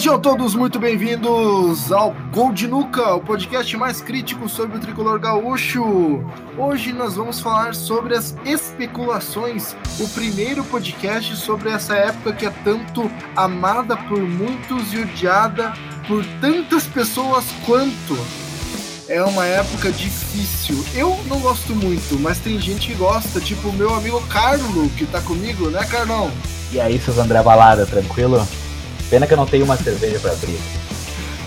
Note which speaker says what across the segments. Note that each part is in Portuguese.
Speaker 1: Sejam todos muito bem-vindos ao Gol de Nuca, o podcast mais crítico sobre o tricolor gaúcho. Hoje nós vamos falar sobre as especulações, o primeiro podcast sobre essa época que é tanto amada por muitos e odiada por tantas pessoas quanto. É uma época difícil. Eu não gosto muito, mas tem gente que gosta, tipo o meu amigo Carlo, que tá comigo, né, Carlão?
Speaker 2: E aí, seus André Balada, tranquilo? Pena que eu não tenho uma cerveja pra abrir.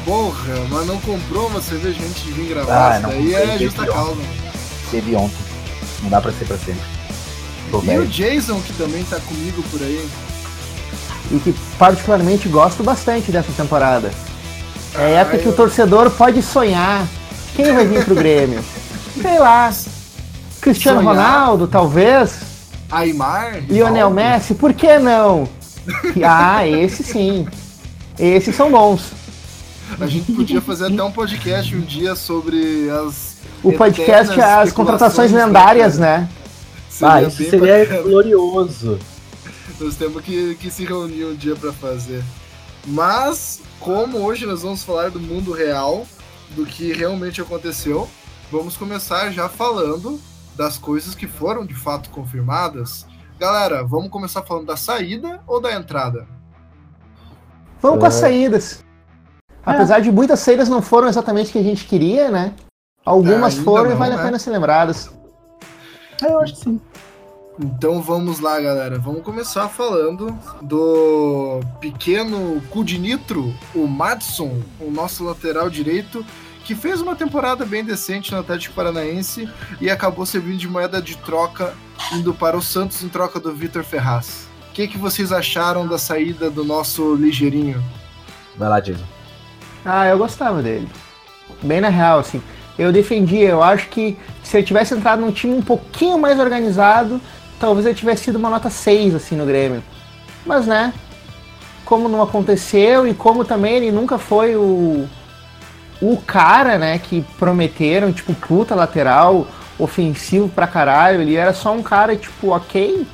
Speaker 1: Porra, mas não comprou uma cerveja antes de vir gravar? Ah, não Isso daí é justa causa.
Speaker 2: Teve ontem. Não dá pra ser pra sempre.
Speaker 1: Tô e velho. o Jason, que também tá comigo por aí.
Speaker 3: E que particularmente gosto bastante dessa temporada. É a época eu... que o torcedor pode sonhar. Quem vai vir pro Grêmio? Sei lá. Cristiano sonhar. Ronaldo, talvez.
Speaker 1: Aymar.
Speaker 3: Lionel Messi, por que não? Ah, esse sim. Esses são bons.
Speaker 1: A gente podia fazer até um podcast um dia sobre as.
Speaker 3: O podcast é as contratações lendárias, né?
Speaker 2: Seria ah, isso seria bacana. glorioso.
Speaker 1: Nós temos que, que se reunir um dia para fazer. Mas, como hoje nós vamos falar do mundo real, do que realmente aconteceu, vamos começar já falando das coisas que foram de fato confirmadas Galera, vamos começar falando da saída ou da entrada?
Speaker 3: Vamos com as é. saídas. Apesar é. de muitas saídas não foram exatamente o que a gente queria, né? Algumas é, foram não, e vale a né? pena ser lembradas.
Speaker 1: Eu acho que sim. Então vamos lá, galera. Vamos começar falando do pequeno cu de nitro, o Madison, o nosso lateral direito, que fez uma temporada bem decente no Atlético Paranaense e acabou servindo de moeda de troca indo para o Santos em troca do Vitor Ferraz. O que, que vocês acharam da saída do nosso ligeirinho?
Speaker 2: Vai lá, Jason.
Speaker 3: Ah, eu gostava dele. Bem na real, assim. Eu defendia, eu acho que se ele tivesse entrado num time um pouquinho mais organizado, talvez ele tivesse sido uma nota 6, assim, no Grêmio. Mas, né, como não aconteceu e como também ele nunca foi o, o cara, né, que prometeram, tipo, puta lateral, ofensivo pra caralho, ele era só um cara, tipo, ok.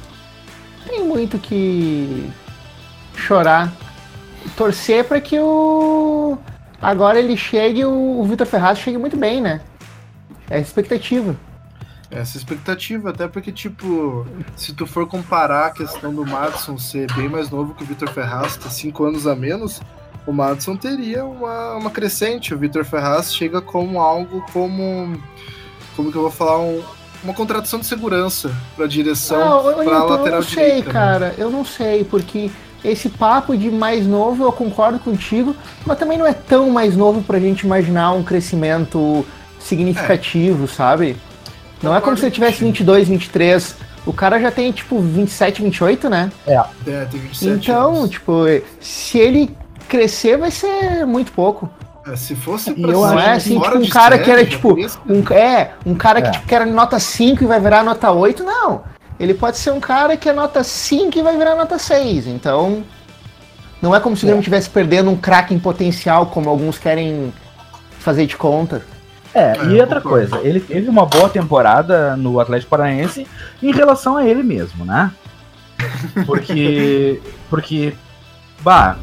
Speaker 3: Tem muito que chorar. Torcer para que o. Agora ele chegue, o Vitor Ferraz chegue muito bem, né? É a expectativa.
Speaker 1: Essa expectativa, até porque, tipo, se tu for comparar a questão do Madison ser bem mais novo que o Vitor Ferraz, ter 5 anos a menos, o Madison teria uma, uma crescente. O Vitor Ferraz chega como algo como. Como que eu vou falar? Um, uma contratação de segurança para a direção, para a lateral
Speaker 3: Eu não sei,
Speaker 1: direita, né?
Speaker 3: cara, né? eu não sei, porque esse papo de mais novo eu concordo contigo, mas também não é tão mais novo para a gente imaginar um crescimento significativo, é. sabe? Não é como se ele tivesse 22, 23. O cara já tem, tipo, 27, 28, né?
Speaker 1: É. É, tem 27
Speaker 3: Então, anos. tipo, se ele crescer vai ser muito pouco.
Speaker 1: É, se fosse
Speaker 3: pra eu não é assim, tipo, um cara série, que era tipo. Um, é, um cara que, é. tipo, que era nota 5 e vai virar nota 8, não. Ele pode ser um cara que é nota 5 e vai virar nota 6. Então. Não é como se o Grêmio estivesse perdendo um craque em potencial, como alguns querem fazer de conta.
Speaker 2: É, é e outra coisa, ele teve uma boa temporada no Atlético Paranaense em relação a ele mesmo, né? Porque. Porque. Bah,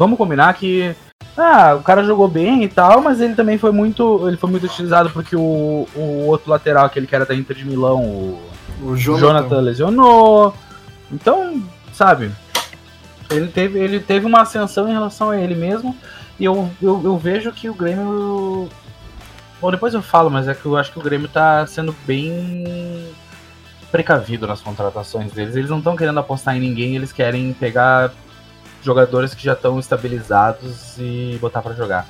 Speaker 2: vamos combinar que ah, o cara jogou bem e tal, mas ele também foi muito, ele foi muito utilizado porque o, o outro lateral, aquele que era da Inter de Milão, o, o Jonathan. Jonathan lesionou. Então, sabe, ele teve, ele teve uma ascensão em relação a ele mesmo. E eu, eu, eu vejo que o Grêmio. Bom, depois eu falo, mas é que eu acho que o Grêmio tá sendo bem precavido nas contratações deles. Eles não estão querendo apostar em ninguém, eles querem pegar jogadores que já estão estabilizados e botar para jogar.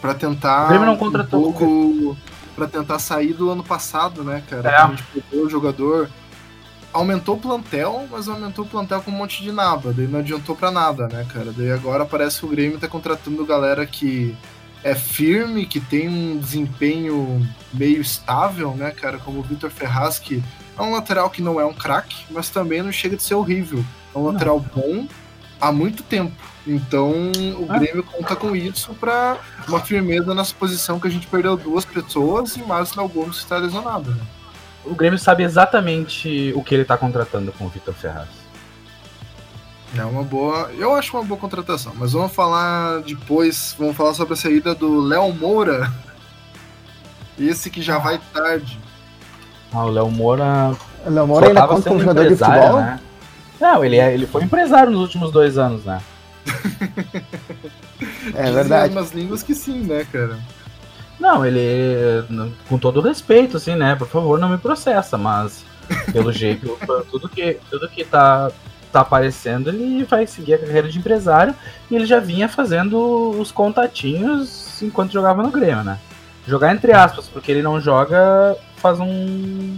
Speaker 1: Para tentar.
Speaker 2: O Grêmio não contratou.
Speaker 1: Um pouco, para tentar sair do ano passado, né, cara? É. A gente pegou o jogador. Aumentou o plantel, mas aumentou o plantel com um monte de nada. Daí não adiantou para nada, né, cara? Daí agora parece que o Grêmio tá contratando galera que é firme, que tem um desempenho meio estável, né, cara? Como o Vitor Ferraz, que é um lateral que não é um craque, mas também não chega de ser horrível. É um lateral bom, há muito tempo. Então o ah. Grêmio conta com isso para uma firmeza nessa posição que a gente perdeu duas pessoas e mais o Gomes está lesionado. Né?
Speaker 2: O Grêmio sabe exatamente o que ele está contratando com o Vitor Ferraz.
Speaker 1: É uma boa. Eu acho uma boa contratação. Mas vamos falar depois. Vamos falar sobre a saída do Léo Moura. Esse que já vai tarde.
Speaker 2: Ah, o Léo Moura.
Speaker 3: O Léo Moura ainda conta como jogador de futebol? Né?
Speaker 2: Não, ele, é, ele foi empresário nos últimos dois anos, né?
Speaker 3: é verdade.
Speaker 1: umas línguas que sim, né, cara?
Speaker 2: Não, ele. Com todo respeito, assim, né? Por favor, não me processa, mas pelo jeito, tudo que, tudo que tá, tá aparecendo, ele vai seguir a carreira de empresário e ele já vinha fazendo os contatinhos enquanto jogava no Grêmio, né? Jogar entre aspas, porque ele não joga faz um.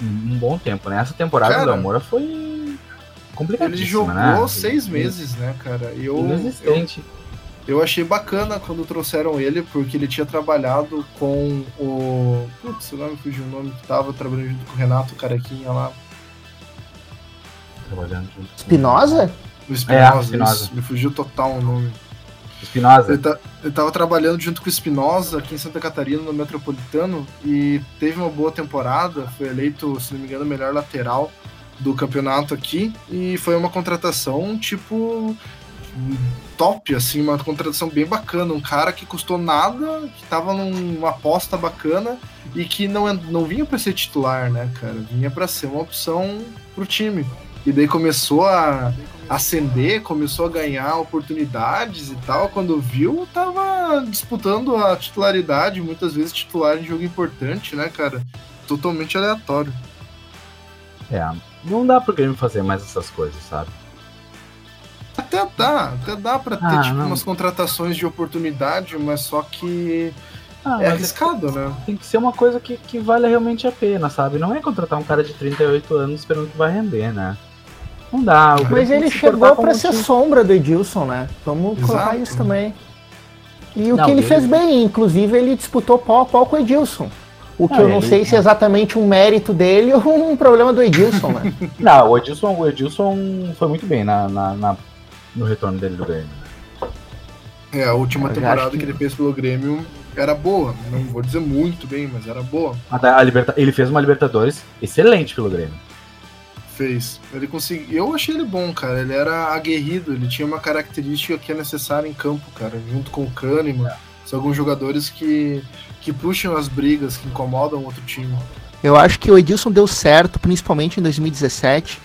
Speaker 2: Um bom tempo, né? Essa temporada cara, do Amora foi complicadíssima,
Speaker 1: Ele jogou
Speaker 2: né?
Speaker 1: seis meses, né, cara? E eu,
Speaker 2: Inexistente.
Speaker 1: Eu, eu achei bacana quando trouxeram ele, porque ele tinha trabalhado com o. Putz, o nome fugiu o nome que tava trabalhando junto com o Renato Carequinha lá.
Speaker 2: Trabalhando junto.
Speaker 3: Espinosa?
Speaker 1: O Espinosa, é, Espinosa. me fugiu total o nome.
Speaker 2: Espinosa.
Speaker 1: Ele, tá, ele tava trabalhando junto com o Espinosa aqui em Santa Catarina, no Metropolitano, e teve uma boa temporada, foi eleito, se não me engano, o melhor lateral do campeonato aqui, e foi uma contratação, tipo, top, assim, uma contratação bem bacana, um cara que custou nada, que tava numa aposta bacana, e que não, não vinha para ser titular, né, cara, vinha para ser uma opção pro time. E daí começou a ascender, começou a ganhar oportunidades e tal. Quando viu, tava disputando a titularidade, muitas vezes titular em jogo importante, né, cara? Totalmente aleatório.
Speaker 2: É, não dá pro Grêmio fazer mais essas coisas, sabe?
Speaker 1: Até dá, até dá pra ter ah, tipo, umas contratações de oportunidade, mas só que ah, é arriscado, né?
Speaker 2: Tem que ser uma coisa que, que vale realmente a pena, sabe? Não é contratar um cara de 38 anos esperando que vai render, né? Não dá.
Speaker 3: Mas ele chegou para ser time. sombra do Edilson, né? Vamos Exato. colocar isso também. E o não, que ele, ele fez bem, inclusive ele disputou pau a pau com o Edilson. O que não, eu não ele... sei se é exatamente um mérito dele ou um problema do Edilson, né?
Speaker 2: não, o Edilson, o Edilson foi muito bem na, na, na no retorno dele do Grêmio.
Speaker 1: É, a última temporada que... que... ele fez pelo Grêmio era boa. Não vou dizer muito bem, mas era boa.
Speaker 2: A Liberta... Ele fez uma Libertadores excelente pelo Grêmio.
Speaker 1: Fez. Ele conseguiu. Eu achei ele bom, cara. Ele era aguerrido, ele tinha uma característica que é necessária em campo, cara. Junto com o Kahneman. São alguns jogadores que, que puxam as brigas, que incomodam outro time.
Speaker 3: Eu acho que o Edilson deu certo, principalmente em 2017,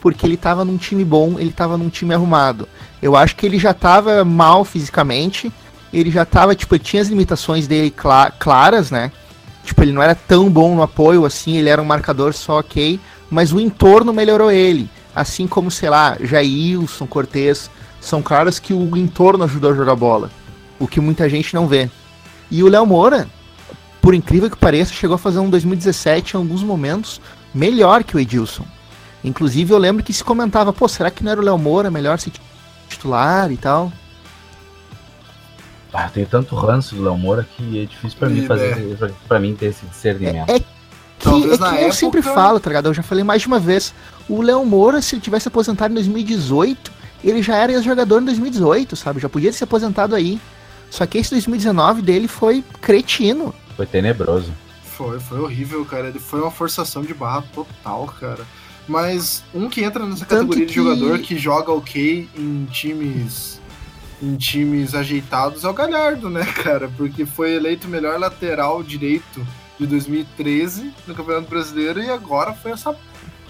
Speaker 3: porque ele tava num time bom, ele tava num time arrumado. Eu acho que ele já tava mal fisicamente, ele já tava, tipo, ele tinha as limitações dele claras, né? Tipo, ele não era tão bom no apoio assim, ele era um marcador só ok, mas o entorno melhorou ele. Assim como, sei lá, Jailson, Cortez, são caras que o entorno ajudou a jogar bola. O que muita gente não vê. E o Léo Moura, por incrível que pareça, chegou a fazer um 2017 em alguns momentos melhor que o Edilson. Inclusive eu lembro que se comentava, pô, será que não era o Léo Moura melhor se titular e tal?
Speaker 2: Ah, tem tanto ranço do Léo Moura que é difícil para mim fazer, é. para mim ter esse discernimento.
Speaker 3: É, é que, Talvez é que eu época... sempre falo, tá ligado? Eu já falei mais de uma vez. O Léo Moura, se ele tivesse aposentado em 2018, ele já era jogador em 2018, sabe? Já podia ter se aposentado aí. Só que esse 2019 dele foi cretino.
Speaker 2: Foi tenebroso.
Speaker 1: Foi, foi horrível, cara. Ele foi uma forçação de barra total, cara. Mas um que entra nessa categoria que... de jogador que joga ok em times em times ajeitados é o Galhardo, né, cara? Porque foi eleito melhor lateral direito de 2013 no Campeonato Brasileiro e agora foi essa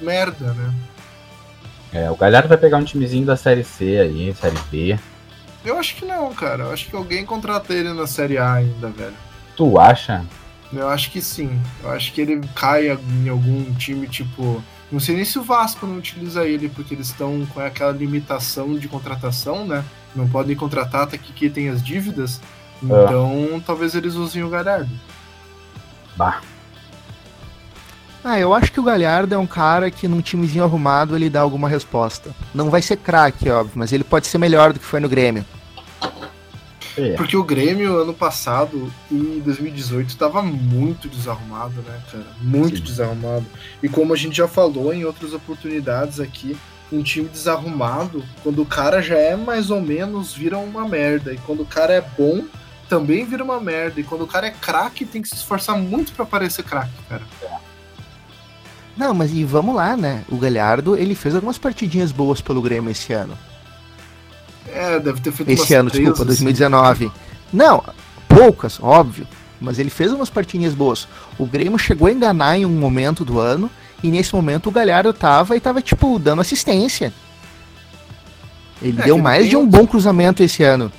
Speaker 1: merda, né?
Speaker 2: É, o Galhardo vai pegar um timezinho da Série C aí, Série B.
Speaker 1: Eu acho que não, cara. Eu acho que alguém contrata ele na Série A ainda, velho.
Speaker 2: Tu acha?
Speaker 1: Eu acho que sim. Eu acho que ele cai em algum time tipo. Não sei nem se o Vasco não utiliza ele, porque eles estão com aquela limitação de contratação, né? Não podem contratar até que quitem as dívidas. É. Então, é. talvez eles usem o Galhardo.
Speaker 2: Bah.
Speaker 3: Ah, eu acho que o Galhardo é um cara que num timezinho arrumado ele dá alguma resposta. Não vai ser craque, óbvio, mas ele pode ser melhor do que foi no Grêmio.
Speaker 1: É. Porque o Grêmio, ano passado, em 2018, estava muito desarrumado, né, cara? Muito Sim. desarrumado. E como a gente já falou em outras oportunidades aqui, um time desarrumado, quando o cara já é mais ou menos, vira uma merda. E quando o cara é bom, também vira uma merda. E quando o cara é craque, tem que se esforçar muito para parecer craque, cara.
Speaker 3: Não, mas e vamos lá, né? O Galhardo, ele fez algumas partidinhas boas pelo Grêmio esse ano.
Speaker 1: É, deve ter feito
Speaker 3: Esse ano, três, desculpa, 2019. Assim. Não, poucas, óbvio. Mas ele fez umas partidinhas boas. O Grêmio chegou a enganar em um momento do ano. E nesse momento o Galhardo tava e tava, tipo, dando assistência. Ele é, deu mais de um bom cruzamento esse ano.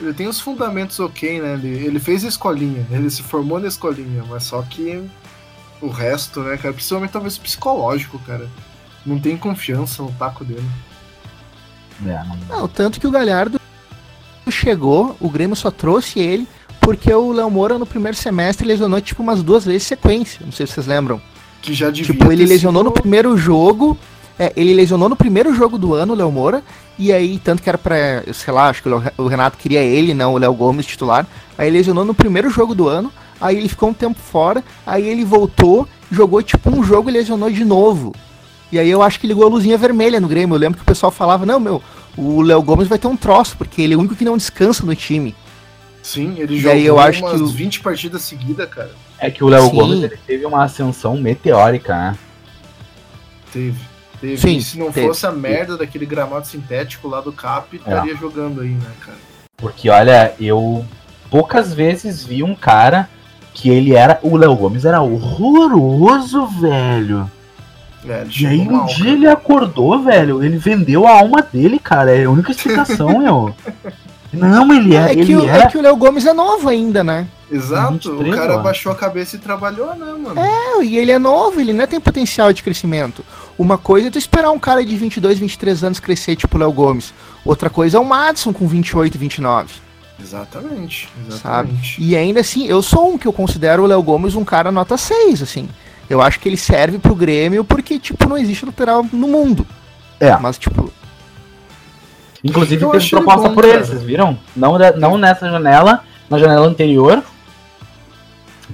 Speaker 1: Ele tem os fundamentos ok, né? Ele, ele fez a escolinha, ele se formou na escolinha, mas só que o resto, né, cara, principalmente talvez psicológico, cara. Não tem confiança no taco dele.
Speaker 3: É, não... não, tanto que o Galhardo chegou, o Grêmio só trouxe ele porque o Léo Moura no primeiro semestre lesionou tipo umas duas vezes sequência. Não sei se vocês lembram.
Speaker 1: Que já devia
Speaker 3: Tipo, ele lesionou sido... no primeiro jogo. É, ele lesionou no primeiro jogo do ano, o Léo Moura, e aí, tanto que era pra, sei lá, acho que o Renato queria ele, não o Léo Gomes titular. Aí ele lesionou no primeiro jogo do ano, aí ele ficou um tempo fora, aí ele voltou, jogou tipo um jogo e lesionou de novo. E aí eu acho que ligou a luzinha vermelha no Grêmio. Eu lembro que o pessoal falava, não, meu, o Léo Gomes vai ter um troço, porque ele é o único que não descansa no time.
Speaker 1: Sim, ele e jogou aí eu acho umas que 20 partidas seguidas, cara.
Speaker 2: É que o Léo Gomes ele teve uma ascensão meteórica, né?
Speaker 1: Teve. Teve. Sim, se não teve. fosse a merda daquele gramado sintético lá do Cap, estaria é. jogando aí, né, cara?
Speaker 2: Porque, olha, eu poucas vezes vi um cara que ele era. O Léo Gomes era horroroso, velho. É, e aí um dia ele acordou, velho. Ele vendeu a alma dele, cara. É a única explicação, meu. Não, ele é. é
Speaker 3: ele
Speaker 2: que
Speaker 3: o, era... é que o Léo Gomes é novo ainda, né?
Speaker 1: Exato, 23, o cara mano. baixou a cabeça e trabalhou, né, mano?
Speaker 3: É, e ele é novo, ele não tem potencial de crescimento. Uma coisa é tu esperar um cara de 22, 23 anos crescer, tipo o Léo Gomes. Outra coisa é o Madison com 28, 29.
Speaker 1: Exatamente, exatamente.
Speaker 3: Sabe? E ainda assim, eu sou um que eu considero o Léo Gomes um cara nota 6, assim. Eu acho que ele serve pro Grêmio porque, tipo, não existe lateral no mundo. É. Mas, tipo.
Speaker 2: Inclusive, teve proposta bom, por ele, vocês viram? Não, não nessa janela, na janela anterior.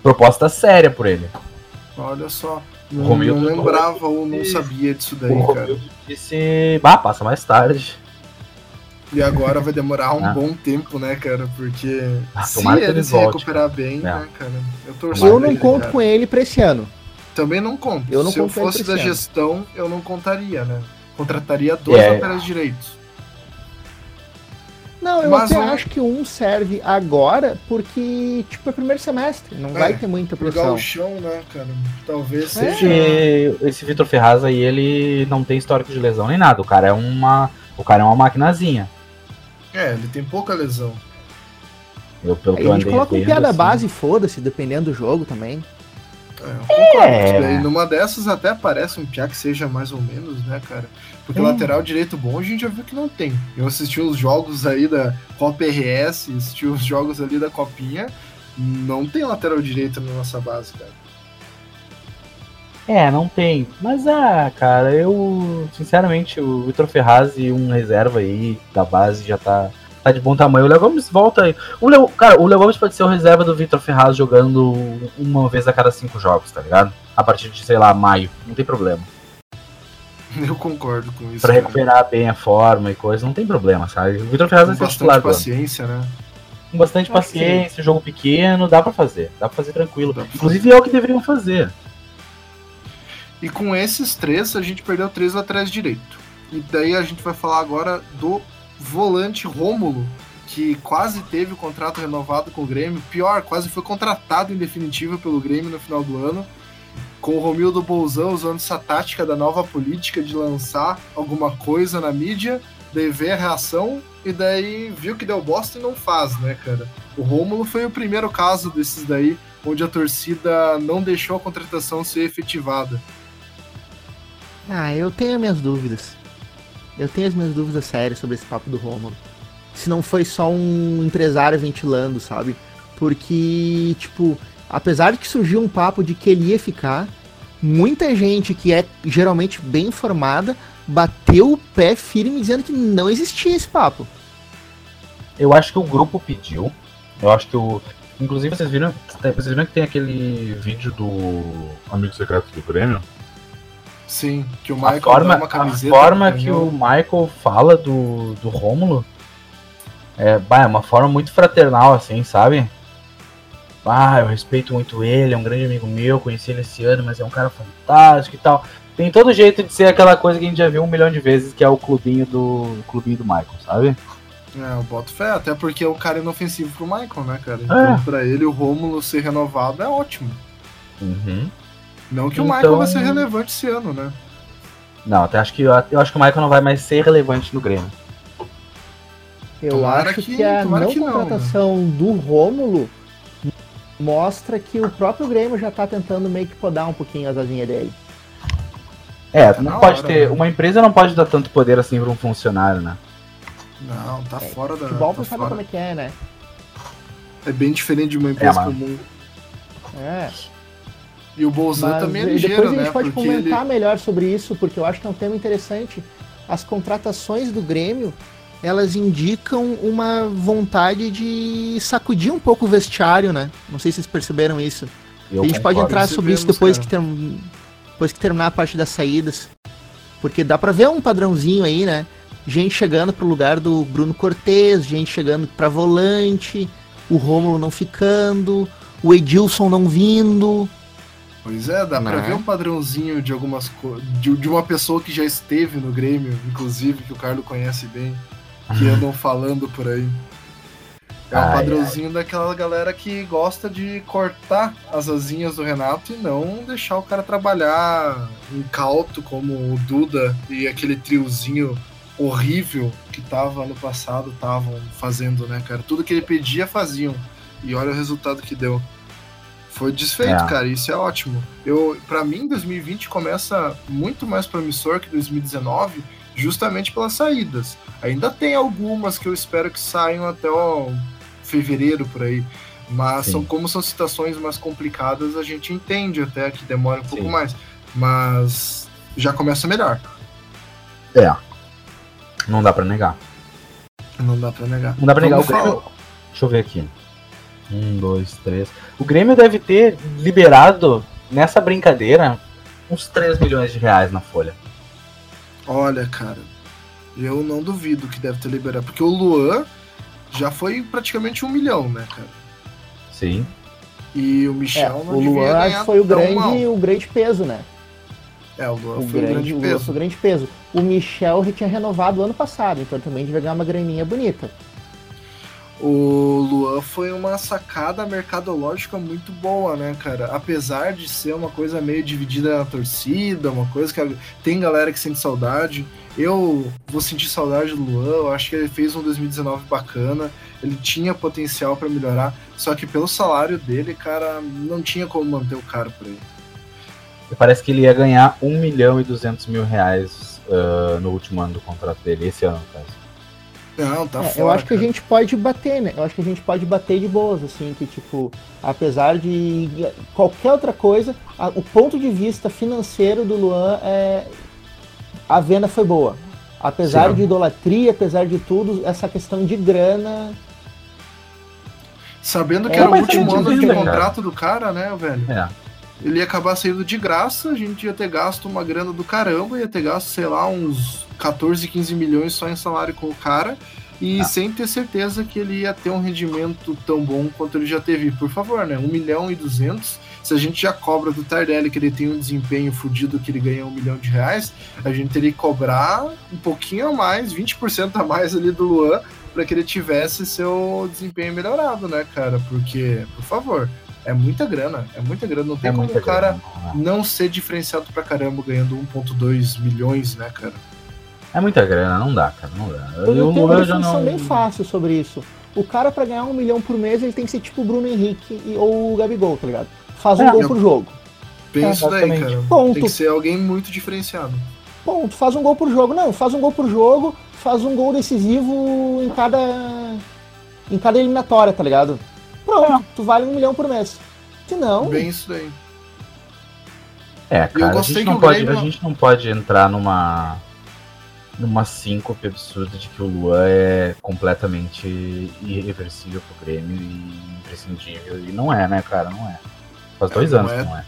Speaker 2: Proposta séria por ele.
Speaker 1: Olha só. Não, Romildo não lembrava ou não sabia disso daí, o cara.
Speaker 2: disse. Bah, passa mais tarde.
Speaker 1: E agora vai demorar um ah. bom tempo, né, cara? Porque ah, se ele se recuperar bem, é. né, cara?
Speaker 3: Eu, torço eu não ele, conto cara. com ele pra esse ano.
Speaker 1: Também não conto. Eu não Se eu fosse da gestão, eu não contaria, né? Contrataria dois é. laterais direitos.
Speaker 3: Não, eu Mas até um... acho que um serve agora porque, tipo, é primeiro semestre, não é, vai ter muita pressão.
Speaker 1: o chão, né, cara? Talvez
Speaker 2: é. seja... Esse Vitor Ferraz aí, ele não tem histórico de lesão nem nada, o cara é uma... O cara é uma maquinazinha.
Speaker 1: É, ele tem pouca lesão.
Speaker 3: Eu, pelo aí que eu a gente coloca um piada assim... base, foda-se, dependendo do jogo também.
Speaker 1: É, é. numa dessas até parece um piá que seja mais ou menos, né, cara? Porque hum. lateral direito bom a gente já viu que não tem. Eu assisti os jogos aí da Copa RS, assisti os jogos ali da Copinha, não tem lateral direito na nossa base, cara.
Speaker 2: É, não tem. Mas, ah, cara, eu, sinceramente, o Vitor Ferraz e um reserva aí da base já tá tá de bom tamanho. O Léo Gomes volta aí. O Leo, cara, o Léo Gomes pode ser o reserva do Vitor Ferraz jogando uma vez a cada cinco jogos, tá ligado? A partir de, sei lá, maio. Não tem problema.
Speaker 1: Eu concordo com isso.
Speaker 2: Pra cara. recuperar bem a forma e coisa, não tem problema, sabe? O Vitor Ferraz
Speaker 1: vai ser titular. Com paciência, né?
Speaker 2: Com bastante paciência, jogo pequeno, dá pra fazer. Dá pra fazer tranquilo. Pra Inclusive fazer. é o que deveriam fazer.
Speaker 1: E com esses três, a gente perdeu três laterais direito. E daí a gente vai falar agora do volante Rômulo, que quase teve o contrato renovado com o Grêmio, pior, quase foi contratado em definitiva pelo Grêmio no final do ano, com o Romildo Bolzão usando essa tática da nova política de lançar alguma coisa na mídia, daí ver a reação e daí viu que deu bosta e não faz, né, cara? O Rômulo foi o primeiro caso desses daí, onde a torcida não deixou a contratação ser efetivada.
Speaker 3: Ah, eu tenho minhas dúvidas. Eu tenho as minhas dúvidas sérias sobre esse papo do Romulo. Se não foi só um empresário ventilando, sabe? Porque, tipo, apesar de que surgiu um papo de que ele ia ficar, muita gente que é geralmente bem informada bateu o pé firme dizendo que não existia esse papo.
Speaker 2: Eu acho que o grupo pediu. Eu acho que o. Inclusive, vocês viram, vocês viram que tem aquele vídeo do Amigo Secreto do Grêmio?
Speaker 1: Sim, que o Michael
Speaker 2: a forma, uma camiseta. A forma que o Michael fala do, do Rômulo é, bah, é uma forma muito fraternal, assim, sabe? Ah, eu respeito muito ele, é um grande amigo meu, conheci ele esse ano, mas é um cara fantástico e tal. Tem todo jeito de ser aquela coisa que a gente já viu um milhão de vezes, que é o clubinho do clubinho do Michael, sabe?
Speaker 1: É, eu boto fé, até porque é o cara inofensivo pro Michael, né, cara? Então, é. pra ele, o Rômulo ser renovado é ótimo.
Speaker 2: Uhum.
Speaker 1: Não que então... o Michael vai ser relevante esse ano, né?
Speaker 2: Não, até acho que, eu acho que o Michael não vai mais ser relevante no Grêmio.
Speaker 3: Eu tomara acho que, que a não que contratação não, né? do Rômulo mostra que o próprio Grêmio já tá tentando meio que podar um pouquinho as asinhas dele.
Speaker 2: É, não pode hora, ter. Né? Uma empresa não pode dar tanto poder assim para um funcionário, né?
Speaker 1: Não, tá é, fora da.
Speaker 3: Futebol
Speaker 1: tá
Speaker 3: sabe como é que é, né?
Speaker 1: É bem diferente de uma empresa é, comum.
Speaker 3: É.
Speaker 1: E o Bolzan também é ligeiro,
Speaker 3: depois a gente
Speaker 1: né?
Speaker 3: pode porque comentar ele... melhor sobre isso, porque eu acho que é um tema interessante. As contratações do Grêmio, elas indicam uma vontade de sacudir um pouco o vestiário, né? Não sei se vocês perceberam isso. Eu a gente pode entrar sobre isso depois que, ter... depois que terminar a parte das saídas. Porque dá pra ver um padrãozinho aí, né? Gente chegando pro lugar do Bruno Cortez, gente chegando pra volante, o Rômulo não ficando, o Edilson não vindo.
Speaker 1: Pois é, dá né? pra ver um padrãozinho de algumas de, de uma pessoa que já esteve no Grêmio, inclusive, que o Carlos conhece bem, que andam falando por aí. É um padrãozinho ai. daquela galera que gosta de cortar as asinhas do Renato e não deixar o cara trabalhar incauto como o Duda e aquele triozinho horrível que tava ano passado estavam fazendo, né, cara? Tudo que ele pedia faziam. E olha o resultado que deu. Foi desfeito, é. cara, isso é ótimo. Eu, para mim, 2020 começa muito mais promissor que 2019, justamente pelas saídas. Ainda tem algumas que eu espero que saiam até o fevereiro por aí, mas são como são situações mais complicadas, a gente entende até que demora um Sim. pouco mais, mas já começa melhor.
Speaker 2: É. Não dá para negar.
Speaker 1: Não dá para negar.
Speaker 2: Não dá para negar o Grêmio. Deixa eu ver aqui. Um, dois, três. O Grêmio deve ter liberado nessa brincadeira uns 3 milhões de reais na folha.
Speaker 1: Olha, cara, eu não duvido que deve ter liberado. Porque o Luan já foi praticamente um milhão, né, cara?
Speaker 2: Sim.
Speaker 1: E o Michel
Speaker 3: é, não O Luan foi o grande, o grande peso, né?
Speaker 1: É, o Luan o foi grande, o grande peso. O
Speaker 3: grande peso. O Michel já tinha renovado ano passado, então também devia ganhar uma graninha bonita.
Speaker 1: O Luan foi uma sacada mercadológica muito boa, né, cara? Apesar de ser uma coisa meio dividida na torcida, uma coisa que tem galera que sente saudade. Eu vou sentir saudade do Luan, eu acho que ele fez um 2019 bacana, ele tinha potencial para melhorar, só que pelo salário dele, cara, não tinha como manter o cara por aí.
Speaker 2: Parece que ele ia ganhar 1 milhão e 200 mil reais uh, no último ano do contrato dele, esse ano, no caso.
Speaker 1: Não, tá é,
Speaker 3: fora, Eu acho cara. que a gente pode bater, né? Eu acho que a gente pode bater de boas, assim, que tipo, apesar de qualquer outra coisa, a, o ponto de vista financeiro do Luan é. A venda foi boa. Apesar Sim. de idolatria, apesar de tudo, essa questão de grana.
Speaker 1: Sabendo que é, era o último ano de contrato do cara, né, velho? É. Ele ia acabar saindo de graça, a gente ia ter gasto uma grana do caramba, ia ter gasto, sei lá, uns 14, 15 milhões só em salário com o cara e ah. sem ter certeza que ele ia ter um rendimento tão bom quanto ele já teve. Por favor, né? 1 milhão e 200. Se a gente já cobra do Tardelli que ele tem um desempenho fodido que ele ganha um milhão de reais, a gente teria que cobrar um pouquinho a mais, 20% a mais ali do Luan, para que ele tivesse seu desempenho melhorado, né, cara? Porque, por favor, é muita grana, é muita grana. Não tem é como o cara grana. não ser diferenciado pra caramba ganhando 1,2 milhões, né, cara?
Speaker 2: É muita grana, não dá, cara, não dá.
Speaker 3: Eu, eu tenho uma definição não... bem fácil sobre isso. O cara, para ganhar um milhão por mês, ele tem que ser tipo o Bruno Henrique ou o Gabigol, tá ligado? Faz um é, gol eu... por jogo.
Speaker 1: Penso é, daí, cara. Ponto. Tem que ser alguém muito diferenciado.
Speaker 3: Ponto. Faz um gol por jogo. Não, faz um gol por jogo, faz um gol decisivo em cada. em cada eliminatória, tá ligado? Pronto, é. tu vale um milhão por mês. Se não.
Speaker 1: Bem isso daí.
Speaker 2: É, cara, a gente, não pode, Grêmio... a gente não pode entrar numa numa síncope absurda de que o Luan é completamente irreversível pro Grêmio e imprescindível. E não é, né, cara? Não é. Faz dois é, anos é. que não é.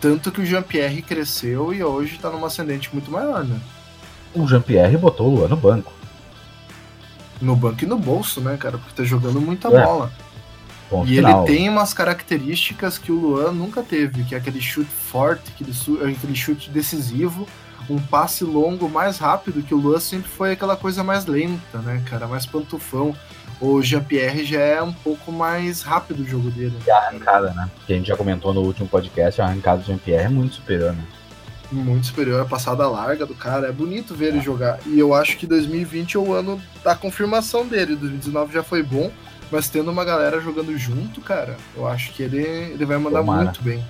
Speaker 1: Tanto que o Jean-Pierre cresceu e hoje tá numa ascendente muito maior, né?
Speaker 2: O Jean-Pierre botou o Luan no banco.
Speaker 1: No banco e no bolso, né, cara? Porque tá jogando muita é. bola. Ponto e final. ele tem umas características que o Luan nunca teve, que é aquele chute forte, aquele, aquele chute decisivo, um passe longo mais rápido, que o Luan sempre foi aquela coisa mais lenta, né, cara? Mais pantufão. O Jean-Pierre já é um pouco mais rápido o jogo dele.
Speaker 2: E a arrancada, né? Que a gente já comentou no último podcast, a arrancada do Jean-Pierre é muito superior, né?
Speaker 1: Muito superior, a passada larga do cara. É bonito ver é. ele jogar. E eu acho que 2020 é o ano da confirmação dele. 2019 já foi bom, mas tendo uma galera jogando junto, cara, eu acho que ele, ele vai mandar Tomara. muito bem.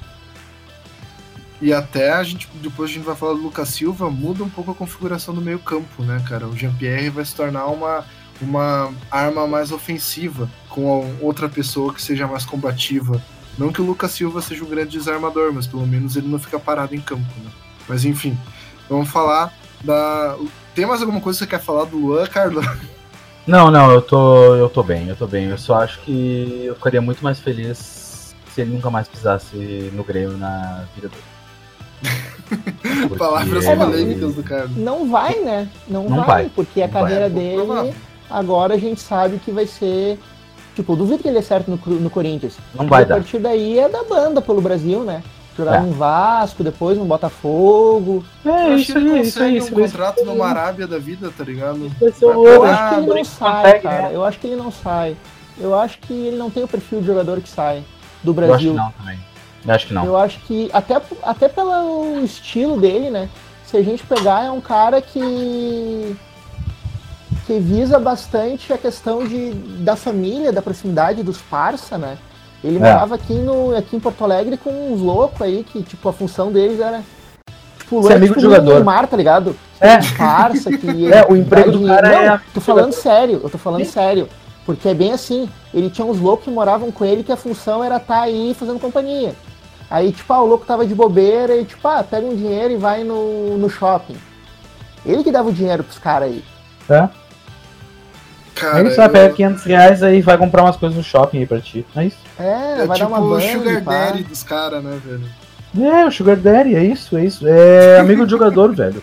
Speaker 1: E até a gente, depois a gente vai falar do Lucas Silva, muda um pouco a configuração do meio campo, né, cara? O Jean-Pierre vai se tornar uma, uma arma mais ofensiva com outra pessoa que seja mais combativa. Não que o Lucas Silva seja um grande desarmador, mas pelo menos ele não fica parado em campo, né? Mas enfim, vamos falar da. Tem mais alguma coisa que você quer falar do Luan, Carlos?
Speaker 2: Não, não, eu tô, eu tô bem, eu tô bem. Eu só acho que eu ficaria muito mais feliz se ele nunca mais pisasse no Grêmio na vida
Speaker 1: dele. Palavras polêmicas do Carlos.
Speaker 3: Não vai, né? Não, não vai, vai, porque a carreira vai. dele agora a gente sabe que vai ser. Tipo, duvido que ele é certo no, no Corinthians.
Speaker 2: Não vai dar.
Speaker 3: A partir daí é da banda pelo Brasil, né? Jogar é. no Vasco, depois no Botafogo.
Speaker 1: É, isso aí, isso aí. um contrato numa Arábia da vida, tá ligado?
Speaker 3: Eu acho que ele não sai, cara. Eu acho que ele não sai. Eu acho que ele não tem o perfil de jogador que sai do Brasil.
Speaker 2: Eu acho que não também. Eu acho que não.
Speaker 3: Eu acho que, até, até pelo estilo dele, né? Se a gente pegar, é um cara que que visa bastante a questão de, da família, da proximidade dos parça, né? Ele é. morava aqui, no, aqui em Porto Alegre com uns loucos aí, que, tipo, a função deles era.
Speaker 2: Tipo, Ser amigo tipo, de jogador.
Speaker 3: mar, tá ligado?
Speaker 2: É.
Speaker 3: Farsa, que
Speaker 2: é, o emprego do cara
Speaker 3: Não, é. Tô falando sério, eu tô falando sério. Porque é bem assim, ele tinha uns loucos que moravam com ele que a função era estar tá aí fazendo companhia. Aí, tipo, ah, o louco tava de bobeira e, tipo, ah, pega um dinheiro e vai no, no shopping. Ele que dava o dinheiro pros caras aí.
Speaker 2: É. Cara, é isso, eu... pega 500 reais aí vai comprar umas coisas no shopping aí pra ti. É isso.
Speaker 3: É, é vai tipo dar uma
Speaker 1: tipo o Sugar Daddy dos caras, né, velho?
Speaker 2: É, o Sugar Daddy, é isso, é isso. É amigo de jogador, velho.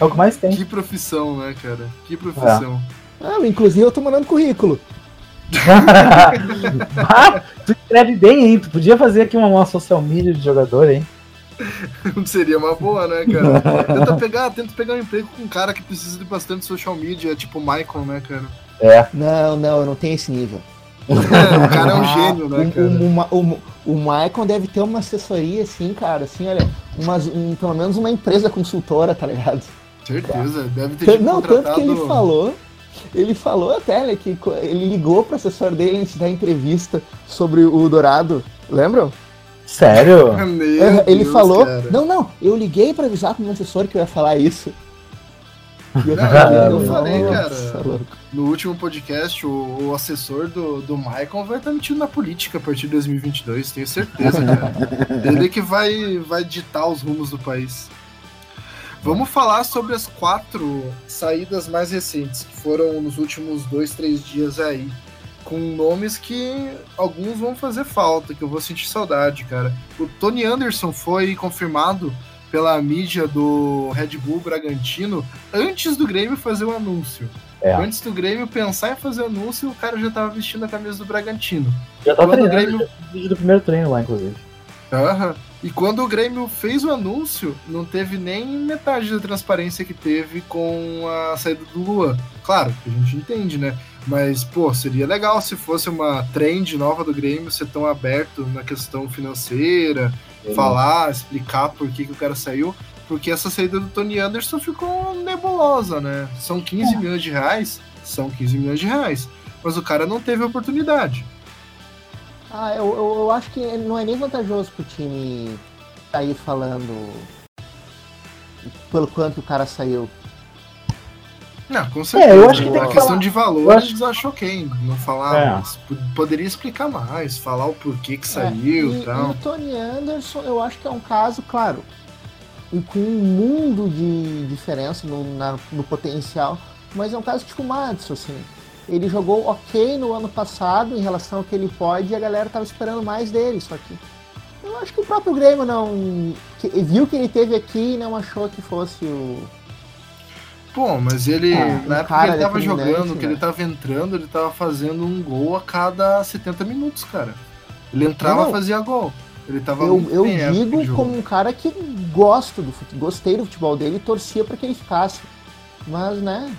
Speaker 2: É o que mais tem.
Speaker 1: Que profissão, né, cara? Que profissão.
Speaker 3: É. Ah, inclusive eu tô mandando currículo.
Speaker 2: ah, tu escreve bem, hein? Tu podia fazer aqui uma, uma social media de jogador, hein?
Speaker 1: Seria uma boa, né, cara? Tenta pegar, tenta pegar um emprego com um cara que precisa de bastante social media, tipo o Michael, né, cara?
Speaker 2: É.
Speaker 3: Não, não, eu não tenho esse nível.
Speaker 1: É, o cara é um gênio, né, cara?
Speaker 3: O, o, o, o Michael deve ter uma assessoria, assim, cara, assim, olha, umas, um, pelo menos uma empresa consultora, tá ligado?
Speaker 1: Certeza, deve ter tipo,
Speaker 3: Não, contratado... tanto que ele falou, ele falou até, né, que ele ligou pro assessor dele antes da entrevista sobre o Dourado, lembram?
Speaker 2: Sério?
Speaker 3: Meu ele Deus, falou. Cara. Não, não, eu liguei para avisar pro meu assessor que eu ia falar isso.
Speaker 1: Eu, não, eu falei, cara. No último podcast, o, o, assessor do, do Michael vai estar metido na política a partir de 2022, tenho certeza, cara. Ele que vai, vai ditar os rumos do país. Vamos falar sobre as quatro saídas mais recentes, que foram nos últimos dois, três dias aí com nomes que alguns vão fazer falta, que eu vou sentir saudade, cara. O Tony Anderson foi confirmado pela mídia do Red Bull Bragantino antes do Grêmio fazer o anúncio. É. Antes do Grêmio pensar em fazer o anúncio, o cara já tava vestindo a camisa do Bragantino.
Speaker 2: Já tava treinando, Grêmio... vídeo do primeiro treino lá, inclusive.
Speaker 1: Aham. E quando o Grêmio fez o anúncio, não teve nem metade da transparência que teve com a saída do Luan. Claro, a gente entende, né? Mas, pô, seria legal se fosse uma trend nova do Grêmio ser tão aberto na questão financeira, é. falar, explicar por que, que o cara saiu. Porque essa saída do Tony Anderson ficou nebulosa, né? São 15 é. milhões de reais, são 15 milhões de reais. Mas o cara não teve oportunidade.
Speaker 3: Ah, eu, eu, eu acho que não é nem vantajoso pro time sair falando pelo quanto o cara saiu.
Speaker 1: Não, com certeza. É, eu acho que tem a que questão falar. de valores acho... achou quem não falar, é. poderia explicar mais, falar o porquê que é, saiu é, e, tal.
Speaker 3: E o Tony Anderson, eu acho que é um caso, claro, e com um mundo de diferença no, na, no potencial, mas é um caso tipo o Madison, assim. Ele jogou ok no ano passado em relação ao que ele pode e a galera tava esperando mais dele, só que eu acho que o próprio Grêmio não que, viu que ele teve aqui e não achou que fosse o
Speaker 1: Pô, mas ele, ah, na época que ele tava jogando, né? que ele tava entrando, ele tava fazendo um gol a cada 70 minutos, cara. Ele entrava e fazia gol. Ele tava
Speaker 3: eu eu digo como um cara que gosto do futebol, gostei do futebol dele e torcia para que ele ficasse. Mas, né?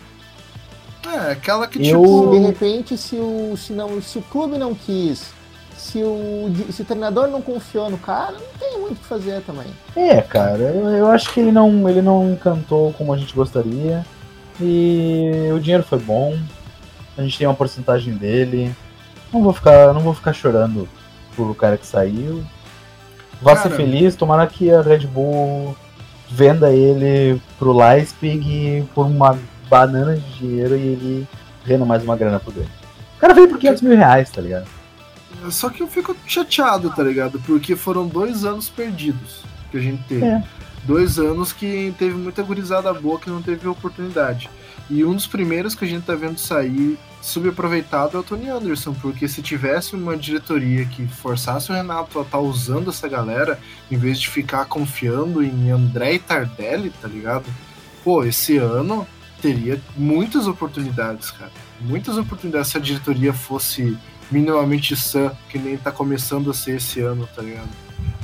Speaker 1: É, aquela que
Speaker 3: eu... tipo. De repente, se o, se, não, se o clube não quis, se o, se o treinador não confiou no cara, não tem muito o que fazer também.
Speaker 2: É, cara, eu, eu acho que ele não, ele não encantou como a gente gostaria. E o dinheiro foi bom. A gente tem uma porcentagem dele. Não vou ficar, não vou ficar chorando por cara que saiu. Vá ser feliz, tomara que a Red Bull venda ele pro Leipzig por uma banana de dinheiro e ele renda mais uma grana pro dele. O cara veio por 500 mil reais, tá ligado?
Speaker 1: Só que eu fico chateado, tá ligado? Porque foram dois anos perdidos que a gente teve. É. Dois anos que teve muita gurizada boa que não teve oportunidade. E um dos primeiros que a gente tá vendo sair subaproveitado é o Tony Anderson, porque se tivesse uma diretoria que forçasse o Renato a estar tá usando essa galera, em vez de ficar confiando em André e Tardelli, tá ligado? Pô, esse ano teria muitas oportunidades, cara. Muitas oportunidades se a diretoria fosse minimamente sã, que nem tá começando a ser esse ano, tá ligado?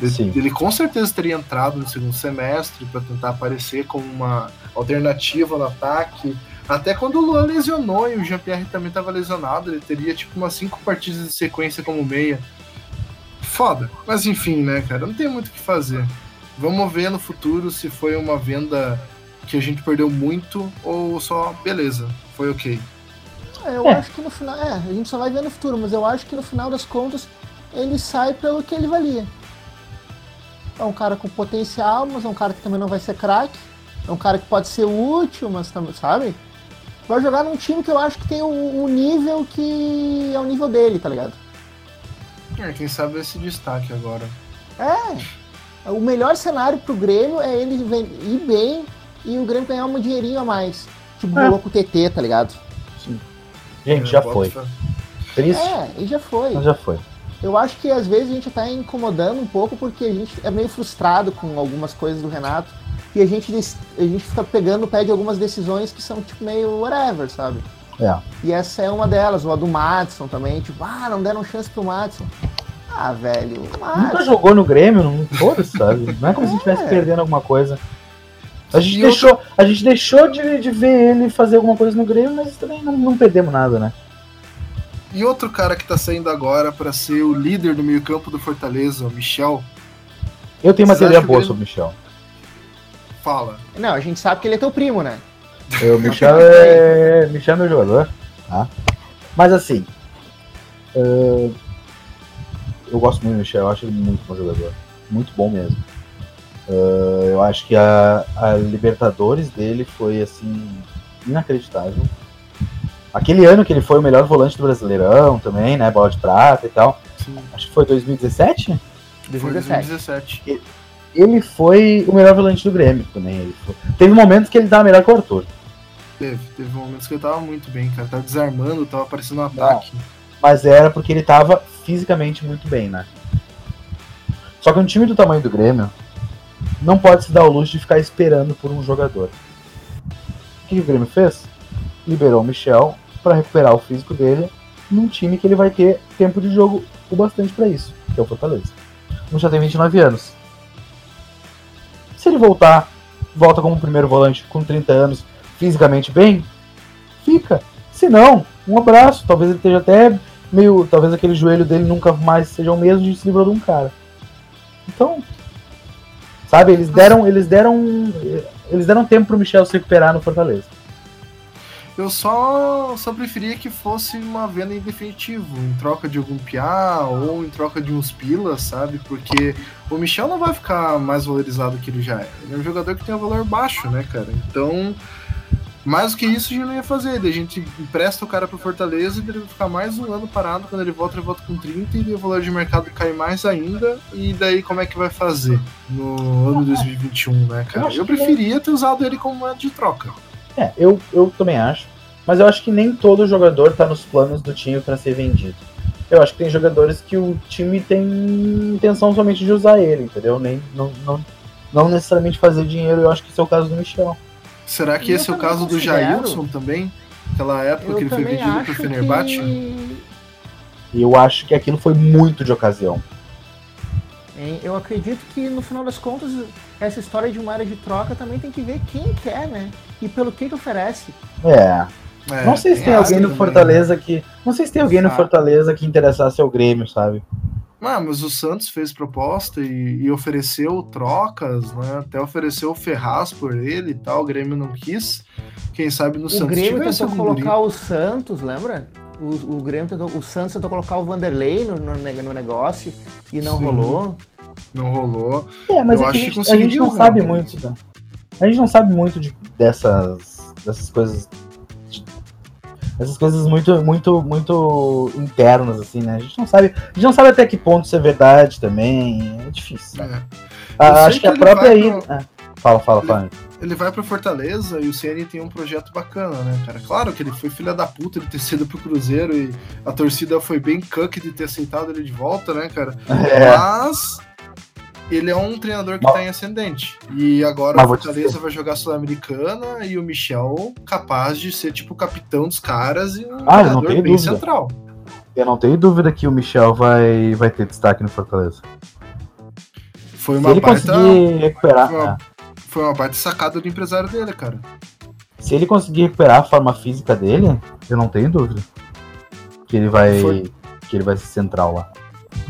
Speaker 1: Ele, ele com certeza teria entrado no segundo semestre para tentar aparecer como uma alternativa no ataque. Até quando o Luan lesionou e o Jean-Pierre também estava lesionado, ele teria tipo umas cinco partidas de sequência como meia. Foda. Mas enfim, né, cara? Não tem muito o que fazer. Vamos ver no futuro se foi uma venda que a gente perdeu muito ou só, beleza, foi ok.
Speaker 3: É, eu é. acho que no final. É, a gente só vai ver no futuro, mas eu acho que no final das contas ele sai pelo que ele valia. É um cara com potencial, mas é um cara que também não vai ser craque. É um cara que pode ser útil, mas também, sabe? Vai jogar num time que eu acho que tem o, o nível que é o nível dele, tá ligado?
Speaker 1: É, quem sabe esse destaque agora.
Speaker 3: É. O melhor cenário pro Grêmio é ele ir bem e o Grêmio ganhar um dinheirinho a mais. Tipo, é. o TT, tá ligado?
Speaker 2: Gente, já foi.
Speaker 3: Triste. É, e já foi.
Speaker 2: Mas já foi.
Speaker 3: Eu acho que às vezes a gente tá incomodando um pouco porque a gente é meio frustrado com algumas coisas do Renato e a gente, a gente fica pegando o pé de algumas decisões que são tipo meio whatever, sabe?
Speaker 2: É.
Speaker 3: E essa é uma delas, ou a do Madison também, tipo, ah, não deram chance pro Madison. Ah, velho,
Speaker 2: Madison. Nunca jogou no Grêmio, não foda sabe? Não é como é. se estivesse perdendo alguma coisa. A gente, deixou, a gente deixou de, de ver ele fazer alguma coisa no Grêmio, mas também não, não perdemos nada, né?
Speaker 1: E outro cara que tá saindo agora para ser o líder do meio-campo do Fortaleza, o Michel.
Speaker 2: Eu tenho uma teoria boa sobre o Michel.
Speaker 1: Fala.
Speaker 3: Não, a gente sabe que ele é teu primo, né?
Speaker 2: O Michel é. Michel é meu jogador. Tá? Mas assim. Uh... Eu gosto muito do Michel, eu acho ele muito bom jogador. Muito bom mesmo. Uh, eu acho que a, a Libertadores dele foi assim inacreditável. Aquele ano que ele foi o melhor volante do Brasileirão também, né? Bola de prata e tal. Sim. Acho que foi 2017?
Speaker 1: 2017.
Speaker 2: Ele foi o melhor volante do Grêmio também. Teve momentos que ele tava melhor que o Arthur.
Speaker 1: Teve, teve momentos que ele tava muito bem, cara. Tava desarmando, tava aparecendo um ataque. Não,
Speaker 2: mas era porque ele tava fisicamente muito bem, né? Só que um time do tamanho do Grêmio não pode se dar o luxo de ficar esperando por um jogador. O que o Grêmio fez? liberou o Michel para recuperar o físico dele num time que ele vai ter tempo de jogo o bastante para isso, que é o Fortaleza. O Michel tem 29 anos. Se ele voltar, volta como primeiro volante com 30 anos, fisicamente bem, fica. Se não, um abraço. Talvez ele esteja até meio. Talvez aquele joelho dele nunca mais seja o mesmo de se livrou de um cara. Então, sabe, eles deram, eles deram, eles deram tempo pro Michel se recuperar no Fortaleza.
Speaker 1: Eu só, só preferia que fosse uma venda em definitivo, em troca de algum piá ou em troca de uns pilas, sabe? Porque o Michel não vai ficar mais valorizado que ele já é. Ele é um jogador que tem um valor baixo, né, cara? Então, mais do que isso a gente não ia fazer. A gente empresta o cara pro Fortaleza e ele vai ficar mais um ano parado. Quando ele volta, ele volta com 30 e o valor de mercado cai mais ainda. E daí como é que vai fazer no ano 2021, né, cara? Eu preferia ter usado ele como moeda de troca.
Speaker 2: É, eu, eu também acho. Mas eu acho que nem todo jogador tá nos planos do time para ser vendido. Eu acho que tem jogadores que o time tem intenção somente de usar ele, entendeu? Nem, não, não, não necessariamente fazer dinheiro, eu acho que esse é o caso do Michel.
Speaker 1: Será que esse é o caso do Jailson também? Aquela época que ele foi vendido pro Fenerbahçe? Que...
Speaker 2: Eu acho que aquilo foi muito de ocasião.
Speaker 3: Eu acredito que no final das contas essa história de uma área de troca também tem que ver quem quer, né? E pelo que que oferece.
Speaker 2: É. é não sei se tem alguém no Fortaleza que. Não sei se tem alguém no Fortaleza que interessasse ao Grêmio, sabe?
Speaker 1: Ah, mas o Santos fez proposta e, e, ofereceu trocas, né? Até ofereceu o Ferraz por ele e tal. O Grêmio não quis. Quem sabe no
Speaker 3: o
Speaker 1: Santos.
Speaker 3: O Grêmio tentou colocar o Santos, lembra? O, o Grêmio tentou, o Santos tentou colocar o Vanderlei no, no, no negócio e não Sim, rolou.
Speaker 1: Não rolou.
Speaker 2: É, mas é a, gente, a gente não sabe muito. Tá? A gente não sabe muito de, dessas, dessas coisas essas coisas muito, muito, muito internas, assim, né? A gente não sabe, a gente não sabe até que ponto isso é verdade também. É difícil. Né? Ah, acho que, que a própria aí. Pro... Ah, fala, fala,
Speaker 1: ele,
Speaker 2: fala.
Speaker 1: Ele vai pra Fortaleza e o CN tem um projeto bacana, né, cara? Claro que ele foi filha da puta de ter sido pro Cruzeiro e a torcida foi bem cuck de ter aceitado ele de volta, né, cara? É. Mas ele é um treinador que está em ascendente. E agora o Fortaleza vai jogar Sul-Americana e o Michel capaz de ser tipo o capitão dos caras e um
Speaker 2: ah, treinador bem dúvida. central. Eu não tenho dúvida que o Michel vai, vai ter destaque no Fortaleza.
Speaker 1: Foi uma
Speaker 2: Se ele baita, conseguir recuperar.
Speaker 1: Foi uma, foi uma baita sacada do empresário dele, cara.
Speaker 2: Se ele conseguir recuperar a forma física dele, eu não tenho dúvida. Que ele vai. For... Que ele vai ser central lá.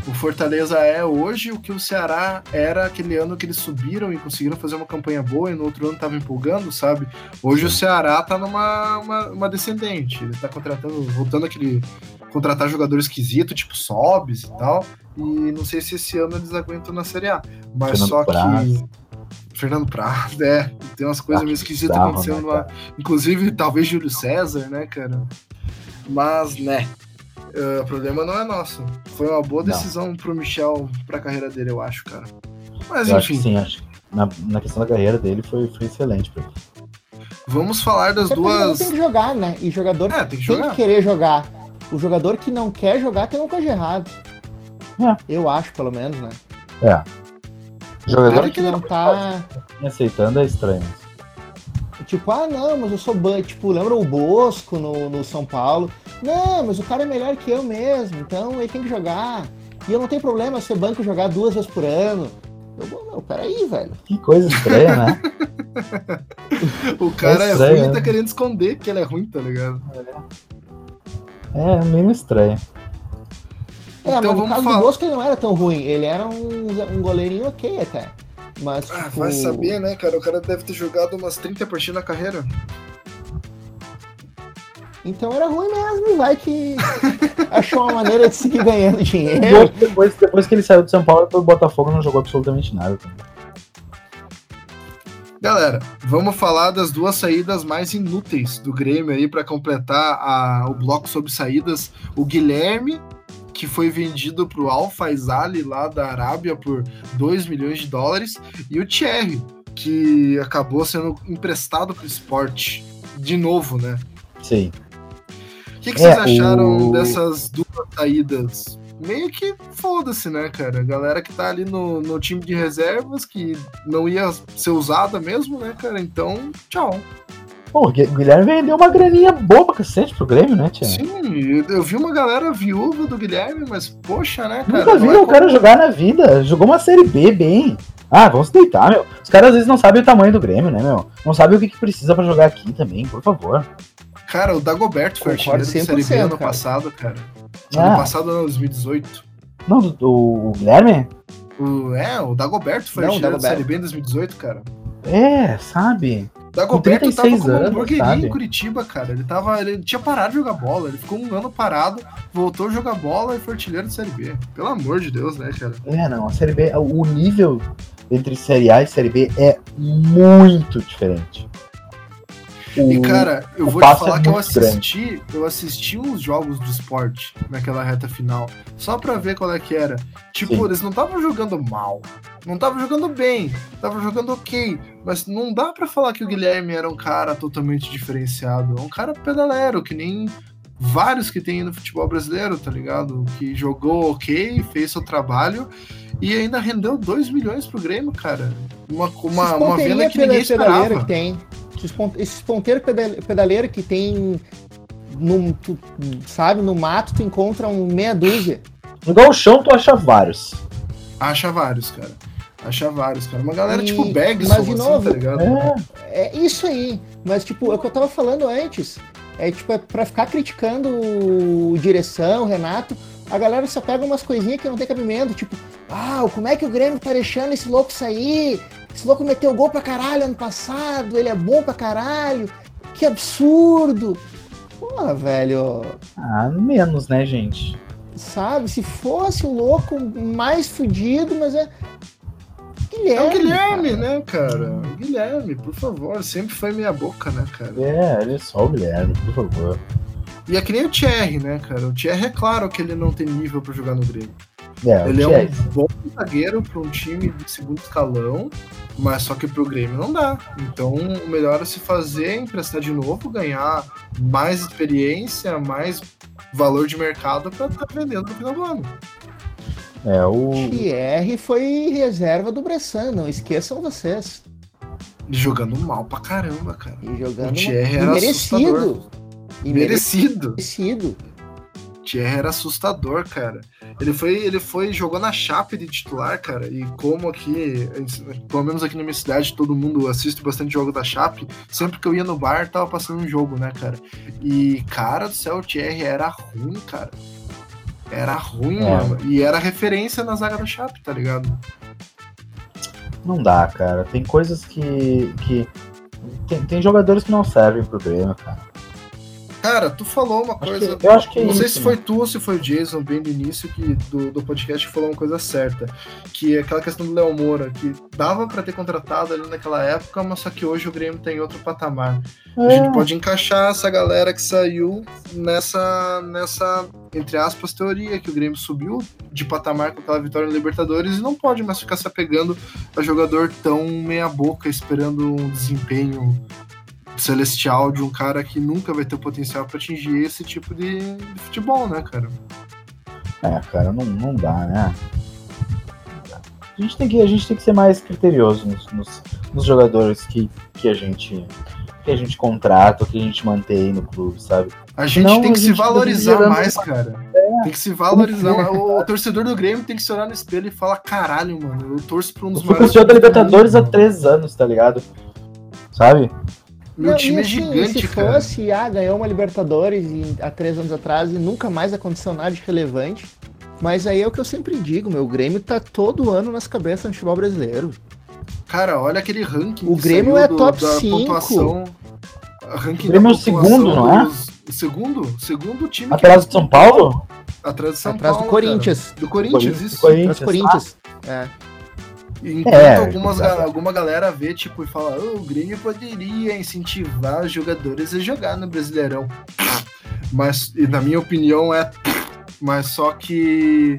Speaker 1: O Fortaleza é hoje o que o Ceará era aquele ano que eles subiram e conseguiram fazer uma campanha boa e no outro ano tava empolgando, sabe? Hoje o Ceará tá numa uma, uma descendente. Ele tá contratando, voltando aquele. contratar jogador esquisito, tipo Sobs e tal. E não sei se esse ano eles aguentam na Série A. Mas Fernando só Praz. que. Fernando Praz, é. Tem umas coisas ah, meio esquisitas acontecendo né, lá. Inclusive, talvez Júlio César, né, cara? Mas, né, Uh, o problema não é nosso. Foi uma boa decisão não. pro Michel pra carreira dele, eu acho, cara. Mas
Speaker 2: eu
Speaker 1: enfim.
Speaker 2: Acho sim, acho. Na, na questão da carreira dele foi, foi excelente pra ele.
Speaker 1: Vamos falar das duas.
Speaker 3: Tem que jogar, né? E jogador é, tem, que, tem que, querer jogar. O jogador que não quer jogar tem uma coisa errada. É. Eu acho, pelo menos, né?
Speaker 2: É.
Speaker 3: O jogador que, que não tá.
Speaker 2: Aceitando é estranho.
Speaker 3: Tipo, ah, não, mas eu sou ban. Tipo, lembra o Bosco no, no São Paulo? Não, mas o cara é melhor que eu mesmo, então ele tem que jogar. E eu não tenho problema ser banco jogar duas vezes por ano. Eu, meu, peraí, velho.
Speaker 2: Que coisa estranha, né?
Speaker 1: o cara é, estranho, é ruim e tá querendo esconder que ele é ruim, tá ligado?
Speaker 2: É, é meio estranho.
Speaker 3: É, então, mas no caso falar... do Bosco ele não era tão ruim. Ele era um, um goleirinho ok até. Mas,
Speaker 1: ah, tipo... vai saber, né, cara? O cara deve ter jogado umas 30 partidas na carreira.
Speaker 3: Então era ruim mesmo, vai que achou uma maneira de seguir ganhando dinheiro.
Speaker 2: Depois, depois que ele saiu de São Paulo, o Botafogo não jogou absolutamente nada.
Speaker 1: Galera, vamos falar das duas saídas mais inúteis do Grêmio aí para completar a, o bloco sobre saídas. O Guilherme, que foi vendido para o Al Faisali lá da Arábia por 2 milhões de dólares, e o Thierry, que acabou sendo emprestado para o esporte de novo, né?
Speaker 2: Sim.
Speaker 1: O que, que é, vocês acharam o... dessas duas saídas? Meio que foda-se, né, cara? A galera que tá ali no, no time de reservas, que não ia ser usada mesmo, né, cara? Então, tchau.
Speaker 2: Pô, o Guilherme vendeu uma graninha boa pra cacete pro Grêmio, né, Tia?
Speaker 1: Sim, eu vi uma galera viúva do Guilherme, mas poxa, né, cara?
Speaker 2: Nunca vi é o cara jogar na vida. Jogou uma Série B bem. Ah, vamos deitar, meu. Os caras às vezes não sabem o tamanho do Grêmio, né, meu? Não sabem o que, que precisa para jogar aqui também, por favor.
Speaker 1: Cara, o Dagoberto foi artilheiro da Série B ano cara. passado, cara. Ah. Ano passado, não, 2018.
Speaker 2: Não, do, o Guilherme?
Speaker 1: O, é, o Dagoberto foi não, artilheiro da Série B em 2018, cara.
Speaker 2: É, sabe?
Speaker 1: Dagoberto tava como um burguerinho em Curitiba, cara. Ele, tava, ele tinha parado de jogar bola. Ele ficou um ano parado, voltou a jogar bola e foi artilheiro da Série B. Pelo amor de Deus, né, cara?
Speaker 2: É, não, a Série B, o nível entre Série A e Série B é muito diferente.
Speaker 1: E cara, eu vou te é falar é que eu assisti, grande. eu assisti uns jogos do esporte naquela reta final, só pra ver qual é que era. Tipo, Sim. eles não estavam jogando mal, não estavam jogando bem, estavam jogando ok, mas não dá para falar que o Guilherme era um cara totalmente diferenciado. É um cara pedalero, que nem vários que tem no futebol brasileiro, tá ligado? Que jogou ok, fez seu trabalho e ainda rendeu 2 milhões pro Grêmio, cara. Uma, uma, uma venda que ninguém esperava.
Speaker 3: Que tem. Esses ponteiros pedaleiros que tem no, tu, sabe, no mato tu encontra um meia dúzia.
Speaker 2: No galchão tu acha vários.
Speaker 1: Acha vários, cara. Acha vários, cara. Uma galera e, tipo Bags,
Speaker 3: mas de novo, assim, tá ligado? É, é, isso aí. Mas, tipo, é o que eu tava falando antes. É, tipo, é pra ficar criticando o direção, o Renato, a galera só pega umas coisinhas que não tem cabimento. Tipo, ah, como é que o Grêmio tá deixando esse louco sair? Esse louco meteu gol pra caralho ano passado, ele é bom pra caralho. Que absurdo. Porra, velho.
Speaker 2: Ah, menos, né, gente?
Speaker 3: Sabe? Se fosse o louco mais fudido, mas é.
Speaker 1: Guilherme. É o Guilherme, cara. né, cara? Guilherme, por favor, sempre foi minha boca, né, cara?
Speaker 2: É, ele é só o Guilherme, por favor.
Speaker 1: E é que nem o Thierry, né, cara? O Thierry é claro que ele não tem nível para jogar no Grêmio. É, ele é um bom zagueiro para um time de segundo escalão, mas só que pro Grêmio não dá. Então, o melhor é se fazer, emprestar de novo, ganhar mais experiência, mais valor de mercado para estar tá vendendo no final do ano.
Speaker 3: É, o Thierry foi reserva do Bressan, não esqueçam vocês.
Speaker 1: Jogando mal pra caramba, cara.
Speaker 3: E jogando
Speaker 1: o Thierry era merecido. Assustador.
Speaker 3: E merecido. Merecido.
Speaker 1: Thierry era assustador, cara. Ele foi, ele foi, jogou na Chape de titular, cara. E como aqui, pelo menos aqui na minha cidade, todo mundo assiste bastante jogo da Chape. Sempre que eu ia no bar, tava passando um jogo, né, cara? E, cara do céu, o Thierry era ruim, cara. Era ruim, é. mano. E era referência na zaga da Chape, tá ligado?
Speaker 2: Não dá, cara. Tem coisas que. que... Tem, tem jogadores que não servem pro Grêmio, cara.
Speaker 1: Cara, tu falou uma coisa.
Speaker 2: Que, eu acho que é
Speaker 1: Não
Speaker 2: sei
Speaker 1: se foi tu ou se foi o Jason, bem no início que, do, do podcast, que falou uma coisa certa. Que é aquela questão do Léo Moura, que dava para ter contratado ali naquela época, mas só que hoje o Grêmio tem outro patamar. É. A gente pode encaixar essa galera que saiu nessa, nessa, entre aspas, teoria, que o Grêmio subiu de patamar com aquela vitória no Libertadores e não pode mais ficar se apegando a jogador tão meia-boca, esperando um desempenho celestial de um cara que nunca vai ter potencial para atingir esse tipo de, de, futebol, né, cara?
Speaker 2: É, cara, não, não dá, né? A gente tem que, a gente tem que ser mais criterioso nos, nos, nos jogadores que, que a gente que a gente contrata, que a gente mantém no clube, sabe?
Speaker 1: A gente Não, tem que se valorizar mais, cara. É. Tem que se valorizar. O, o, torcedor do Grêmio tem que se olhar no espelho e falar: caralho, mano, eu torço pra um dos
Speaker 2: eu maiores. Eu da Libertadores há três anos, tá ligado? Sabe?
Speaker 1: Meu não, time é assim, gigante,
Speaker 3: se
Speaker 1: cara.
Speaker 3: fosse, ah, ganhou uma Libertadores há três anos atrás e nunca mais aconteceu nada de relevante. Mas aí é o que eu sempre digo, meu Grêmio tá todo ano nas cabeças do futebol brasileiro.
Speaker 1: Cara, olha aquele ranking.
Speaker 3: O Grêmio é do, top 5.
Speaker 2: Ranking o Grêmio é o segundo, não é?
Speaker 1: O segundo? Segundo time.
Speaker 2: Atrás do São Paulo?
Speaker 1: Atrás do São
Speaker 3: Atrás
Speaker 1: Paulo.
Speaker 3: do Corinthians.
Speaker 1: Cara. Do Corinthians, isso.
Speaker 3: Corinthians. Atrás do Corinthians. Ah. É.
Speaker 1: Enquanto é, algumas, alguma galera vê, tipo, e fala, oh, o Grêmio poderia incentivar os jogadores a jogar no Brasileirão. Mas, e na minha opinião, é. Mas só que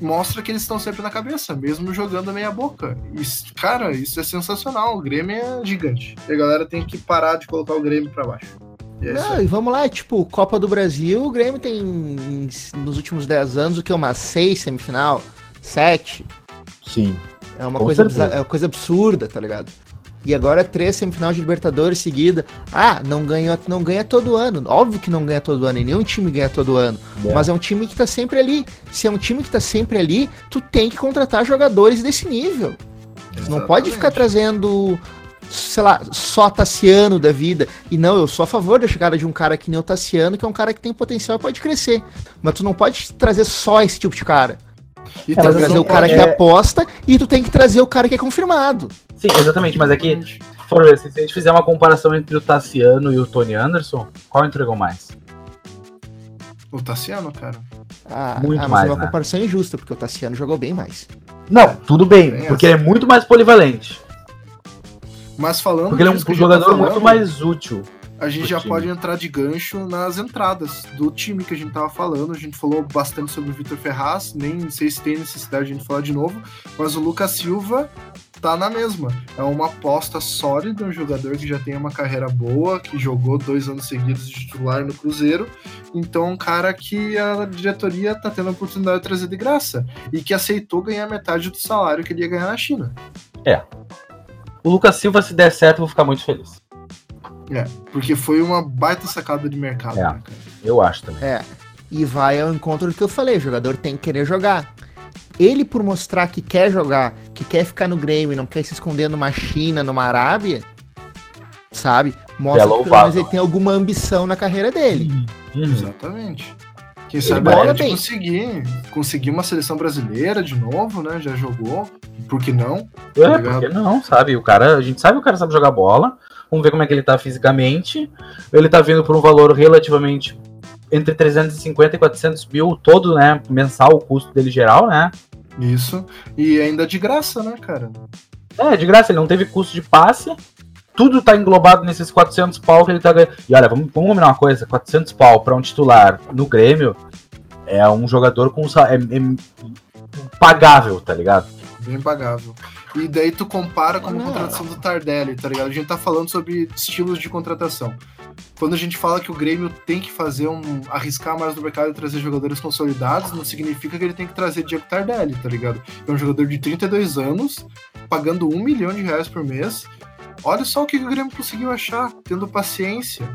Speaker 1: mostra que eles estão sempre na cabeça, mesmo jogando meia boca. Isso, cara, isso é sensacional. O Grêmio é gigante. E a galera tem que parar de colocar o Grêmio para baixo.
Speaker 3: E, é Não, e vamos lá, tipo, Copa do Brasil, o Grêmio tem nos últimos 10 anos o que? Umas 6 semifinal? 7?
Speaker 2: Sim.
Speaker 3: É uma coisa, é uma coisa absurda, tá ligado? E agora é três semifinais de Libertadores seguida. Ah, não ganha, não ganha todo ano. Óbvio que não ganha todo ano, e nenhum time ganha todo ano. É. Mas é um time que tá sempre ali. Se é um time que tá sempre ali, tu tem que contratar jogadores desse nível. Exatamente. Não pode ficar trazendo, sei lá, só Tassiano da vida. E não, eu sou a favor da chegada de um cara que nem o Tassiano, que é um cara que tem potencial e pode crescer. Mas tu não pode trazer só esse tipo de cara. E é, tem que trazer o cara é... que aposta e tu tem que trazer o cara que é confirmado.
Speaker 2: Sim, exatamente, mas aqui, é se a gente fizer uma comparação entre o Tassiano e o Tony Anderson, qual entregou mais?
Speaker 1: O Tassiano, cara.
Speaker 3: Ah, muito ah, mas mais, é uma né? comparação injusta, porque o Tassiano jogou bem mais.
Speaker 2: Não, tudo bem, bem porque assim. ele é muito mais polivalente.
Speaker 1: Mas falando.
Speaker 2: Porque ele é um jogador tá falando, muito mais útil
Speaker 1: a gente já time. pode entrar de gancho nas entradas do time que a gente tava falando. A gente falou bastante sobre o Vitor Ferraz, nem sei se tem necessidade de a gente falar de novo, mas o Lucas Silva tá na mesma. É uma aposta sólida, um jogador que já tem uma carreira boa, que jogou dois anos seguidos de titular no Cruzeiro. Então, um cara que a diretoria tá tendo a oportunidade de trazer de graça e que aceitou ganhar metade do salário que ele ia ganhar na China.
Speaker 2: É. O Lucas Silva, se der certo, eu vou ficar muito feliz.
Speaker 1: É, porque foi uma baita sacada de mercado,
Speaker 2: é,
Speaker 1: né,
Speaker 2: Eu acho também.
Speaker 3: É. E vai ao encontro do que eu falei, o jogador tem que querer jogar. Ele, por mostrar que quer jogar, que quer ficar no Grêmio, não quer se esconder numa China, numa Arábia, sabe? Mostra que pelo menos ele tem alguma ambição na carreira dele.
Speaker 1: Uhum. Exatamente. Quem sabe ele bem. conseguir, conseguir uma seleção brasileira de novo, né? Já jogou. Por que não?
Speaker 2: É, tá por que não, sabe? O cara, a gente sabe que o cara sabe jogar bola. Vamos ver como é que ele tá fisicamente. Ele tá vindo por um valor relativamente entre 350 e 400 mil todo, né? Mensal o custo dele geral, né?
Speaker 1: Isso. E ainda de graça, né, cara?
Speaker 2: É, de graça. Ele não teve custo de passe. Tudo tá englobado nesses 400 pau que ele tá ganhando. E olha, vamos, vamos combinar uma coisa: 400 pau para um titular no Grêmio é um jogador com. É, é pagável, tá ligado?
Speaker 1: Bem pagável. E daí tu compara com a contratação do Tardelli, tá ligado? A gente tá falando sobre estilos de contratação. Quando a gente fala que o Grêmio tem que fazer um. arriscar mais no mercado e trazer jogadores consolidados, não significa que ele tem que trazer Diego Tardelli, tá ligado? É um jogador de 32 anos, pagando um milhão de reais por mês. Olha só o que o Grêmio conseguiu achar, tendo paciência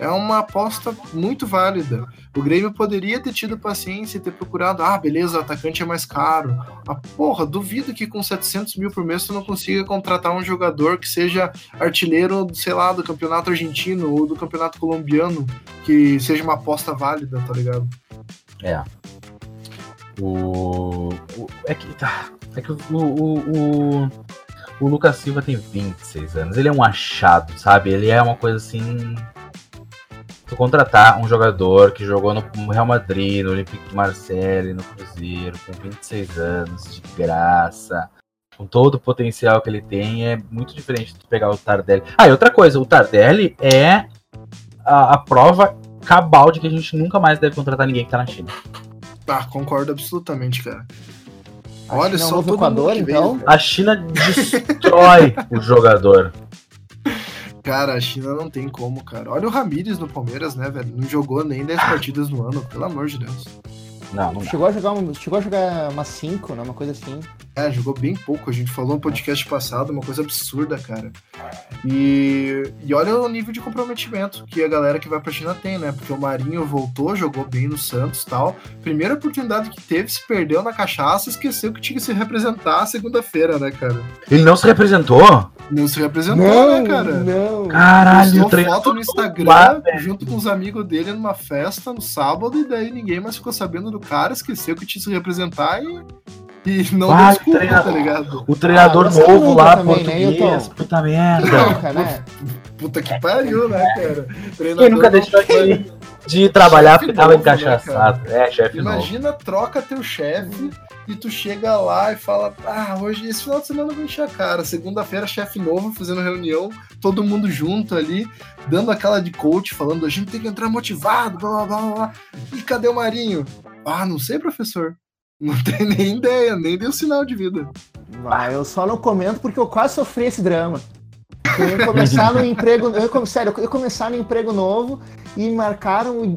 Speaker 1: é uma aposta muito válida. O Grêmio poderia ter tido paciência e ter procurado, ah, beleza, o atacante é mais caro. Ah, porra, duvido que com 700 mil por mês tu não consiga contratar um jogador que seja artilheiro, sei lá, do campeonato argentino ou do campeonato colombiano, que seja uma aposta válida, tá ligado?
Speaker 2: É. O. o é que. Tá. É que o, o, o, o Lucas Silva tem 26 anos. Ele é um achado, sabe? Ele é uma coisa assim tu contratar um jogador que jogou no Real Madrid, no Olympique de Marseille, no Cruzeiro, com 26 anos, de graça, com todo o potencial que ele tem, é muito diferente de pegar o Tardelli. Ah, e outra coisa, o Tardelli é a, a prova cabal de que a gente nunca mais deve contratar ninguém que tá na China.
Speaker 1: Ah, concordo absolutamente, cara.
Speaker 3: Olha só, todo Equador, então.
Speaker 2: A China destrói o jogador.
Speaker 1: Cara, a China não tem como, cara. Olha o Ramires no Palmeiras, né, velho? Não jogou nem 10 partidas no ano, pelo amor de Deus.
Speaker 3: Não, não chegou, a jogar, chegou a jogar umas 5, né? Uma coisa assim.
Speaker 1: É, jogou bem pouco. A gente falou no podcast passado, uma coisa absurda, cara. E, e olha o nível de comprometimento que a galera que vai pra China tem, né? Porque o Marinho voltou, jogou bem no Santos tal. Primeira oportunidade que teve, se perdeu na cachaça, esqueceu que tinha que se representar segunda-feira, né, cara?
Speaker 2: Ele não se representou?
Speaker 1: Não se representou, não, né, cara?
Speaker 2: Não. Caralho,
Speaker 1: Postou foto no Instagram junto com os amigos dele numa festa no sábado, e daí ninguém mais ficou sabendo do cara, esqueceu que tinha que se representar e e não Vai, desculpa, treina... tá ligado?
Speaker 2: O treinador ah, novo lá, também, né, português, né, puta merda.
Speaker 1: né? Puta que pariu, né, cara?
Speaker 2: Treinador Quem nunca deixou de, de trabalhar porque tava né, encaixaçado. Né, é, chefe
Speaker 1: Imagina, novo. troca teu chefe e tu chega lá e fala, ah, hoje, esse final de semana eu vou encher a cara. Segunda-feira, chefe novo, fazendo reunião, todo mundo junto ali, dando aquela de coach, falando, a gente tem que entrar motivado, blá, blá, blá, blá. E cadê o Marinho? Ah, não sei, professor. Não tem nem ideia, nem deu sinal de vida.
Speaker 3: Ah, eu só não comento porque eu quase sofri esse drama. Eu ia começar no emprego. Eu ia, sério, eu ia começar no emprego novo e marcaram.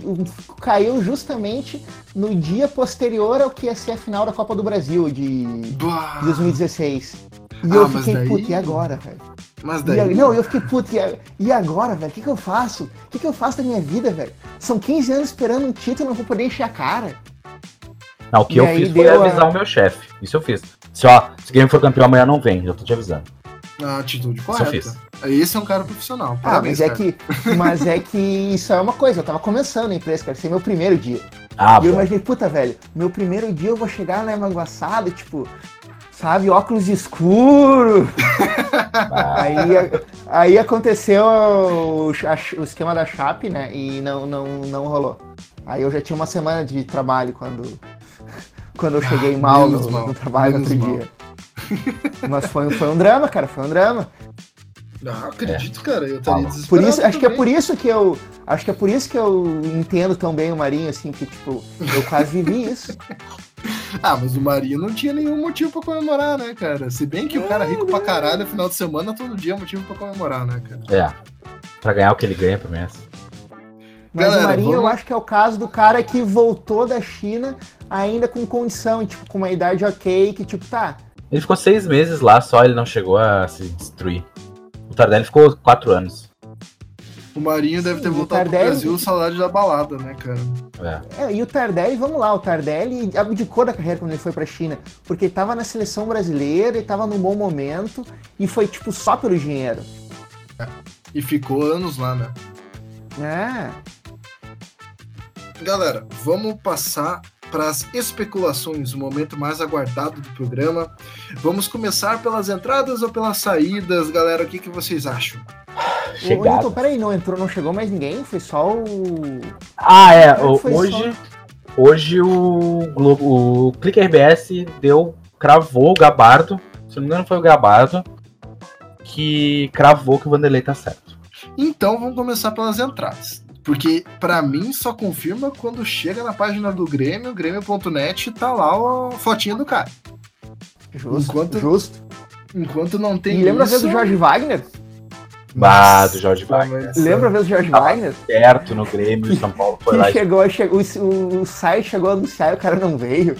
Speaker 3: Caiu justamente no dia posterior ao que ia ser a final da Copa do Brasil de, de 2016. E ah, eu fiquei, daí... puta, e agora, velho?
Speaker 1: Mas daí.
Speaker 3: E, não, eu fiquei, puta, e agora, velho? O que, que eu faço? O que, que eu faço da minha vida, velho? São 15 anos esperando um título e não vou poder encher a cara.
Speaker 2: Não, o que e eu fiz foi avisar a... o meu chefe. Isso eu fiz. Se, ó, se o game for campeão amanhã não vem, já tô te avisando.
Speaker 1: A atitude correta. Isso eu fiz. Esse é um cara profissional.
Speaker 3: Ah, Parabéns, ah, mas é, que, mas é que isso é uma coisa. Eu tava começando a empresa, cara. Esse é meu primeiro dia. Ah, e eu imaginei, puta, velho, meu primeiro dia eu vou chegar na Maguaçada, tipo, sabe, óculos escuro. aí, aí aconteceu o, o, esquema da Chape, né? E não, não, não rolou. Aí eu já tinha uma semana de trabalho quando quando eu cheguei ah, mal, no, mal no, trabalho no outro mal. dia. Mas foi, foi um drama, cara, foi um drama.
Speaker 1: Não, acredito, é. cara, eu estaria desesperado.
Speaker 3: Por isso, acho que é por isso que eu. Acho que é por isso que eu entendo tão bem o Marinho, assim, que, tipo, eu quase vivi isso.
Speaker 1: ah, mas o Marinho não tinha nenhum motivo pra comemorar, né, cara? Se bem que o cara é rico pra caralho, final de semana, todo dia é motivo pra comemorar, né, cara?
Speaker 2: É. Pra ganhar o que ele ganha mês.
Speaker 3: Mas Galera, o Marinho vamos... eu acho que é o caso do cara que voltou da China ainda com condição, tipo, com uma idade ok, que tipo, tá.
Speaker 2: Ele ficou seis meses lá só, ele não chegou a se destruir. O Tardelli ficou quatro anos.
Speaker 1: O Marinho Sim, deve ter voltado Tardelli... pro Brasil saudade da balada, né, cara?
Speaker 3: É. é. e o Tardelli, vamos lá, o Tardelli abdicou da carreira quando ele foi pra China, porque ele tava na seleção brasileira, ele tava num bom momento, e foi, tipo, só pelo dinheiro.
Speaker 1: É. E ficou anos lá, né?
Speaker 3: É.
Speaker 1: Galera, vamos passar para as especulações, o momento mais aguardado do programa. Vamos começar pelas entradas ou pelas saídas, galera? O que, que vocês acham?
Speaker 3: Chegado. peraí, não entrou, não chegou mais ninguém? Foi só o.
Speaker 2: Ah, é. O, hoje, só... hoje o Globo, o RBS deu, cravou o Gabardo. Se não me engano, foi o Gabardo que cravou que o Vanderlei tá certo.
Speaker 1: Então vamos começar pelas entradas. Porque, para mim, só confirma quando chega na página do Grêmio, grêmio.net, tá lá a fotinha do cara.
Speaker 3: Justo, enquanto, justo.
Speaker 1: Enquanto não tem
Speaker 3: e lembra isso... a vez do Jorge Wagner?
Speaker 2: Bah, do Jorge Wagner.
Speaker 3: Lembra a vez do Jorge Wagner?
Speaker 2: Certo, no Grêmio, São Paulo foi lá.
Speaker 3: Chegou, chegou, o, o site chegou a anunciar e o cara não veio.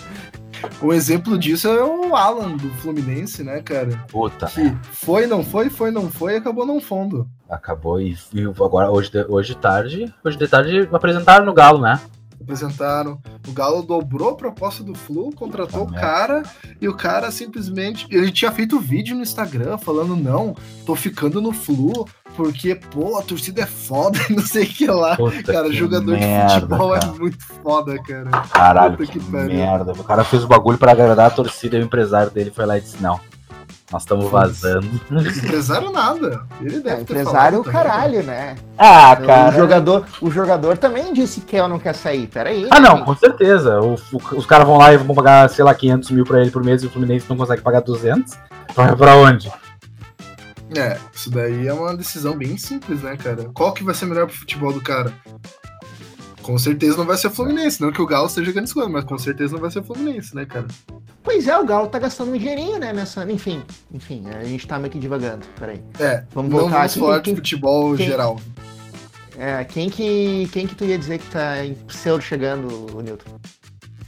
Speaker 1: Um exemplo disso é o Alan do Fluminense, né, cara?
Speaker 2: Puta.
Speaker 1: Que né? foi, não foi, foi, não foi e acabou não fundo.
Speaker 2: Acabou e, e agora hoje de, hoje tarde, hoje de tarde apresentaram no Galo, né?
Speaker 1: apresentaram. O Galo dobrou a proposta do Flu, contratou o cara e o cara simplesmente. Ele tinha feito vídeo no Instagram falando: não, tô ficando no Flu. Porque, pô, a torcida é foda e não sei o que lá. Puta cara, que jogador merda, de futebol é cara. é muito foda, cara.
Speaker 2: Caralho, Puta que, que merda. O cara fez o bagulho para agradar a torcida e o empresário dele foi lá e disse: não, nós estamos vazando.
Speaker 1: Empresário nada. Ele deve é,
Speaker 3: empresário o caralho, né?
Speaker 2: Ah, cara.
Speaker 3: O jogador, o jogador também disse que eu não quer sair. Pera aí.
Speaker 2: Ah, não, com certeza. O, o, os caras vão lá e vão pagar, sei lá, 500 mil pra ele por mês e o Fluminense não consegue pagar 200. Vai pra onde?
Speaker 1: É, isso daí é uma decisão bem simples, né, cara? Qual que vai ser melhor pro futebol do cara? Com certeza não vai ser Fluminense, não que o Galo esteja ganhando coisas, mas com certeza não vai ser Fluminense, né, cara?
Speaker 3: Pois é, o Galo tá gastando um dinheirinho, né, nessa... Enfim, enfim, a gente tá meio que divagando, peraí.
Speaker 1: É, vamos voltar não vamos falar de futebol quem, geral.
Speaker 3: É, quem que, quem que tu ia dizer que tá em pseudo chegando, Nilton?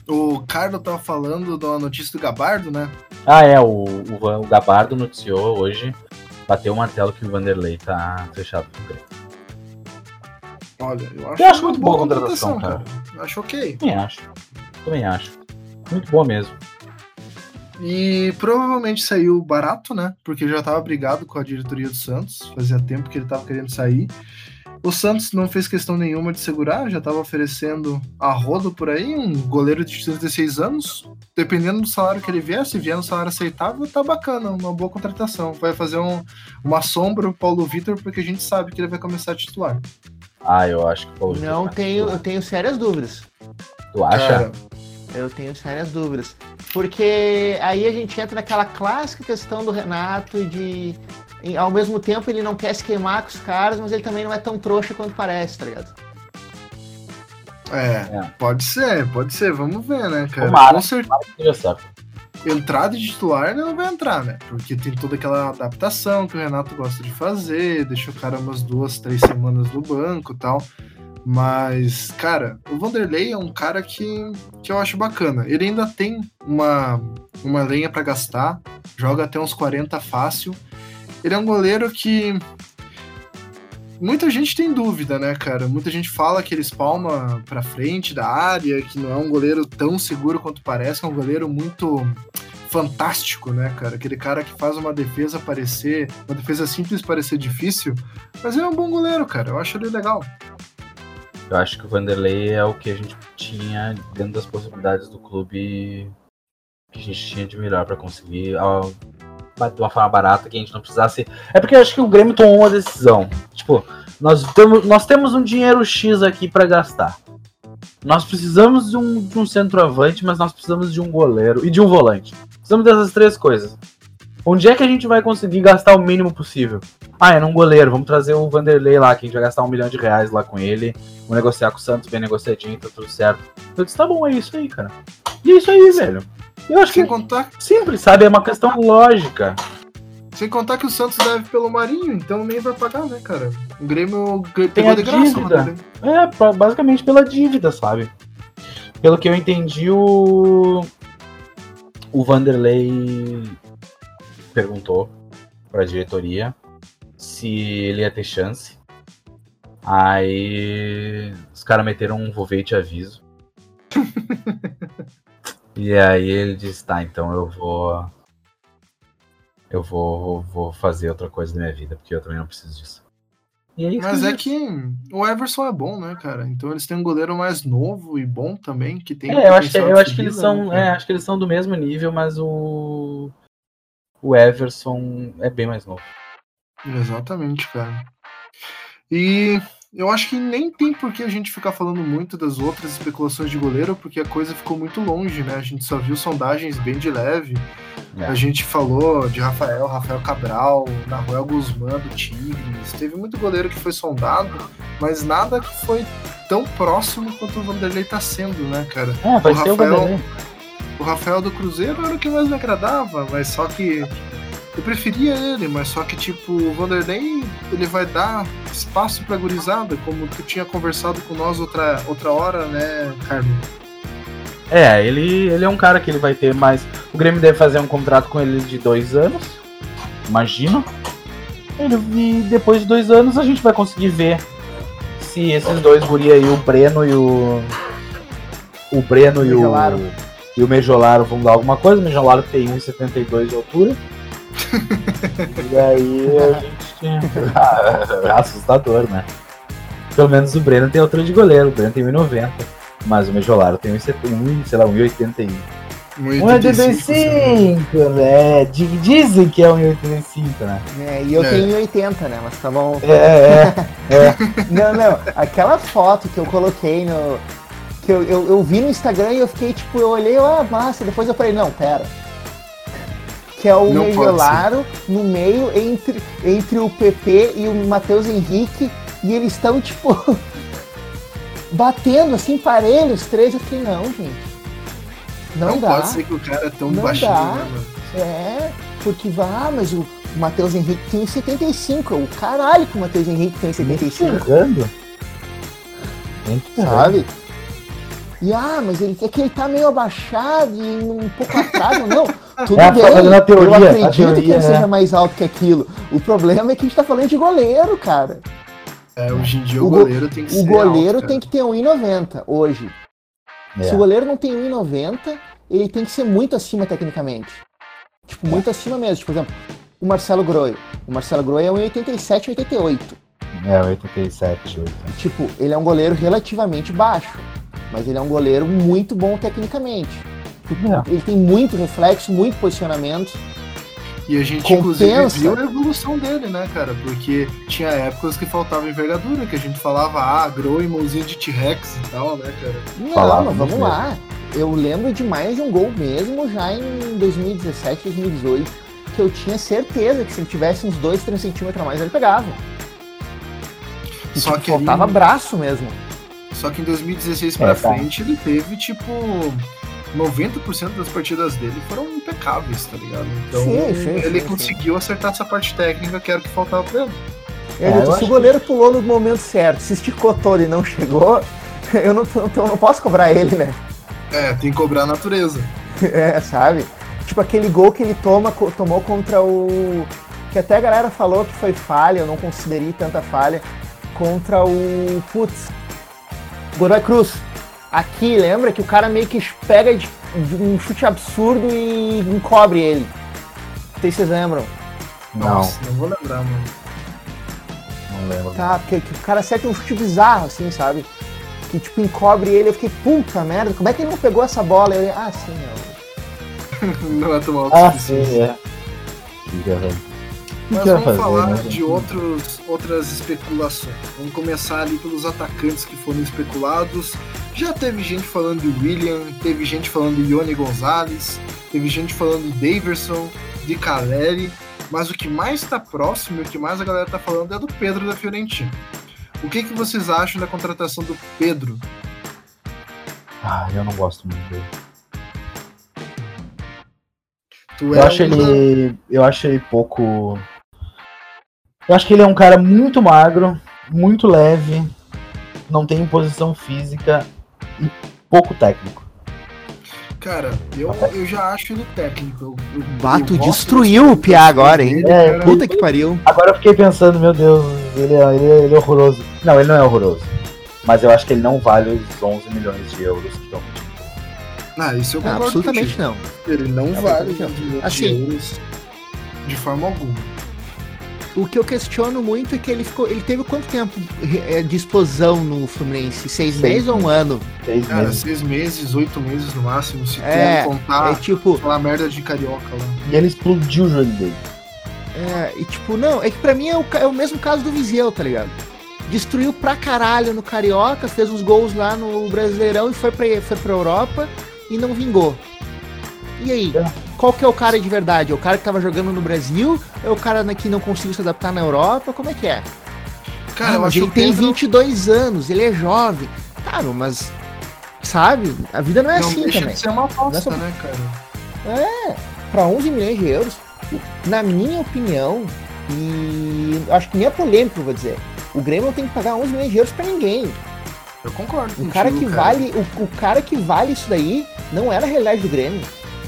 Speaker 1: O Carlos tava falando da notícia do Gabardo, né?
Speaker 2: Ah, é, o, o, o Gabardo noticiou hoje, bateu o martelo que o Vanderlei tá fechado com o Grêmio.
Speaker 1: Olha, eu
Speaker 2: acho, eu acho muito boa a contratação, cara.
Speaker 1: cara. Acho ok.
Speaker 2: Também acho. Também acho. Muito boa mesmo.
Speaker 1: E provavelmente saiu barato, né? Porque já estava brigado com a diretoria do Santos. Fazia tempo que ele estava querendo sair. O Santos não fez questão nenhuma de segurar, já estava oferecendo a rodo por aí, um goleiro de 36 anos. Dependendo do salário que ele vier, se vier no salário aceitável, tá bacana, uma boa contratação. Vai fazer um, uma sombra o Paulo Vitor, porque a gente sabe que ele vai começar a titular.
Speaker 2: Ah, eu acho que o Paulo.
Speaker 3: Não tenho, eu tenho sérias dúvidas.
Speaker 2: Tu acha? Cara,
Speaker 3: eu tenho sérias dúvidas. Porque aí a gente entra naquela clássica questão do Renato de. Ao mesmo tempo ele não quer se queimar com os caras, mas ele também não é tão trouxa quanto parece, tá ligado?
Speaker 1: É, é. pode ser, pode ser, vamos ver, né, cara?
Speaker 2: Tomara, com certeza.
Speaker 1: Entrada de titular não vai entrar, né? Porque tem toda aquela adaptação que o Renato gosta de fazer, deixa o cara umas duas, três semanas no banco e tal. Mas, cara, o Vanderlei é um cara que, que eu acho bacana. Ele ainda tem uma, uma lenha para gastar, joga até uns 40 fácil. Ele é um goleiro que. Muita gente tem dúvida, né, cara? Muita gente fala que ele espalma pra frente da área, que não é um goleiro tão seguro quanto parece, é um goleiro muito fantástico, né, cara? Aquele cara que faz uma defesa parecer, uma defesa simples parecer difícil, mas ele é um bom goleiro, cara. Eu acho ele legal.
Speaker 2: Eu acho que o Vanderlei é o que a gente tinha dentro das possibilidades do clube que a gente tinha de melhor para conseguir de uma forma barata que a gente não precisasse. É porque eu acho que o Grêmio tomou uma decisão. Tipo, nós temos, nós temos um dinheiro X aqui para gastar. Nós precisamos de um, de um centroavante, mas nós precisamos de um goleiro e de um volante. Precisamos dessas três coisas. Onde é que a gente vai conseguir gastar o mínimo possível? Ah, é num goleiro. Vamos trazer o Vanderlei lá, que a gente vai gastar um milhão de reais lá com ele. Vamos negociar com o Santos, bem negociadinho, tá tudo certo. Eu disse, tá bom, é isso aí, cara. E é isso aí, velho. Eu acho Sem que contar... simples, sabe? É uma questão lógica.
Speaker 1: Sem contar que o Santos deve pelo Marinho, então nem vai pagar, né, cara? O Grêmio
Speaker 2: tem a de graça, dívida. É, basicamente pela dívida, sabe? Pelo que eu entendi, o. O Vanderlei perguntou para a diretoria se ele ia ter chance Aí os caras meteram um volvete aviso. E aí ele disse, tá, então eu vou. Eu vou, vou fazer outra coisa na minha vida, porque eu também não preciso disso.
Speaker 1: É Mas é que o Everson é bom, né, cara? Então eles têm um goleiro mais novo e bom também, que tem.
Speaker 2: É, eu acho, eu acho que eles são. Né, é, acho que eles são do mesmo nível, mas o. O Everson é bem mais novo.
Speaker 1: Exatamente, cara. E eu acho que nem tem por que a gente ficar falando muito das outras especulações de goleiro, porque a coisa ficou muito longe, né? A gente só viu sondagens bem de leve. É. A gente falou de Rafael, Rafael Cabral, Nahuel Guzmán do Tigres. Teve muito goleiro que foi sondado, mas nada que foi tão próximo quanto o Vanderlei tá sendo, né, cara?
Speaker 2: É, vai o Rafael,
Speaker 1: o, o Rafael do Cruzeiro era o que mais me agradava, mas só que eu preferia ele, mas só que, tipo, o Vanderlei, ele vai dar espaço pra gurizada, como tu tinha conversado com nós outra, outra hora, né, Carlos?
Speaker 2: É, ele, ele é um cara que ele vai ter mais. O Grêmio deve fazer um contrato com ele de dois anos, imagino. E depois de dois anos a gente vai conseguir ver se esses dois guri aí, o Breno e o. O Breno o e o. E o Mejolaro vão dar alguma coisa. O Mejolaro tem 1,72 de altura. E aí a gente. é assustador, né? Pelo menos o Breno tem altura de goleiro, o Breno tem 1,90. Mas o Mejolaro tem 1,71, sei lá, 1,81. 1,85, né? Dizem que é 1,85, né?
Speaker 3: É, e eu é. tenho 1,80, né? Mas tá bom.
Speaker 2: É, é, é.
Speaker 3: não, não. Aquela foto que eu coloquei no. Que eu, eu, eu vi no Instagram e eu fiquei tipo, eu olhei, oh, massa. Depois eu falei, não, pera que é o Não no meio entre, entre o PP e o Matheus Henrique, e eles estão, tipo, batendo assim, parelhos, os três. Eu fiquei, não, gente. Não, não dá.
Speaker 1: pode ser que o cara é tão não baixinho, dá. Né,
Speaker 3: É, porque vá, ah, mas o Matheus Henrique tem 75. O caralho que o Matheus Henrique tem 75.
Speaker 2: Ferrando.
Speaker 3: Sabe? E ah, mas ele é que ele tá meio abaixado e um pouco atrás, não. Tudo é, bem,
Speaker 2: na teoria, eu
Speaker 3: acredito
Speaker 2: teoria,
Speaker 3: que ele é. seja mais alto que aquilo. O problema é que a gente tá falando de goleiro, cara.
Speaker 1: É, hoje em dia o, o goleiro tem que
Speaker 3: ser. O goleiro alto, tem que ter 1,90 hoje. É. Se o goleiro não tem 1,90, ele tem que ser muito acima tecnicamente. Tipo, muito acima mesmo. Tipo, por exemplo, o Marcelo Groi. O Marcelo Groi é 1,87, 88.
Speaker 2: É, 87, 8.
Speaker 3: Tipo, ele é um goleiro relativamente baixo. Mas ele é um goleiro muito bom tecnicamente. É. Ele tem muito reflexo, muito posicionamento.
Speaker 1: E a gente, Compensa. inclusive, viu a evolução dele, né, cara? Porque tinha épocas que faltava envergadura, que a gente falava, ah, grow e mãozinha de T-Rex e tal, né, cara?
Speaker 3: Não, falava mas vamos lá. Eu lembro de mais de um gol mesmo já em 2017, 2018, que eu tinha certeza que se ele tivesse uns 2, 3 centímetros a mais, ele pegava. E, Só tipo, que faltava ele... braço mesmo.
Speaker 1: Só que em 2016 pra é, tá. frente ele teve, tipo, 90% das partidas dele foram impecáveis, tá ligado? Então sim, sim, ele sim, conseguiu acertar essa parte técnica que era o que faltava pra ele.
Speaker 3: É, se o goleiro que... pulou no momento certo, se esticou todo e não chegou, eu não, eu não posso cobrar ele, né?
Speaker 1: É, tem que cobrar a natureza.
Speaker 3: é, sabe? Tipo aquele gol que ele toma, tomou contra o. Que até a galera falou que foi falha, eu não considerei tanta falha. Contra o. Putz. Godoy Cruz. Aqui, lembra que o cara meio que pega de, de um chute absurdo e encobre ele. Não sei se vocês lembram.
Speaker 1: Não. Nossa, não vou lembrar, mano.
Speaker 2: Não lembro.
Speaker 3: Tá, porque que o cara acerta um chute bizarro, assim, sabe? Que tipo encobre ele, eu fiquei, puta merda, como é que ele não pegou essa bola? Eu, ah, sim,
Speaker 1: eu... não é tão alto
Speaker 2: Ah, sim, é.
Speaker 1: Mas vamos falar né? de outros, outras especulações. Vamos começar ali pelos atacantes que foram especulados. Já teve gente falando de William, teve gente falando de Ione Gonzalez, teve gente falando de Daverson, de Caleri, mas o que mais está próximo e o que mais a galera está falando é do Pedro da Fiorentina. O que, que vocês acham da contratação do Pedro?
Speaker 2: Ah, eu não gosto muito dele. Tu eu, é acho ele, eu acho ele pouco eu acho que ele é um cara muito magro, muito leve, não tem posição física e pouco técnico.
Speaker 1: Cara, eu, eu já acho ele técnico. Eu,
Speaker 3: Bato destruiu o Pia agora, hein?
Speaker 2: É,
Speaker 3: Puta que pariu.
Speaker 2: Agora eu fiquei pensando, meu Deus, ele é, ele, é, ele é horroroso. Não, ele não é horroroso. Mas eu acho que ele não vale os 11 milhões de euros que estão
Speaker 1: Ah, isso eu concordo
Speaker 3: Absolutamente
Speaker 1: contigo.
Speaker 3: não.
Speaker 1: Ele não vale
Speaker 3: Absolutamente não.
Speaker 1: 11 milhões
Speaker 3: Assim.
Speaker 1: de euros de forma alguma.
Speaker 3: O que eu questiono muito é que ele ficou. Ele teve quanto tempo eh, de explosão no Fluminense? Seis, meses ou um ano?
Speaker 2: Seis
Speaker 1: Cara,
Speaker 2: meses.
Speaker 1: seis meses, oito meses no máximo, se
Speaker 3: É,
Speaker 1: tu contar
Speaker 3: é tipo.
Speaker 1: aquela merda de carioca lá.
Speaker 2: E ele explodiu o joelho dele.
Speaker 3: É, e tipo, não, é que pra mim é o, é o mesmo caso do Viseu, tá ligado? Destruiu pra caralho no Carioca, fez uns gols lá no Brasileirão e foi pra, foi pra Europa e não vingou. E aí?
Speaker 2: É.
Speaker 3: Qual que é o cara de verdade? É o cara que tava jogando no Brasil? É o cara que não conseguiu se adaptar na Europa? Como é que é?
Speaker 1: Cara,
Speaker 3: Ah,
Speaker 1: eu acho
Speaker 3: ele tem
Speaker 1: Pedro
Speaker 3: 22 anos, ele é jovem. Cara, mas. Sabe? A vida não é
Speaker 1: não
Speaker 3: assim
Speaker 1: deixa
Speaker 3: também.
Speaker 1: de ser uma aposta, né, cara?
Speaker 3: Para 11 milhões de euros, na minha opinião, e acho que nem é polêmico, eu vou dizer. O Grêmio não tem que pagar 11 milhões de euros para ninguém.
Speaker 1: Eu concordo
Speaker 3: O
Speaker 1: contigo,
Speaker 3: cara que vale, o, o cara que vale isso daí não era a realidade do Grêmio.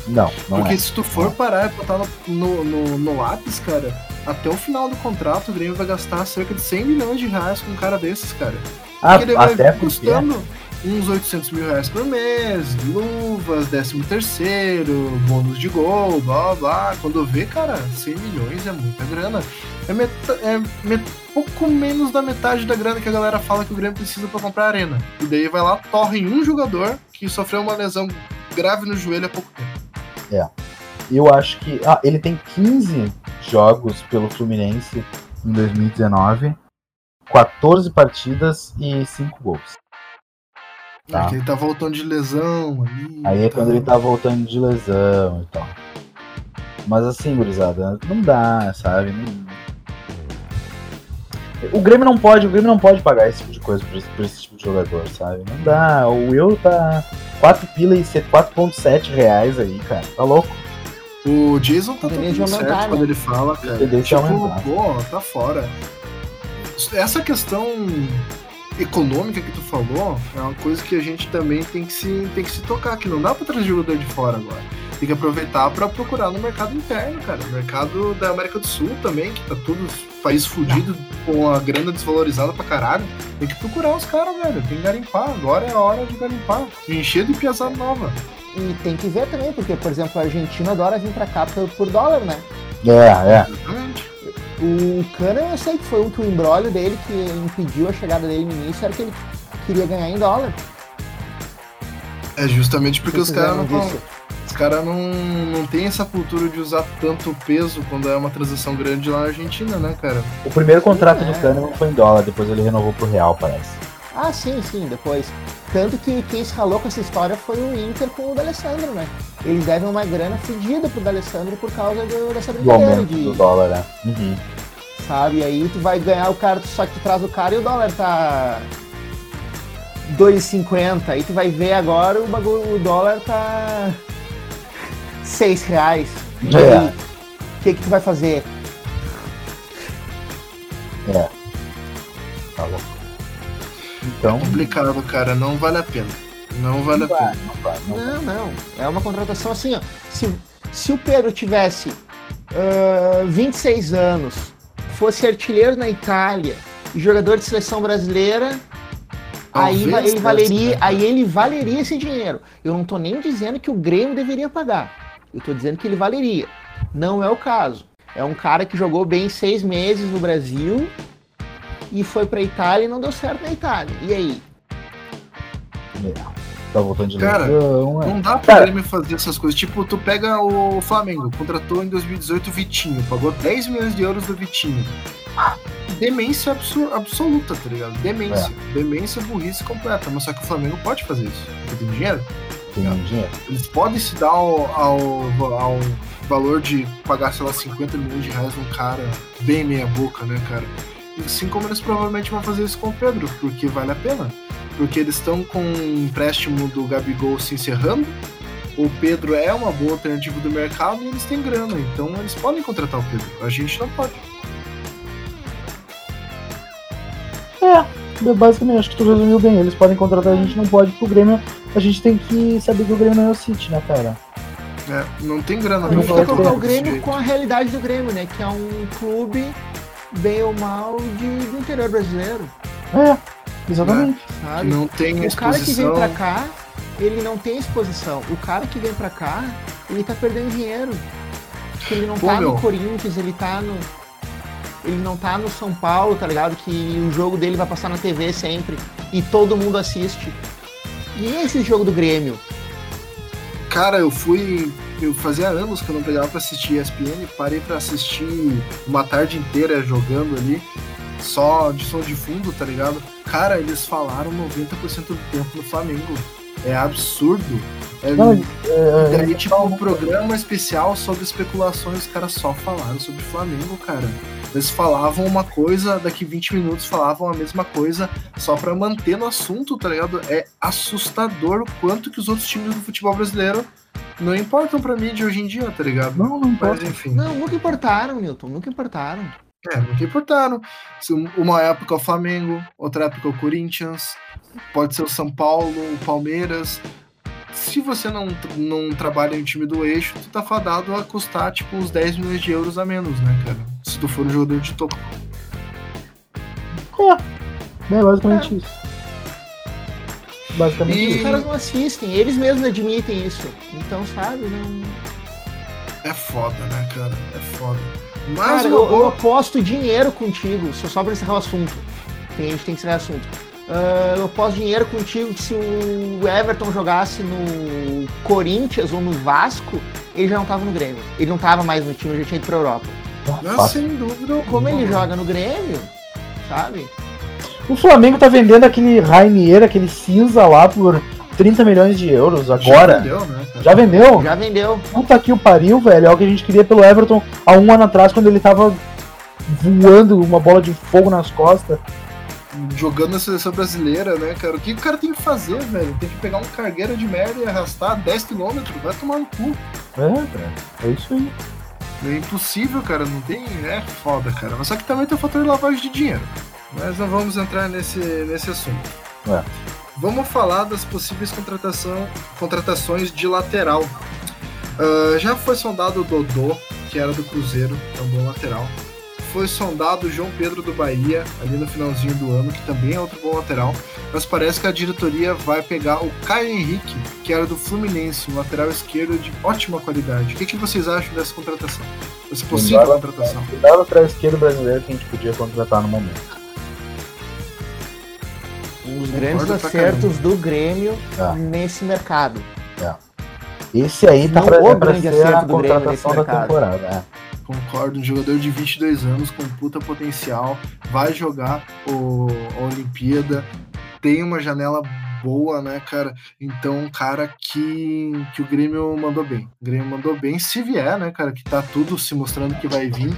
Speaker 2: Não, não
Speaker 1: Porque
Speaker 2: é.
Speaker 1: se tu for parar e botar no, no, no, no lápis, cara, até o final do contrato o Grêmio vai gastar cerca de 100 milhões de reais com um cara desses, cara.
Speaker 2: Ah,
Speaker 1: Porque ele vai
Speaker 2: até porque.
Speaker 1: custando uns 800 mil reais por mês, luvas, 13 terceiro, bônus de gol, blá blá blá. Quando vê, cara, 100 milhões é muita grana. É, meta- é met- pouco menos da metade da grana que a galera fala que o Grêmio precisa pra comprar a arena. E daí vai lá, torre em um jogador que sofreu uma lesão grave no joelho há pouco tempo.
Speaker 2: Eu acho que. Ah, ele tem 15 jogos pelo Fluminense em 2019, 14 partidas e 5 gols. Tá.
Speaker 1: É que ele tá voltando de lesão ali.
Speaker 2: Aí é
Speaker 1: tá.
Speaker 2: quando ele tá voltando de lesão e tal. Mas assim, gurizada, não dá, sabe? Não- O Grêmio não pode, o Grêmio não pode pagar esse tipo de coisa por esse, por esse tipo de jogador, sabe? Não dá. O euro tá 4 pila e 4.7 reais aí, cara. Tá louco?
Speaker 1: O Jason tá tudo
Speaker 3: de
Speaker 1: certo
Speaker 3: aumentar,
Speaker 1: quando
Speaker 3: né?
Speaker 1: ele fala, cara.
Speaker 2: Tendência a
Speaker 1: Tipo, pô, tá fora. Essa questão econômica que tu falou é uma coisa que a gente também tem que se, tem que se tocar, que não dá pra trazer jogador de fora agora. Tem que aproveitar pra procurar no mercado interno, cara. O mercado da América do Sul também, que tá tudo país fudido, com a grana desvalorizada pra caralho. Tem que procurar os caras, velho. Tem que garimpar. Agora é a hora de garimpar. De encher de piazada nova.
Speaker 3: E tem que ver também, porque, por exemplo, a Argentina adora vir pra cá por, dólar, né?
Speaker 2: É, é.
Speaker 1: Exatamente.
Speaker 3: O Cana, eu sei que foi um que o embrólio dele que impediu a chegada dele no início era que ele queria ganhar em dólar.
Speaker 1: É justamente porque os caras não vão. Os caras não, não tem essa cultura de usar tanto peso quando é uma transação grande lá na Argentina, né, cara?
Speaker 2: O primeiro contrato
Speaker 3: É.
Speaker 2: do Kahneman foi em dólar, depois ele renovou pro real, parece.
Speaker 3: Ah, sim, sim, depois. Tanto que quem se ralou com essa história foi o Inter com o D'Alessandro, né? Eles devem uma grana fedida pro D'Alessandro por causa do- dessa
Speaker 2: Do
Speaker 3: brincadeira
Speaker 2: aumento
Speaker 3: de,
Speaker 2: do dólar, né? Uhum.
Speaker 3: sabe? Aí tu vai ganhar o cara, só que tu traz o cara e o dólar tá 2,50. Aí tu vai ver agora o bagulho, o dólar tá 6 reais. E
Speaker 2: É.
Speaker 3: aí, o que que tu vai fazer?
Speaker 2: Tá louco. Então.
Speaker 1: Complicado, cara. Não vale a pena. Não vale a pena.
Speaker 2: Não vai, não vai.
Speaker 3: Não, não. É uma contratação assim, ó. Se, se o Pedro tivesse ah, 26 anos, fosse artilheiro na Itália e jogador de seleção brasileira, aí
Speaker 1: Talvez
Speaker 3: ele valeria, aí ele valeria esse dinheiro. Eu não tô nem dizendo que o Grêmio deveria pagar. Eu tô dizendo que ele valeria. Não é o caso. É um cara que jogou bem seis meses no Brasil e foi pra Itália e não deu certo na Itália. E aí?
Speaker 2: Tá voltando de
Speaker 1: Cara,
Speaker 2: lesão, é.
Speaker 1: Não dá pro
Speaker 2: Cara.
Speaker 1: Grêmio fazer essas coisas. Tipo, tu pega o Flamengo, contratou em 2018 o Vitinho, pagou 10 milhões de euros do Vitinho. Demência absoluta, tá ligado? Demência. Demência, burrice completa. Mas só que o Flamengo pode fazer isso. Porque tem dinheiro.
Speaker 2: Tem um dinheiro.
Speaker 1: Eles podem se dar ao, ao, ao valor de pagar, sei lá, 50 milhões de reais num cara bem meia boca, né, cara? Assim como eles provavelmente vão fazer isso com o Pedro, porque vale a pena. Porque eles estão com o empréstimo do Gabigol se encerrando. O Pedro é uma boa alternativa do mercado e eles têm grana, então eles podem contratar o Pedro. A gente não pode.
Speaker 2: É, basicamente, acho que tu resumiu bem. Eles podem contratar, a gente não pode, porque o Grêmio a gente tem que saber que o Grêmio não é o City, né, cara?
Speaker 1: É, não tem grana.
Speaker 3: A gente tem que colocar o Grêmio com a realidade do Grêmio, né? Que é um clube, bem ou mal, de, do interior brasileiro.
Speaker 2: É, exatamente.
Speaker 1: É, sabe? Não tem
Speaker 3: o
Speaker 1: exposição.
Speaker 3: cara que vem pra cá, ele não tem exposição. O cara que vem pra cá, ele tá perdendo dinheiro. Porque ele não Pô, tá meu. no Corinthians, ele tá no. Ele não tá no São Paulo, tá ligado? Que o jogo dele vai passar na TV sempre. E todo mundo assiste. E esse jogo do Grêmio?
Speaker 1: Cara, eu fui. Eu fazia anos que eu não pegava pra assistir ESPN, parei pra assistir uma tarde inteira jogando ali, só de som de fundo, tá ligado? Cara, eles falaram 90% do tempo no Flamengo. É absurdo. É, não, é, é, daí, tipo, um programa especial sobre especulações, os caras só falaram sobre Flamengo, cara. Eles falavam uma coisa, daqui 20 minutos falavam a mesma coisa, só para manter no assunto, tá ligado? É assustador o quanto que os outros times do futebol brasileiro não importam pra mídia hoje em dia, tá ligado?
Speaker 3: Não, não importa. Mas, enfim. Não, nunca importaram, Milton, nunca importaram.
Speaker 1: É, nunca importaram. Uma época o Flamengo, outra época o Corinthians, pode ser o São Paulo, o Palmeiras. Se você não, não trabalha em time do eixo, tu tá fadado a custar tipo uns 10 milhões de euros a menos, né, cara? Se tu for um jogador de topo.
Speaker 2: É, é basicamente é. isso.
Speaker 3: Basicamente e... isso. Os caras não assistem, eles mesmos admitem isso. Então, sabe, não.
Speaker 1: É foda, né, cara? É foda. Mas
Speaker 3: cara, eu, eu aposto dinheiro contigo, só pra encerrar o assunto. a gente tem que encerrar o assunto. Uh, eu posto dinheiro contigo que se o Everton jogasse no Corinthians ou no Vasco, ele já não tava no Grêmio. Ele não tava mais no time, ele já tinha ido pra Europa.
Speaker 1: Não, sem dúvida.
Speaker 3: Como ele joga no Grêmio, sabe?
Speaker 2: O Flamengo tá vendendo aquele Rainier, aquele cinza lá por 30 milhões de euros agora. Já vendeu, né? Já vendeu?
Speaker 3: Já vendeu.
Speaker 2: Puta que o pariu, velho. É o que a gente queria pelo Everton há um ano atrás, quando ele tava voando uma bola de fogo nas costas
Speaker 1: jogando na seleção brasileira, né, cara? O que o cara tem que fazer, velho? Tem que pegar um cargueiro de merda e arrastar 10km, vai tomar no cu.
Speaker 2: É, cara, é isso aí.
Speaker 1: É impossível, cara, não tem. É foda, cara. Mas só que também tem o fator de lavagem de dinheiro. Mas não vamos entrar nesse, nesse assunto. É. Vamos falar das possíveis contratação, contratações de lateral. Uh, já foi sondado o Dodô, que era do Cruzeiro, é um bom lateral foi sondado o João Pedro do Bahia, ali no finalzinho do ano, que também é outro bom lateral. Mas parece que a diretoria vai pegar o Caio Henrique, que era do Fluminense, um lateral esquerdo de ótima qualidade. O que, que vocês acham dessa contratação? Essa possível
Speaker 2: melhor,
Speaker 1: contratação?
Speaker 2: O melhor lateral esquerdo brasileiro que a gente podia contratar no momento.
Speaker 3: Um dos grandes acertos do Grêmio é. nesse mercado.
Speaker 2: É. Esse aí tá Não pra, o é grande acerto do Grêmio nesse mercado. da temporada. É.
Speaker 1: Concordo, um jogador de 22 anos com puta potencial, vai jogar o, a Olimpíada, tem uma janela boa, né, cara? Então, um cara que, que o Grêmio mandou bem. O Grêmio mandou bem, se vier, né, cara, que tá tudo se mostrando que vai vir.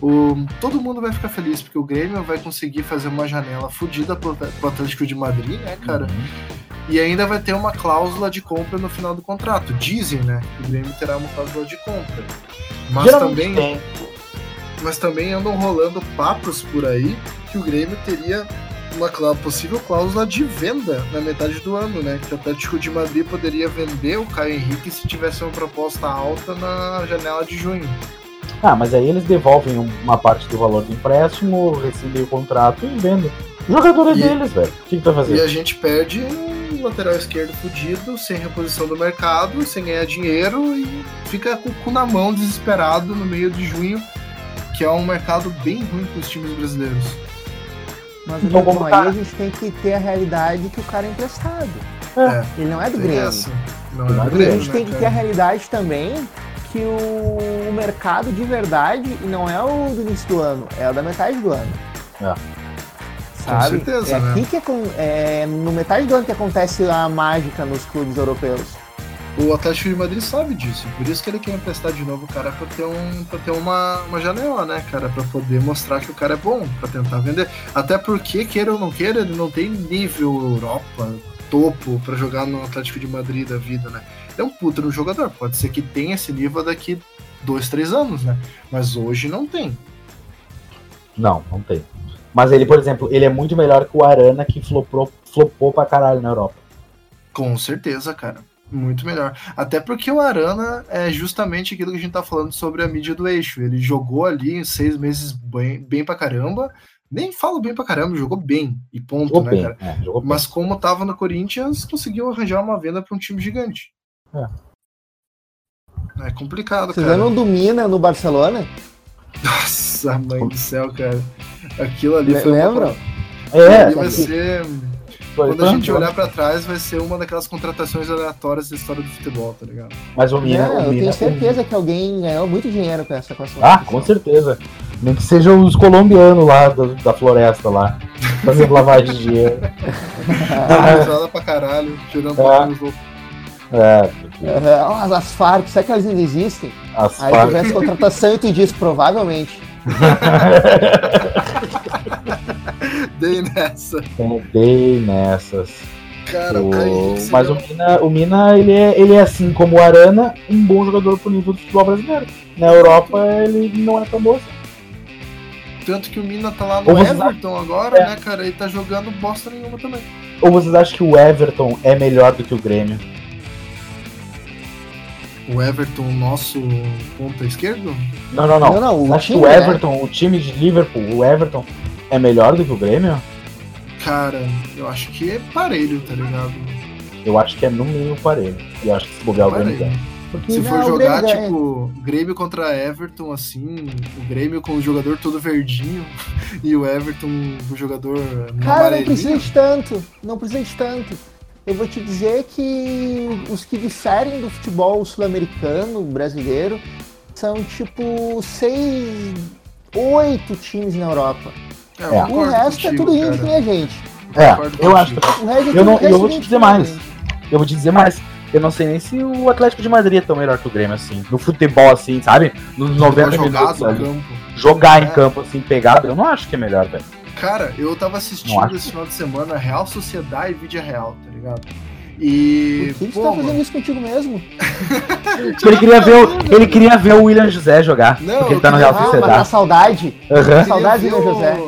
Speaker 1: O, todo mundo vai ficar feliz, porque o Grêmio vai conseguir fazer uma janela fodida pro, pro Atlético de Madrid, né, cara? Uhum. E ainda vai ter uma cláusula de compra no final do contrato. Dizem, né, que o Grêmio terá uma cláusula de compra. Mas também, tem. mas também andam rolando papos por aí que o Grêmio teria uma possível cláusula de venda na metade do ano, né? Que o Atlético de Madrid poderia vender o Caio Henrique se tivesse uma proposta alta na janela de junho.
Speaker 2: Ah, mas aí eles devolvem uma parte do valor do empréstimo, rescindem o contrato e vendem. O jogador é e, deles, velho. O que, que vai fazer?
Speaker 1: E a gente perde um lateral esquerdo fudido, sem reposição do mercado, sem ganhar dinheiro e fica com o cu na mão, desesperado no meio de junho, que é um mercado bem ruim para os times brasileiros.
Speaker 3: Mas então, como aí a gente tem que ter a realidade que o cara é emprestado. É. Ele não é do Grêmio. Não é do Grêmio. A gente né, tem que ter a realidade também que o, o mercado de verdade não é o do início do ano, é o da metade do ano. É sabe? Com certeza, é né? aqui que é, é, no metade do ano que acontece a mágica nos clubes europeus.
Speaker 1: O Atlético de Madrid sabe disso, por isso que ele quer emprestar de novo o cara pra ter, um, pra ter uma, uma janela, né, cara? Pra poder mostrar que o cara é bom, pra tentar vender. Até porque, queira ou não queira, ele não tem nível Europa, topo, para jogar no Atlético de Madrid da vida, né? É um puta no jogador, pode ser que tenha esse nível daqui dois, três anos, né? Mas hoje não tem.
Speaker 2: Não, não tem. Mas ele, por exemplo, ele é muito melhor que o Arana que flopou, flopou pra caralho na Europa.
Speaker 1: Com certeza, cara. Muito melhor. Até porque o Arana é justamente aquilo que a gente tá falando sobre a mídia do eixo. Ele jogou ali em seis meses bem, bem pra caramba. Nem falo bem pra caramba, jogou bem. E ponto, jogou né, bem, cara? É, Mas bem. como tava no Corinthians, conseguiu arranjar uma venda pra um time gigante. É. É complicado,
Speaker 3: Você cara. Você não domina no Barcelona?
Speaker 1: Nossa, mãe do céu, cara. Aquilo ali foi.
Speaker 3: Lembra? Uma...
Speaker 1: É, vai ser quando a gente olhar pra trás, vai ser uma daquelas contratações aleatórias da história do futebol, tá ligado?
Speaker 3: Mas o Mina. É, o Mina eu tenho certeza que alguém ganhou muito dinheiro com essa
Speaker 2: contratação. Ah, com certeza. Nem que sejam os colombianos lá da, da floresta lá. Fazendo lavagem de dinheiro.
Speaker 1: Usada pra caralho, tirando é.
Speaker 3: É, porque... uhum. As Farc, será que elas ainda existem? As Aí Farc... tivesse contratação e tu disse, provavelmente.
Speaker 1: Dei nessa.
Speaker 2: Dei nessas. Cara, o... Mas o Mina, o Mina ele, é, ele é assim como o Arana, um bom jogador pro nível do futebol brasileiro. Na Europa ele não é tão bom assim.
Speaker 1: Tanto que o Mina tá lá no Everton agora, é. né, cara? Ele tá jogando bosta nenhuma também.
Speaker 2: Ou vocês acham que o Everton é melhor do que o Grêmio?
Speaker 1: O Everton, nosso ponta esquerdo?
Speaker 2: Não, não, não. não, não o, time, o né? Everton, né? o time de Liverpool, o Everton é melhor do que o Grêmio?
Speaker 1: Cara, eu acho que é parelho, tá ligado?
Speaker 2: Eu acho que é no mínimo parelho. E eu acho que se bobear o Grêmio ganha.
Speaker 1: Porque se for jogar, Grêmio tipo, Grêmio contra Everton, assim, o Grêmio com o jogador todo verdinho e o Everton com o jogador
Speaker 3: Cara, não precisa de tanto, não precisa de tanto eu vou te dizer que os que diferem do futebol sul-americano, brasileiro, são tipo seis, oito times na Europa. É, o resto contigo, é tudo índio, né, gente?
Speaker 2: É, eu acho. É eu, não, eu vou te dizer mais. Eu vou te dizer mais. Eu não sei nem se o Atlético de Madrid é tão melhor que o Grêmio, assim. No futebol, assim, sabe? Nos 90 minutos. Jogar em campo, assim, pegado, eu não acho que é melhor, velho.
Speaker 1: Cara, eu tava assistindo esse final de semana Real Sociedade e Vídeo Real, tá ligado? E.
Speaker 3: Por que você tá fazendo isso contigo mesmo?
Speaker 2: ele, queria ver o, ele queria ver o William José jogar. Não, porque ele tá no Real Sociedade.
Speaker 3: Ah, saudade.
Speaker 2: Uhum.
Speaker 3: Saudade do William José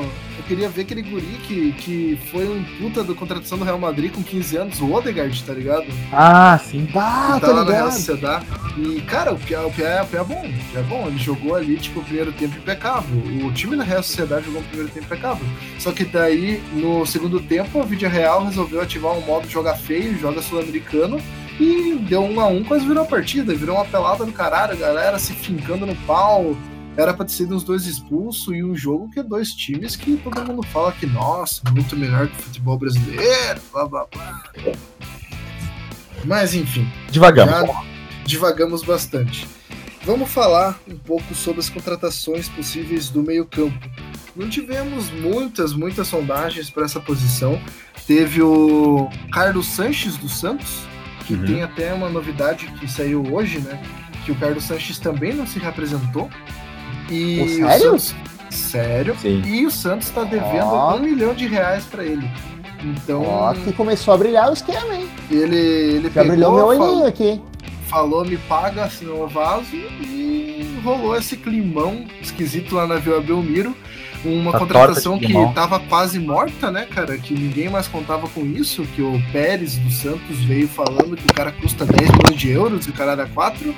Speaker 1: queria ver aquele guri que, que foi um puta da contratação do Real Madrid com 15 anos, o Odegaard, tá ligado?
Speaker 2: Ah, sim.
Speaker 3: Ah,
Speaker 1: tá lá no Real Sociedade. E, cara, o Pia, o Pia, é, o Pia é bom. O é bom. Ele jogou ali, tipo, o primeiro tempo impecável. O time da Real Sociedade jogou o primeiro tempo impecável. Só que daí, no segundo tempo, a Vídeo Real resolveu ativar um modo joga feio, joga sul-americano e deu um a um, quase virou a partida, virou uma pelada do caralho, a galera se fincando no pau, era para ter sido os dois expulsos e um jogo que é dois times que todo mundo fala que, nossa, muito melhor que o futebol brasileiro, blá blá blá. Mas enfim.
Speaker 2: Devagamos.
Speaker 1: Divagamos bastante. Vamos falar um pouco sobre as contratações possíveis do meio-campo. Não tivemos muitas, muitas sondagens para essa posição. Teve o Carlos Sanches do Santos, que uhum. tem até uma novidade que saiu hoje, né? Que o Carlos Sanches também não se representou e
Speaker 3: oh, sério?
Speaker 1: Santos, sério. Sim. E o Santos está devendo oh. um milhão de reais para ele. Então. Ó,
Speaker 3: oh, que começou a brilhar o esquema, hein?
Speaker 1: Ele, ele
Speaker 3: Já pegou, brilhou meu olhinho falou, aqui.
Speaker 1: Falou, me paga, assinou o vaso e rolou esse climão esquisito lá na Vila Belmiro. Uma contratação que tava quase morta, né, cara? Que ninguém mais contava com isso. Que o Pérez do Santos veio falando que o cara custa 10 milhões de euros e o cara era 4.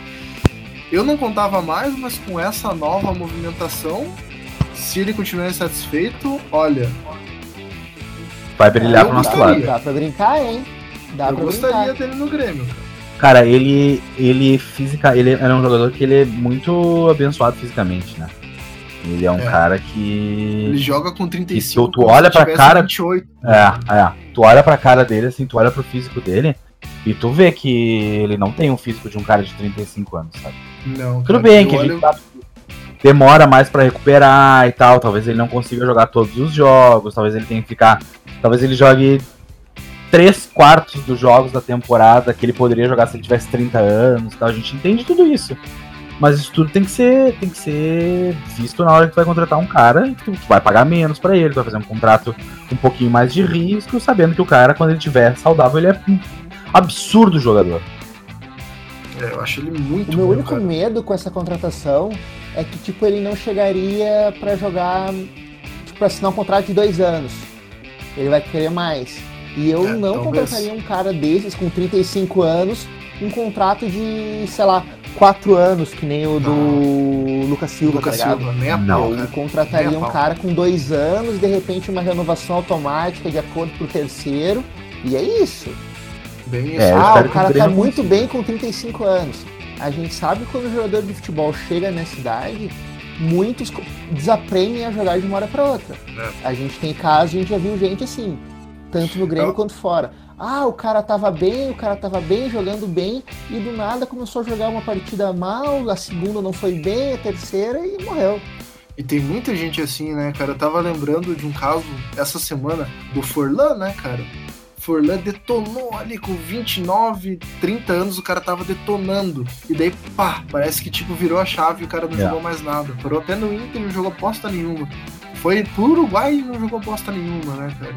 Speaker 1: Eu não contava mais, mas com essa nova movimentação, se ele continuar insatisfeito, olha.
Speaker 2: Vai brilhar pro nosso lado.
Speaker 3: Dá pra brincar, hein?
Speaker 1: Dá eu gostaria brincar. dele no Grêmio,
Speaker 2: cara. ele, ele física, ele era um jogador que ele é muito abençoado fisicamente, né? Ele é um é. cara que.
Speaker 1: Ele joga com 35.
Speaker 2: tu, tu olha pra cara. 28. É, é. Tu olha pra cara dele, assim, tu olha pro físico dele. E tu vê que ele não tem um físico de um cara de 35 anos, sabe?
Speaker 1: Não.
Speaker 2: Tudo bem que ele tá, demora mais para recuperar e tal. Talvez ele não consiga jogar todos os jogos. Talvez ele tenha que ficar. Talvez ele jogue três quartos dos jogos da temporada que ele poderia jogar se ele tivesse 30 anos tal. A gente entende tudo isso. Mas isso tudo tem que ser, tem que ser visto na hora que tu vai contratar um cara que tu vai pagar menos para ele, tu vai fazer um contrato um pouquinho mais de risco, sabendo que o cara, quando ele tiver saudável, ele é absurdo jogador.
Speaker 1: É, eu acho ele muito
Speaker 3: O meu bom, único cara. medo com essa contratação é que, tipo, ele não chegaria para jogar, tipo, pra assinar um contrato de dois anos. Ele vai querer mais. E eu é, não talvez. contrataria um cara desses com 35 anos, um contrato de, sei lá, 4 anos, que nem o do não. Lucas Silva, Lucas tá Silva, nem a não. Eu contrataria um cara com 2 anos, de repente uma renovação automática de acordo pro terceiro, e é isso. Bem é, ah, o cara tá muito bem com 35 anos. A gente sabe que quando o jogador de futebol chega nessa idade, muitos desaprendem a jogar de uma hora para outra. É. A gente tem casos, a gente já viu gente assim, tanto no Grêmio Eu... quanto fora. Ah, o cara tava bem, o cara tava bem, jogando bem, e do nada começou a jogar uma partida mal, a segunda não foi bem, a terceira e morreu.
Speaker 1: E tem muita gente assim, né, cara? Eu tava lembrando de um caso essa semana do Forlan, né, cara? Forlan detonou ali com 29, 30 anos, o cara tava detonando. E daí, pá, parece que tipo virou a chave e o cara não yeah. jogou mais nada. Parou até no Inter não jogou bosta nenhuma. Foi pro Uruguai e não jogou bosta nenhuma, né, cara?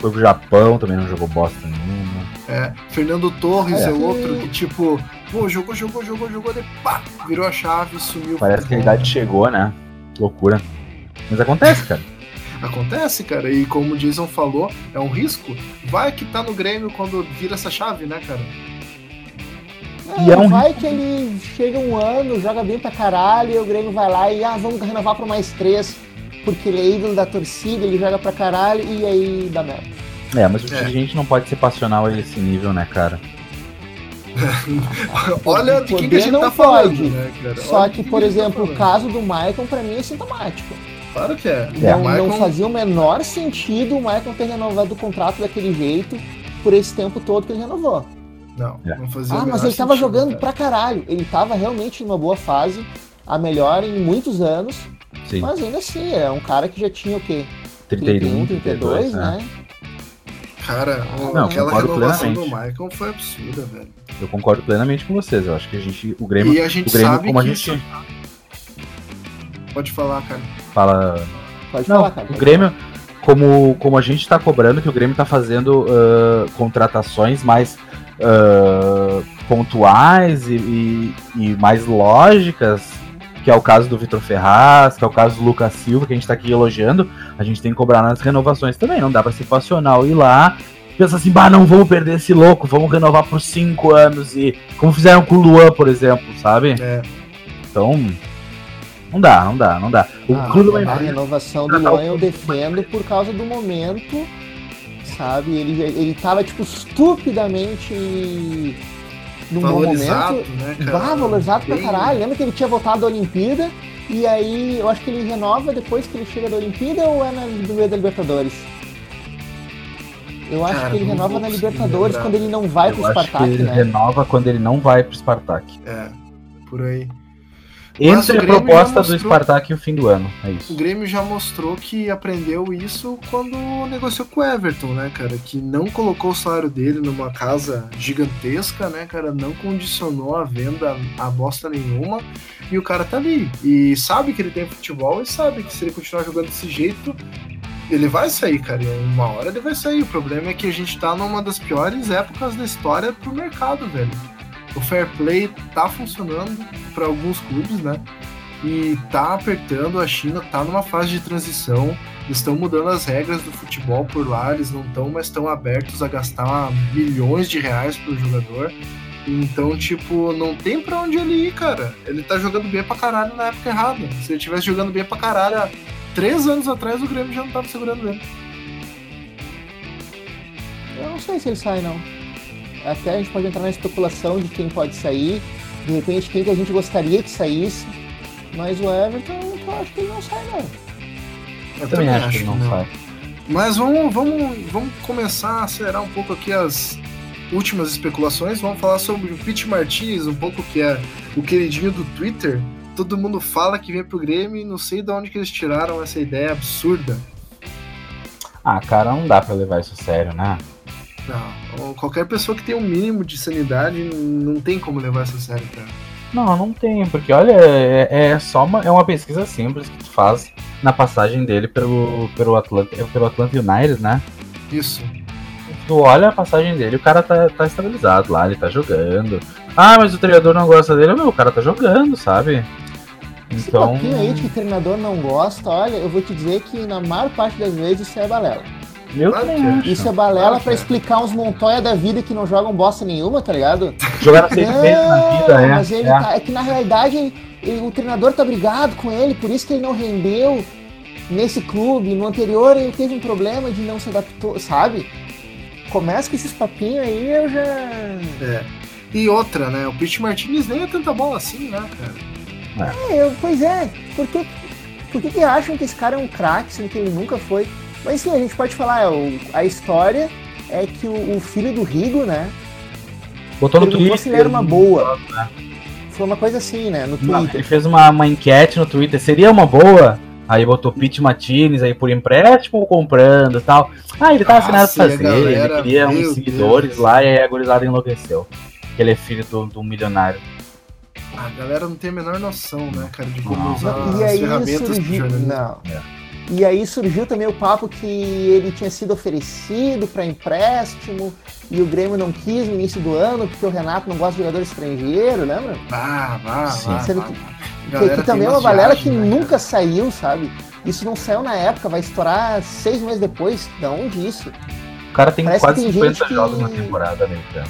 Speaker 2: Foi pro Japão, também não jogou bosta nenhuma.
Speaker 1: É, Fernando Torres é, é outro que, tipo, pô, jogou, jogou, jogou, jogou, de pá, virou a chave, sumiu.
Speaker 2: Parece que a idade chegou, né? Loucura. Mas acontece, cara.
Speaker 1: Acontece, cara, e como o Jason falou, é um risco. Vai que tá no Grêmio quando vira essa chave, né, cara?
Speaker 3: É, e é um... Vai que ele chega um ano, joga bem pra caralho, e o Grêmio vai lá e ah, vamos renovar pra mais três, porque ele é ídolo da torcida, ele joga pra caralho, e aí dá merda.
Speaker 2: É, mas é. gente não pode ser passional a esse nível, né, cara?
Speaker 1: Olha de quem que a gente tá pode. falando, né, cara?
Speaker 3: Só Olha que, por que exemplo, tá o caso do Michael, pra mim, é sintomático.
Speaker 1: Claro que é.
Speaker 3: Não, Michael... não fazia o menor sentido o Michael ter renovado o contrato daquele jeito por esse tempo todo que ele renovou.
Speaker 1: Não, é. não fazia
Speaker 3: Ah, mas ele tava jogando cara. pra caralho. Ele tava realmente numa boa fase, a melhor em muitos anos. Sim. Mas ainda assim, é um cara que já tinha o quê?
Speaker 2: 31, 32, 32 né? né?
Speaker 1: Cara, não, aquela renovação plenamente. do Michael foi absurda, velho.
Speaker 2: Eu concordo plenamente com vocês. Eu acho que a gente, o Grêmio,
Speaker 1: e a gente
Speaker 2: o Grêmio
Speaker 1: sabe como a gente isso... Pode falar, cara.
Speaker 2: Fala.
Speaker 3: Pode Não, falar, cara.
Speaker 2: O Grêmio, como, como a gente está cobrando que o Grêmio está fazendo uh, contratações mais uh, pontuais e, e, e, mais lógicas, que é o caso do Vitor Ferraz, que é o caso do Lucas Silva, que a gente está aqui elogiando, a gente tem que cobrar nas renovações também. Não dá para ser passional ir lá pensa assim, bah, não vamos perder esse louco, vamos renovar por cinco anos e como fizeram com o Luan, por exemplo, sabe? É. Então, não dá, não dá, não dá.
Speaker 3: O ah, clube A renovação do Luan eu defendo por causa do momento, sabe? Ele, ele tava, tipo, estupidamente num valorizado, bom momento. Né, cara? valorizado Bem... pra caralho. Lembra que ele tinha voltado da Olimpíada? E aí, eu acho que ele renova depois que ele chega da Olimpíada ou é no meio da Libertadores? Eu acho Cara, que ele renova na Libertadores quando ele não vai eu pro Spartak,
Speaker 2: ele
Speaker 3: né?
Speaker 2: renova quando ele não vai pro Spartak.
Speaker 1: É, por aí.
Speaker 2: Entre a proposta mostrou... do Spartak e o fim do ano, é isso.
Speaker 1: O Grêmio já mostrou que aprendeu isso quando negociou com o Everton, né, cara? Que não colocou o salário dele numa casa gigantesca, né, cara? Não condicionou a venda a bosta nenhuma. E o cara tá ali. E sabe que ele tem futebol e sabe que se ele continuar jogando desse jeito, ele vai sair, cara. E uma hora ele vai sair. O problema é que a gente tá numa das piores épocas da história pro mercado, velho o fair play tá funcionando para alguns clubes, né? E tá apertando, a China tá numa fase de transição, eles estão mudando as regras do futebol por lá, eles não estão mais tão abertos a gastar milhões de reais pro jogador. Então, tipo, não tem pra onde ele ir, cara. Ele tá jogando bem pra caralho na época errada. Se ele tivesse jogando bem pra caralho há três anos atrás, o Grêmio já não tava segurando ele.
Speaker 3: Eu não sei se ele sai, não. Até a gente pode entrar na especulação de quem pode sair, de repente quem que a gente gostaria que saísse. Mas o Everton, eu acho que ele não sai, não.
Speaker 2: Eu, também acho que ele não, sai.
Speaker 1: Mas vamos, vamos, vamos começar a acelerar um pouco aqui as últimas especulações. Vamos falar sobre o Pete Martinez, um pouco que é o queridinho do Twitter. Todo mundo fala que vem pro Grêmio e não sei de onde que eles tiraram essa ideia absurda.
Speaker 2: Ah, cara, não dá para levar isso a sério, né?
Speaker 1: Não, qualquer pessoa que tem um mínimo de sanidade não tem como levar isso a sério, cara.
Speaker 2: Não, não tem, porque olha, é, é só uma, é uma pesquisa simples que tu faz na passagem dele pelo, pelo, Atlanta, é pelo Atlanta United, né?
Speaker 1: Isso.
Speaker 2: Tu olha a passagem dele, o cara tá, tá estabilizado lá, ele tá jogando. Ah, mas o treinador não gosta dele, meu, o cara tá jogando, sabe?
Speaker 3: Então. Esse aí de que o treinador não gosta, olha, eu vou te dizer que na maior parte das vezes isso é balela. Eu também Isso é balela pra explicar uns Montoya da vida que não jogam bosta nenhuma, tá ligado?
Speaker 2: Jogaram seis meses na vida, é.
Speaker 3: Mas ele é. Tá, é que na realidade ele, o treinador tá brigado com ele, por isso que ele não rendeu nesse clube. No anterior ele teve um problema de não se adaptou, sabe? Começa com esses papinhos aí, eu já.
Speaker 1: É. E outra, né? O Pete Martinez nem é tanta bola assim, né,
Speaker 3: cara? É, eu, pois é. Por que, por que, que acham que esse cara é um craque, sendo que ele nunca foi? Mas sim, a gente pode falar, é, o, a história é que o, o, filho do Rigo, né?
Speaker 2: Botou no Twitter.
Speaker 3: Se ele era uma boa. Né? Foi uma coisa assim, né? No Twitter.
Speaker 2: Ele fez uma, uma enquete no Twitter. Seria uma boa? Aí botou Pete Martinez aí por empréstimo comprando e tal. Ah, ele tava assinado pra fazer, galera, ele queria uns seguidores Deus. lá e aí a gurizada enlouqueceu. Ele é filho do, do milionário.
Speaker 1: A galera não tem a menor noção, né, cara, de como usar e as
Speaker 3: aí
Speaker 1: ferramentas
Speaker 3: surgiu, Não. É. E aí surgiu também o papo que ele tinha sido oferecido para empréstimo e o Grêmio não quis no início do ano porque o Renato não gosta de jogador estrangeiro, lembra?
Speaker 1: Ah, vá, vá,
Speaker 3: Sendo que, que, que também é uma balela que né, nunca cara? saiu, sabe? Isso não saiu na época, vai estourar seis meses depois. Da onde isso?
Speaker 2: O cara tem Parece quase tem 50 jogos que... na temporada americana.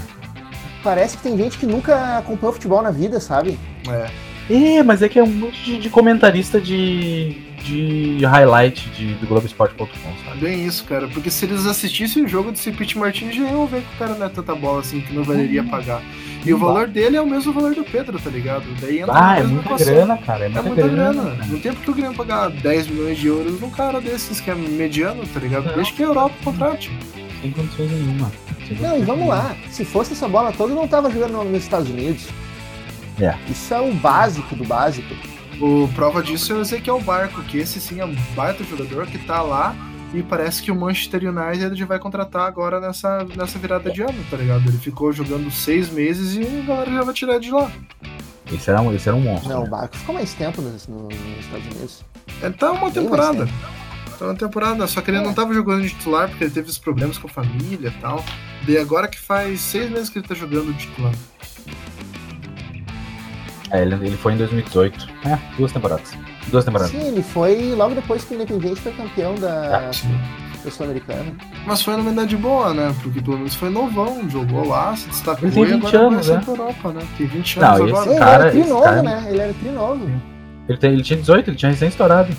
Speaker 3: Parece que tem gente que nunca acompanhou futebol na vida, sabe?
Speaker 2: É. É, mas é que é um monte de comentarista de, de highlight de, do Globoesporte.com, sabe?
Speaker 1: Bem isso, cara, porque se eles assistissem o jogo desse Pete Martins, já iam ver que o cara não é tanta bola assim, que não valeria uhum. pagar. E o valor dele é o mesmo valor do Pedro, tá ligado?
Speaker 2: Daí entra ah, é muita grana, cara. É, é muita, é muita grana. grana.
Speaker 1: Não tem porque o Grêmio pagar 10 milhões de euros num cara desses que é mediano, tá ligado? Deixa que a Europa contrate.
Speaker 2: Sem condições nenhuma.
Speaker 3: não, e vamos lá. Se fosse essa bola toda, não tava jogando nos Estados Unidos.
Speaker 2: É.
Speaker 3: Isso é o básico do básico.
Speaker 1: O prova disso é o Ezequiel Barco, que esse sim é um baita jogador que tá lá e parece que o Manchester United vai contratar agora nessa, nessa virada de ano, tá ligado? Ele ficou jogando seis meses e a galera já vai tirar de lá.
Speaker 2: Esse era um, esse era um monstro.
Speaker 3: Não, né? o Barco ficou mais tempo nos, nos Estados Unidos.
Speaker 1: Ele tá uma temporada. Tá uma temporada, só que ele é. não tava jogando de titular porque ele teve os problemas com a família e tal. E agora que faz seis meses que ele tá jogando de titular.
Speaker 2: É, ele, ele foi em 2018. É, duas temporadas. Duas temporadas.
Speaker 3: Sim, ele foi logo depois que o Independente foi campeão da, ah, Sul-Americana.
Speaker 1: Mas foi numa idade boa, né? Porque pelo menos foi novão, jogou lá, se destacou
Speaker 2: ele tem 20 e agora anos,
Speaker 1: vai né? Europa, né? Tem 20 anos Não, agora.
Speaker 3: Esse cara, ele era trinovo, cara... né? Ele era trinovo.
Speaker 2: Ele, tem, ele tinha 18, ele tinha recém estourado.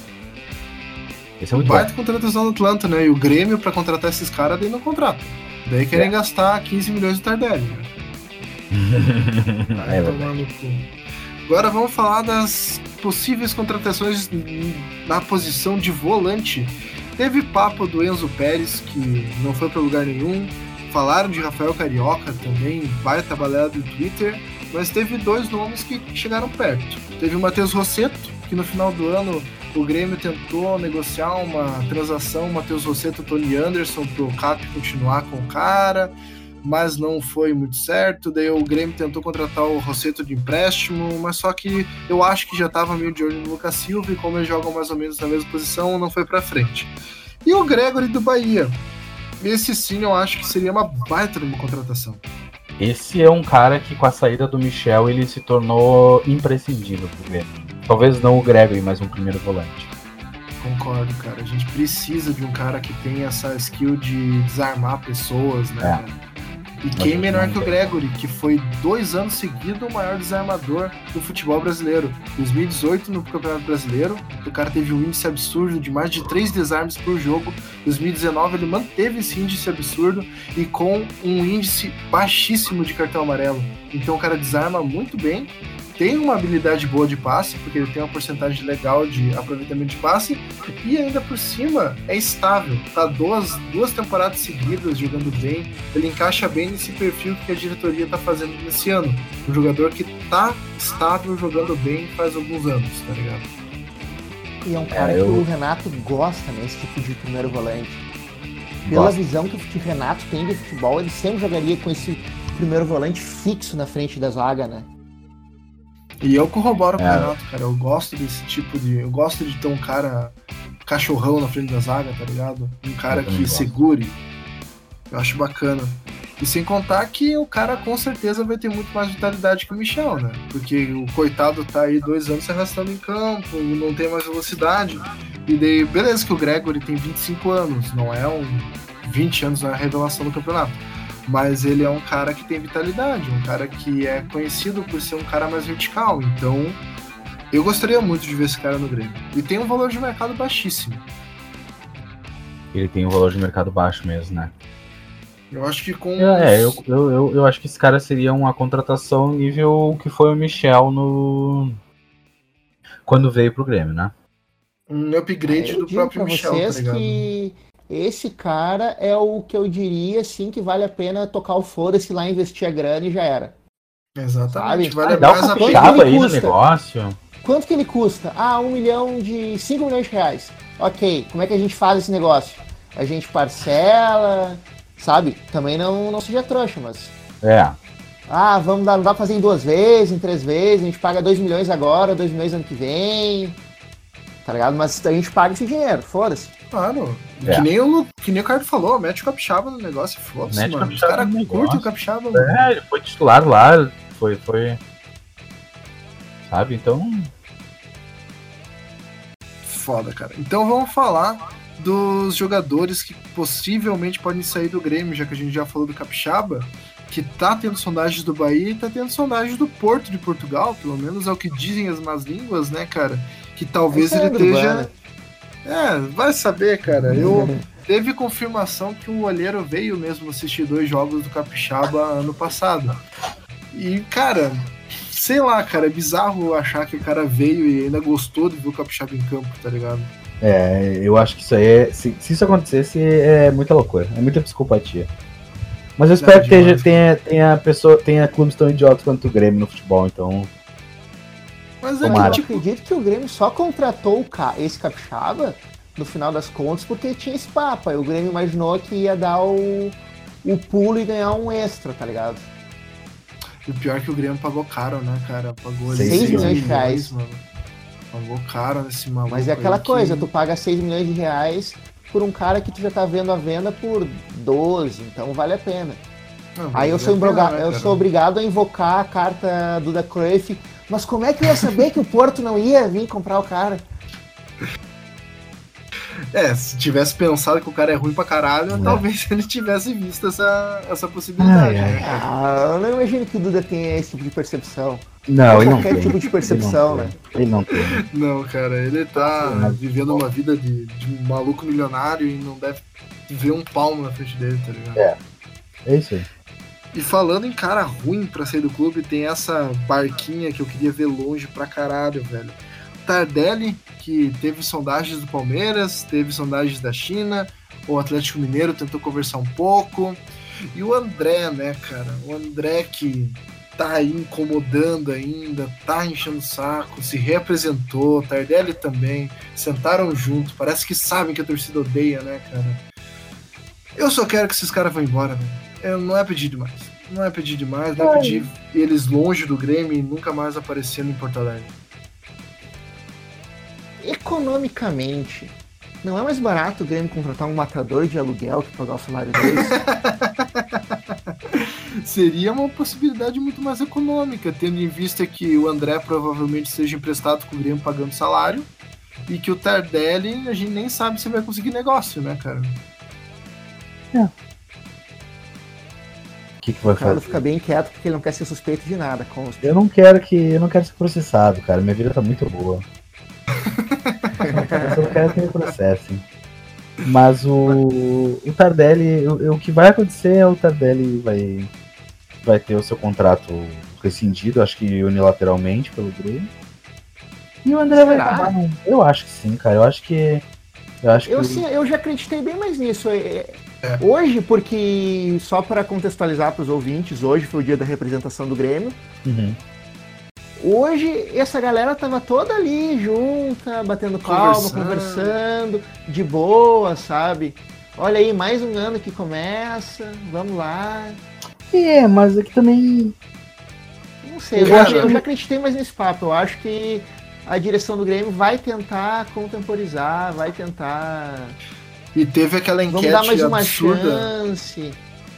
Speaker 1: Esse é muito Baita contratação do Atlanta, né? E o Grêmio, pra contratar esses caras, daí não contrata. Daí querem é. gastar 15 milhões de Tardelli, né? é, Agora vamos falar das possíveis contratações na posição de volante. Teve papo do Enzo Pérez, que não foi para lugar nenhum. Falaram de Rafael Carioca também, baita balela do Twitter. Mas teve dois nomes que chegaram perto. Teve o Matheus Rosseto, que no final do ano o Grêmio tentou negociar uma transação Matheus Rosseto Tony Anderson para o Cap continuar com o cara mas não foi muito certo. Daí o Grêmio tentou contratar o Rosseto de empréstimo, mas só que eu acho que já estava meio de olho no Lucas Silva e como eles jogam mais ou menos na mesma posição, não foi para frente. E o Gregory do Bahia. Esse sim eu acho que seria uma baita de uma contratação.
Speaker 2: Esse é um cara que com a saída do Michel ele se tornou imprescindível pro Grêmio. Talvez não o Gregory, mas um primeiro volante.
Speaker 1: Concordo, cara. A gente precisa de um cara que tenha essa skill de desarmar pessoas, né? É. E quem melhor que o Gregory, que foi dois anos seguidos o maior desarmador do futebol brasileiro. 2018 no Campeonato Brasileiro, o cara teve um índice absurdo de mais de três desarmes por jogo. 2019 ele manteve esse índice absurdo e com um índice baixíssimo de cartão amarelo. Então o cara desarma muito bem tem uma habilidade boa de passe, porque ele tem uma porcentagem legal de aproveitamento de passe, e ainda por cima é estável. Tá duas, duas temporadas seguidas jogando bem, ele encaixa bem nesse perfil que a diretoria tá fazendo nesse ano. Um jogador que tá estável jogando bem faz alguns anos, tá ligado?
Speaker 3: E é um cara é, eu... que o Renato gosta, né? Esse tipo de primeiro volante. Pela gosta. visão que o Renato tem de futebol, ele sempre jogaria com esse primeiro volante fixo na frente da zaga, né?
Speaker 1: E eu corroboro com o é. Renato, cara. Eu gosto desse tipo de. Eu gosto de ter um cara cachorrão na frente da zaga, tá ligado? Um cara que gosto. segure. Eu acho bacana. E sem contar que o cara com certeza vai ter muito mais vitalidade que o Michel, né? Porque o coitado tá aí dois anos se arrastando em campo, não tem mais velocidade. E daí, beleza que o Gregory tem 25 anos, não é um 20 anos na revelação do campeonato. Mas ele é um cara que tem vitalidade, um cara que é conhecido por ser um cara mais vertical. Então, eu gostaria muito de ver esse cara no Grêmio. E tem um valor de mercado baixíssimo.
Speaker 2: Ele tem um valor de mercado baixo mesmo, né?
Speaker 1: Eu acho que com.
Speaker 2: É, eu, eu, eu, eu, acho que esse cara seria uma contratação nível que foi o Michel no. Quando veio pro Grêmio, né?
Speaker 1: Um upgrade do próprio Michel, tá
Speaker 3: ligado? que esse cara é o que eu diria, assim, que vale a pena tocar o foda-se lá, investir a grana e já era.
Speaker 1: Exatamente.
Speaker 2: Sabe? Vale ah, dá mais a pena. aí no negócio.
Speaker 3: Quanto que ele custa? Ah, um milhão de. 5 milhões de reais. Ok, como é que a gente faz esse negócio? A gente parcela, sabe? Também não, não seja trouxa, mas.
Speaker 2: É.
Speaker 3: Ah, vamos dar, não dá pra fazer em duas vezes, em três vezes, a gente paga 2 milhões agora, 2 milhões ano que vem. Tá ligado? Mas a gente paga esse dinheiro, foda-se.
Speaker 1: Claro. É. Que, nem o, que nem o Carlos falou, mete o Capixaba no negócio, foda-se, mano. Os caras curtem o Capixaba.
Speaker 2: É, ele foi titular lá, foi, foi. Sabe? Então.
Speaker 1: Foda, cara. Então vamos falar dos jogadores que possivelmente podem sair do Grêmio, já que a gente já falou do Capixaba, que tá tendo sondagens do Bahia e tá tendo sondagens do Porto de Portugal, pelo menos é o que dizem as más línguas, né, cara? Que talvez ele esteja. É, vai saber, cara. Eu teve confirmação que o olheiro veio mesmo assistir dois jogos do Capixaba ano passado. E, cara, sei lá, cara, é bizarro achar que o cara veio e ainda gostou de ver o Capixaba em campo, tá ligado?
Speaker 2: É, eu acho que isso aí é. Se, se isso acontecesse, é muita loucura, é muita psicopatia. Mas eu espero que tenha, tenha, tenha, pessoa, tenha clubes tão idiotas quanto o Grêmio no futebol, então.
Speaker 3: Mas é que, tipo, acredito que o Grêmio só contratou esse capixaba no final das contas porque tinha esse papo. Aí o Grêmio imaginou que ia dar o, o pulo e ganhar um extra, tá ligado?
Speaker 1: E o pior é que o Grêmio pagou caro, né, cara? Pagou
Speaker 3: 6 milhões de reais.
Speaker 1: Mano. Pagou caro nesse maluco.
Speaker 3: Mas é aquela coisa, que... tu paga 6 milhões de reais por um cara que tu já tá vendo a venda por 12, então vale a pena. Não, Aí eu sou, pena, né, eu sou obrigado a invocar a carta do Da Cruyff, mas como é que eu ia saber que o Porto não ia vir comprar o cara?
Speaker 1: É, se tivesse pensado que o cara é ruim pra caralho, é. talvez ele tivesse visto essa, essa possibilidade. Né?
Speaker 3: Ah, eu não imagino que o Duda tenha esse tipo de percepção.
Speaker 2: Não, ele não
Speaker 3: tem. tipo de percepção,
Speaker 2: ele
Speaker 3: né?
Speaker 2: Ele não tem.
Speaker 1: Não, cara, ele tá vivendo uma vida de, de um maluco milionário e não deve ver um palmo na frente dele, tá ligado?
Speaker 2: É. É isso aí.
Speaker 1: E falando em cara ruim pra sair do clube, tem essa barquinha que eu queria ver longe pra caralho, velho. Tardelli, que teve sondagens do Palmeiras, teve sondagens da China, o Atlético Mineiro tentou conversar um pouco. E o André, né, cara? O André que tá aí incomodando ainda, tá enchendo o saco, se reapresentou, Tardelli também, sentaram junto, parece que sabem que a torcida odeia, né, cara? Eu só quero que esses caras vão embora, velho. Não é pedir demais. Não é pedir demais, não é pedir eles longe do Grêmio e nunca mais aparecendo em Porto Alegre.
Speaker 3: Economicamente, não é mais barato o Grêmio contratar um matador de aluguel que pagar o salário deles?
Speaker 1: seria uma possibilidade muito mais econômica, tendo em vista que o André provavelmente seja emprestado com o Grêmio pagando salário e que o Tardelli a gente nem sabe se vai conseguir negócio, né, cara?
Speaker 3: É. O que, que vai o fazer? fica bem quieto porque ele não quer ser suspeito de nada. Consta.
Speaker 2: Eu não quero que. Eu não quero ser processado, cara. Minha vida tá muito boa. eu só quero que me processem. Mas o, o Tardelli, o, o que vai acontecer é o Tardelli vai vai ter o seu contrato rescindido, acho que unilateralmente pelo Grêmio. E o André Será? vai acabar. Eu acho que sim, cara. Eu acho que. Eu, acho
Speaker 3: eu,
Speaker 2: que...
Speaker 3: sim, eu já acreditei bem mais nisso. É, é, é. Hoje, porque, só para contextualizar para os ouvintes, hoje foi o dia da representação do Grêmio.
Speaker 2: Uhum.
Speaker 3: Hoje, essa galera tava toda ali junta, batendo palma, conversando. de boa, sabe? Olha aí, mais um ano que começa, vamos lá.
Speaker 2: É, mas aqui também.
Speaker 3: Não sei, eu, já, eu já acreditei mais nesse papo. Eu acho que a direção do Grêmio vai tentar contemporizar, vai tentar.
Speaker 1: E teve aquela enquete
Speaker 3: Vamos dar mais uma
Speaker 1: absurda.
Speaker 3: chance.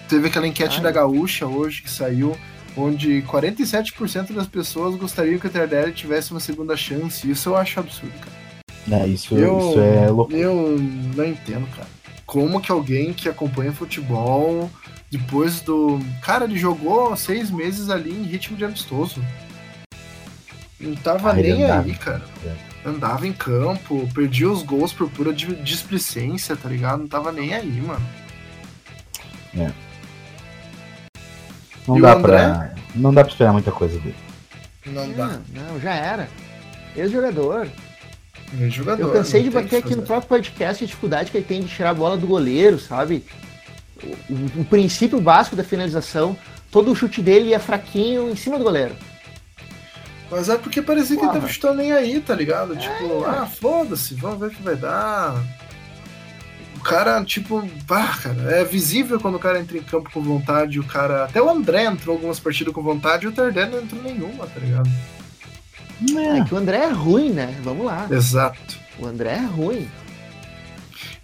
Speaker 1: Teve aquela enquete Ai. da Gaúcha hoje que saiu, onde 47% das pessoas gostariam que o Tardelli tivesse uma segunda chance. Isso eu acho absurdo, cara.
Speaker 2: É, isso, eu, isso é louco.
Speaker 1: Eu não entendo, cara. como que alguém que acompanha futebol, depois do. Cara, ele jogou seis meses ali em ritmo de amistoso. Não tava ah, nem aí, cara. É. Andava em campo, perdia os gols por pura displicência, tá ligado? Não tava nem aí, mano.
Speaker 2: É. Não e dá pra. Não dá pra esperar muita coisa dele.
Speaker 3: Não dá. Não, já era. Ex-jogador.
Speaker 1: Ex-jogador.
Speaker 3: Eu cansei de bater aqui no próprio podcast a dificuldade que ele tem de tirar a bola do goleiro, sabe? O, o princípio básico da finalização, todo o chute dele é fraquinho em cima do goleiro.
Speaker 1: Mas é porque parecia Porra. que ele tava chutando nem aí, tá ligado? É. Tipo, ah, foda-se, vamos ver o que vai dar. O cara, tipo, bah, cara, é visível quando o cara entra em campo com vontade, o cara. Até o André entrou algumas partidas com vontade e o Tardelli não entrou nenhuma, tá ligado?
Speaker 3: É. é que o André é ruim, né? Vamos lá.
Speaker 1: Exato.
Speaker 3: O André é ruim.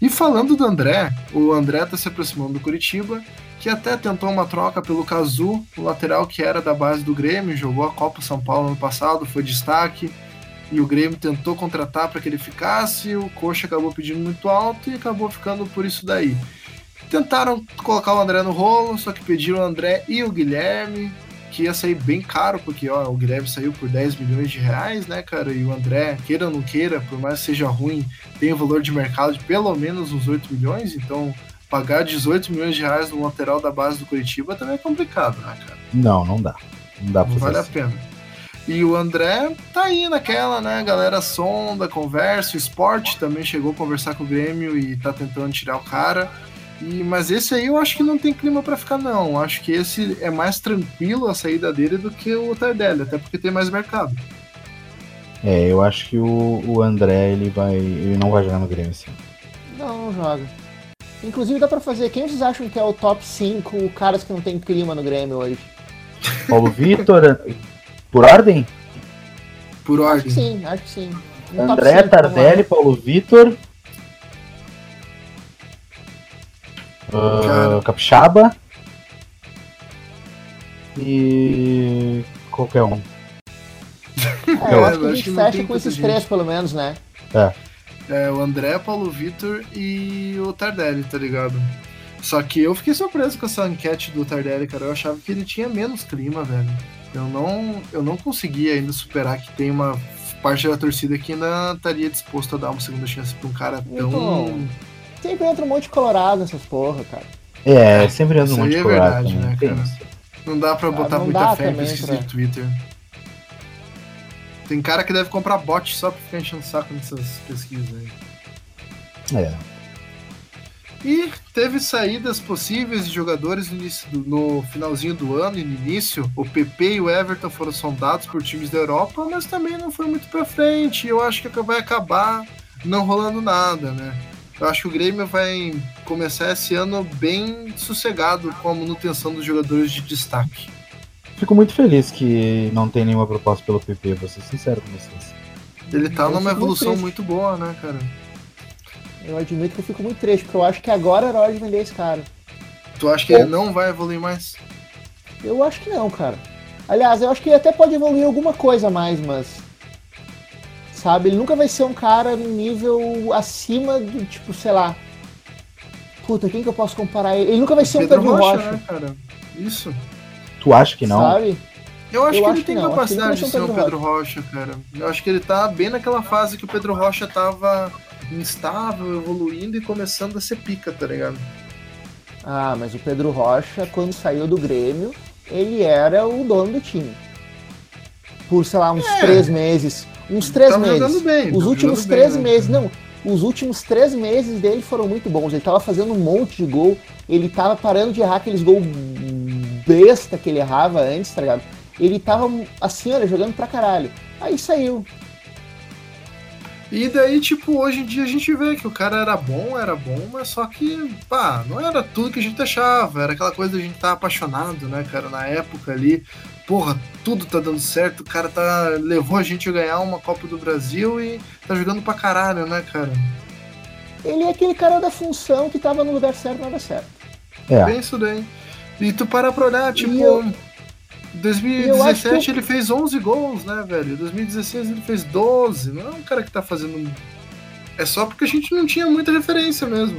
Speaker 1: E falando do André, o André tá se aproximando do Curitiba, que até tentou uma troca pelo Cazu, o lateral que era da base do Grêmio, jogou a Copa São Paulo no passado, foi destaque e o Grêmio tentou contratar para que ele ficasse, o Coxa acabou pedindo muito alto e acabou ficando por isso daí. Tentaram colocar o André no rolo, só que pediram o André e o Guilherme, que ia sair bem caro, porque ó, o Guilherme saiu por 10 milhões de reais, né, cara? E o André, queira ou não queira, por mais que seja ruim, tem um valor de mercado de pelo menos uns 8 milhões, então pagar 18 milhões de reais no lateral da base do Curitiba também é complicado, né, cara?
Speaker 2: Não, não dá. Não dá pra
Speaker 1: Não vale assim. a pena. E o André tá aí naquela, né? Galera sonda, conversa. O esporte também chegou a conversar com o Grêmio e tá tentando tirar o cara. E, mas esse aí eu acho que não tem clima para ficar, não. Acho que esse é mais tranquilo a saída dele do que o Tardelli, até porque tem mais mercado.
Speaker 2: É, eu acho que o, o André ele vai. ele não vai jogar no Grêmio assim.
Speaker 3: Não, não joga. Inclusive dá pra fazer. Quem vocês acham que é o top 5 caras que não tem clima no Grêmio hoje?
Speaker 2: Paulo Vitor, por ordem?
Speaker 1: Por ordem. Acho
Speaker 3: que sim, acho que sim.
Speaker 2: Um André, Tardelli, Paulo Vitor. Uh, Capixaba. E. qualquer um.
Speaker 3: É, eu acho que a gente fecha com esses três, pelo menos, né?
Speaker 2: É.
Speaker 1: É, o André, Paulo Vitor e o Tardelli, tá ligado? Só que eu fiquei surpreso com essa enquete do Tardelli, cara. Eu achava que ele tinha menos clima, velho. Eu não, eu não consegui ainda superar que tem uma parte da torcida que ainda estaria disposto a dar uma segunda chance pra um cara tão. Então,
Speaker 3: sempre entra um monte de colorado nessas porra, cara.
Speaker 2: É, sempre entra um monte de é colorado. É verdade, né, cara?
Speaker 1: Não dá pra ah, botar muita fé em pesquisa de Twitter. Tem cara que deve comprar bot só pra ficar enchendo o saco nessas pesquisas aí.
Speaker 2: É.
Speaker 1: E teve saídas possíveis de jogadores no, início do, no finalzinho do ano e no início. O PP e o Everton foram sondados por times da Europa, mas também não foi muito pra frente. Eu acho que vai acabar não rolando nada, né? Eu acho que o Grêmio vai começar esse ano bem sossegado com a manutenção dos jogadores de destaque.
Speaker 2: Fico muito feliz que não tem nenhuma proposta pelo PP, vou ser sincero com vocês.
Speaker 1: Ele tá numa evolução muito boa, né, cara?
Speaker 3: Eu admito que eu fico muito triste, porque eu acho que agora era hora de vender esse cara.
Speaker 1: Tu acha que ele não vai evoluir mais?
Speaker 3: Eu acho que não, cara. Aliás, eu acho que ele até pode evoluir alguma coisa mais, mas. Sabe, ele nunca vai ser um cara no nível acima do, tipo, sei lá. Puta, quem que eu posso comparar ele? Ele nunca vai ser Pedro um Pedro Rocha. Rocha. Né,
Speaker 1: cara? Isso.
Speaker 2: Tu acha que não?
Speaker 3: Sabe?
Speaker 1: Eu acho eu que acho ele tem capacidade de ser o Pedro Rocha. Rocha, cara. Eu acho que ele tá bem naquela fase que o Pedro Rocha tava instável, evoluindo e começando a ser pica, tá ligado?
Speaker 3: Ah, mas o Pedro Rocha, quando saiu do Grêmio, ele era o dono do time. Por, sei lá, uns é. três meses. Uns três tava meses. Bem, os últimos três bem, né, meses, né? não. Os últimos três meses dele foram muito bons. Ele tava fazendo um monte de gol. Ele tava parando de errar aqueles gols besta que ele errava antes, tá ligado? Ele tava assim, olha, jogando pra caralho. Aí saiu.
Speaker 1: E daí, tipo, hoje em dia a gente vê que o cara era bom, era bom, mas só que, pá, não era tudo que a gente achava. Era aquela coisa de a gente estar tá apaixonado, né, cara? Na época ali, porra, tudo tá dando certo, o cara tá. levou a gente a ganhar uma Copa do Brasil e tá jogando pra caralho, né, cara?
Speaker 3: Ele é aquele cara da função que tava no lugar certo na hora certa.
Speaker 1: É. Bem isso daí. E tu para pra olhar, tipo. Eu... 2017 ele fez 11 gols, né, velho? 2016 ele fez 12. Não é um cara que tá fazendo. É só porque a gente não tinha muita referência mesmo.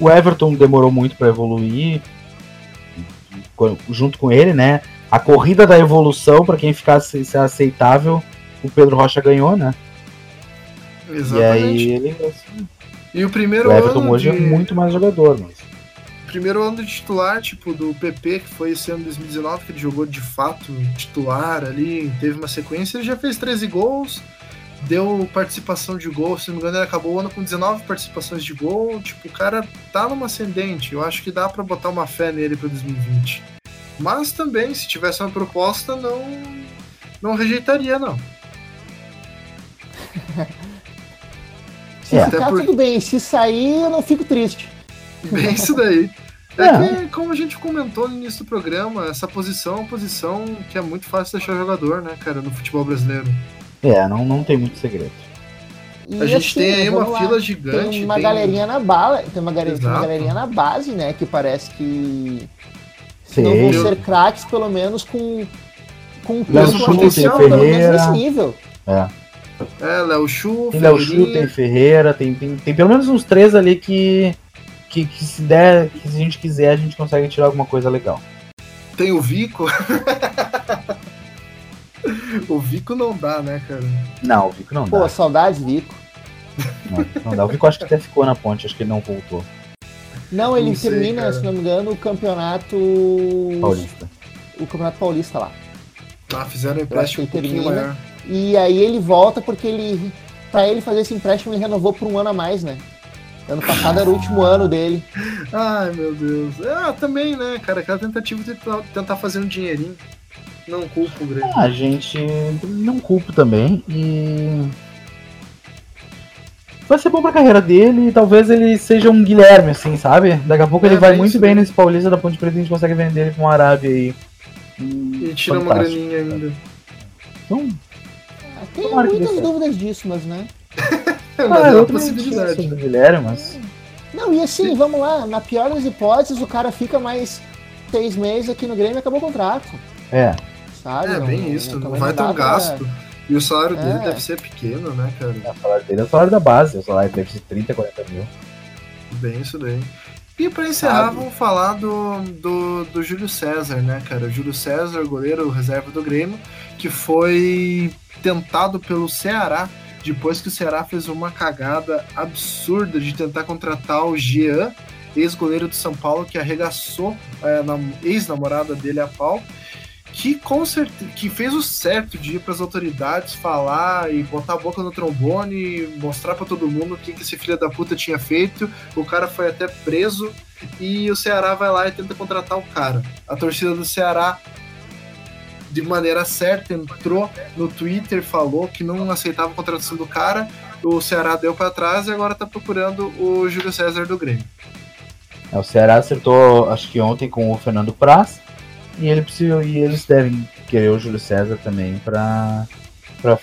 Speaker 2: O Everton demorou muito para evoluir junto com ele, né? A corrida da evolução, para quem ficasse aceitável, o Pedro Rocha ganhou, né?
Speaker 1: Exatamente. E aí ele. Assim, e o primeiro o
Speaker 2: Everton
Speaker 1: ano
Speaker 2: hoje é de... é muito mais jogador, mas.
Speaker 1: Primeiro ano de titular, tipo, do PP, que foi esse ano de 2019, que ele jogou de fato titular ali, teve uma sequência, ele já fez 13 gols, deu participação de gol, se não me engano, ele acabou o ano com 19 participações de gol. Tipo, o cara tá numa ascendente. Eu acho que dá para botar uma fé nele para 2020. Mas também, se tivesse uma proposta, não não rejeitaria, não.
Speaker 3: Se é. ficar, por... tudo bem. Se sair, eu não fico triste.
Speaker 1: Bem isso daí. É, é, que, como a gente comentou no início do programa, essa posição é uma posição que é muito fácil deixar jogador, né, cara, no futebol brasileiro.
Speaker 2: É, não, não tem muito segredo.
Speaker 1: E a gente assim, tem aí uma lá. fila gigante.
Speaker 3: Tem uma tem... galerinha na bala, tem uma, galerinha, tem uma galerinha na base, né, que parece que se não vão ser craques, pelo menos com com
Speaker 2: peso potencial, pelo menos nesse
Speaker 3: nível.
Speaker 2: É.
Speaker 1: É, Léo Chu,
Speaker 2: tem Léo Chu, tem Ferreira, tem, tem, tem pelo menos uns três ali que, que, que se der, que se a gente quiser, a gente consegue tirar alguma coisa legal.
Speaker 1: Tem o Vico. o Vico não dá, né, cara?
Speaker 2: Não, o Vico não
Speaker 3: Pô,
Speaker 2: dá. Pô,
Speaker 3: saudades Vico.
Speaker 2: Não, não dá. O Vico acho que até ficou na ponte, acho que ele não voltou.
Speaker 3: Não, ele não sei, termina, cara. se não me engano, o campeonato.
Speaker 2: Paulista.
Speaker 3: O campeonato paulista lá.
Speaker 1: Ah, fizeram empréstimo um pouquinho maior.
Speaker 3: E aí ele volta porque ele. Pra ele fazer esse empréstimo, ele renovou por um ano a mais, né? Ano passado era o último ano dele.
Speaker 1: Ai, meu Deus. Ah, também, né, cara? Aquela tentativa de tentar fazer um dinheirinho. Não culpo o Grêmio.
Speaker 2: Ah, a gente não culpo também. E. Vai ser bom pra carreira dele e talvez ele seja um Guilherme, assim, sabe? Daqui a pouco é, ele vai muito bem nesse Paulista da Ponte Preta e a gente consegue vender ele pra uma Arábia aí.
Speaker 1: E tira uma graninha ainda.
Speaker 3: Então, tem muitas dúvidas disso, mas né?
Speaker 1: mas ah, é outra possibilidade.
Speaker 2: Guilherme, mas...
Speaker 3: Não, e assim, Sim. vamos lá, na pior das hipóteses, o cara fica mais seis meses aqui no Grêmio e acabou o contrato.
Speaker 2: É.
Speaker 1: Sabe? É, bem isso, não, vai ter um gasto. Pra... E o salário é. dele deve ser pequeno, né, cara?
Speaker 2: É, o salário dele é o salário da base, o salário deve ser 30, 40 mil.
Speaker 1: Bem isso daí. E para encerrar, Sabe. vamos falar do, do, do Júlio César, né, cara? Júlio César, goleiro reserva do Grêmio, que foi tentado pelo Ceará depois que o Ceará fez uma cagada absurda de tentar contratar o Jean, ex-goleiro do São Paulo, que arregaçou é, a ex-namorada dele a pau que com certeza, que fez o certo de ir para as autoridades falar e botar a boca no trombone e mostrar para todo mundo o que, que esse filho da puta tinha feito. O cara foi até preso e o Ceará vai lá e tenta contratar o cara. A torcida do Ceará de maneira certa entrou no Twitter, falou que não aceitava a contratação do cara. O Ceará deu para trás e agora está procurando o Júlio César do Grêmio.
Speaker 2: É, o Ceará acertou, acho que ontem com o Fernando Praz e, ele precisa, e eles devem querer o Júlio César também para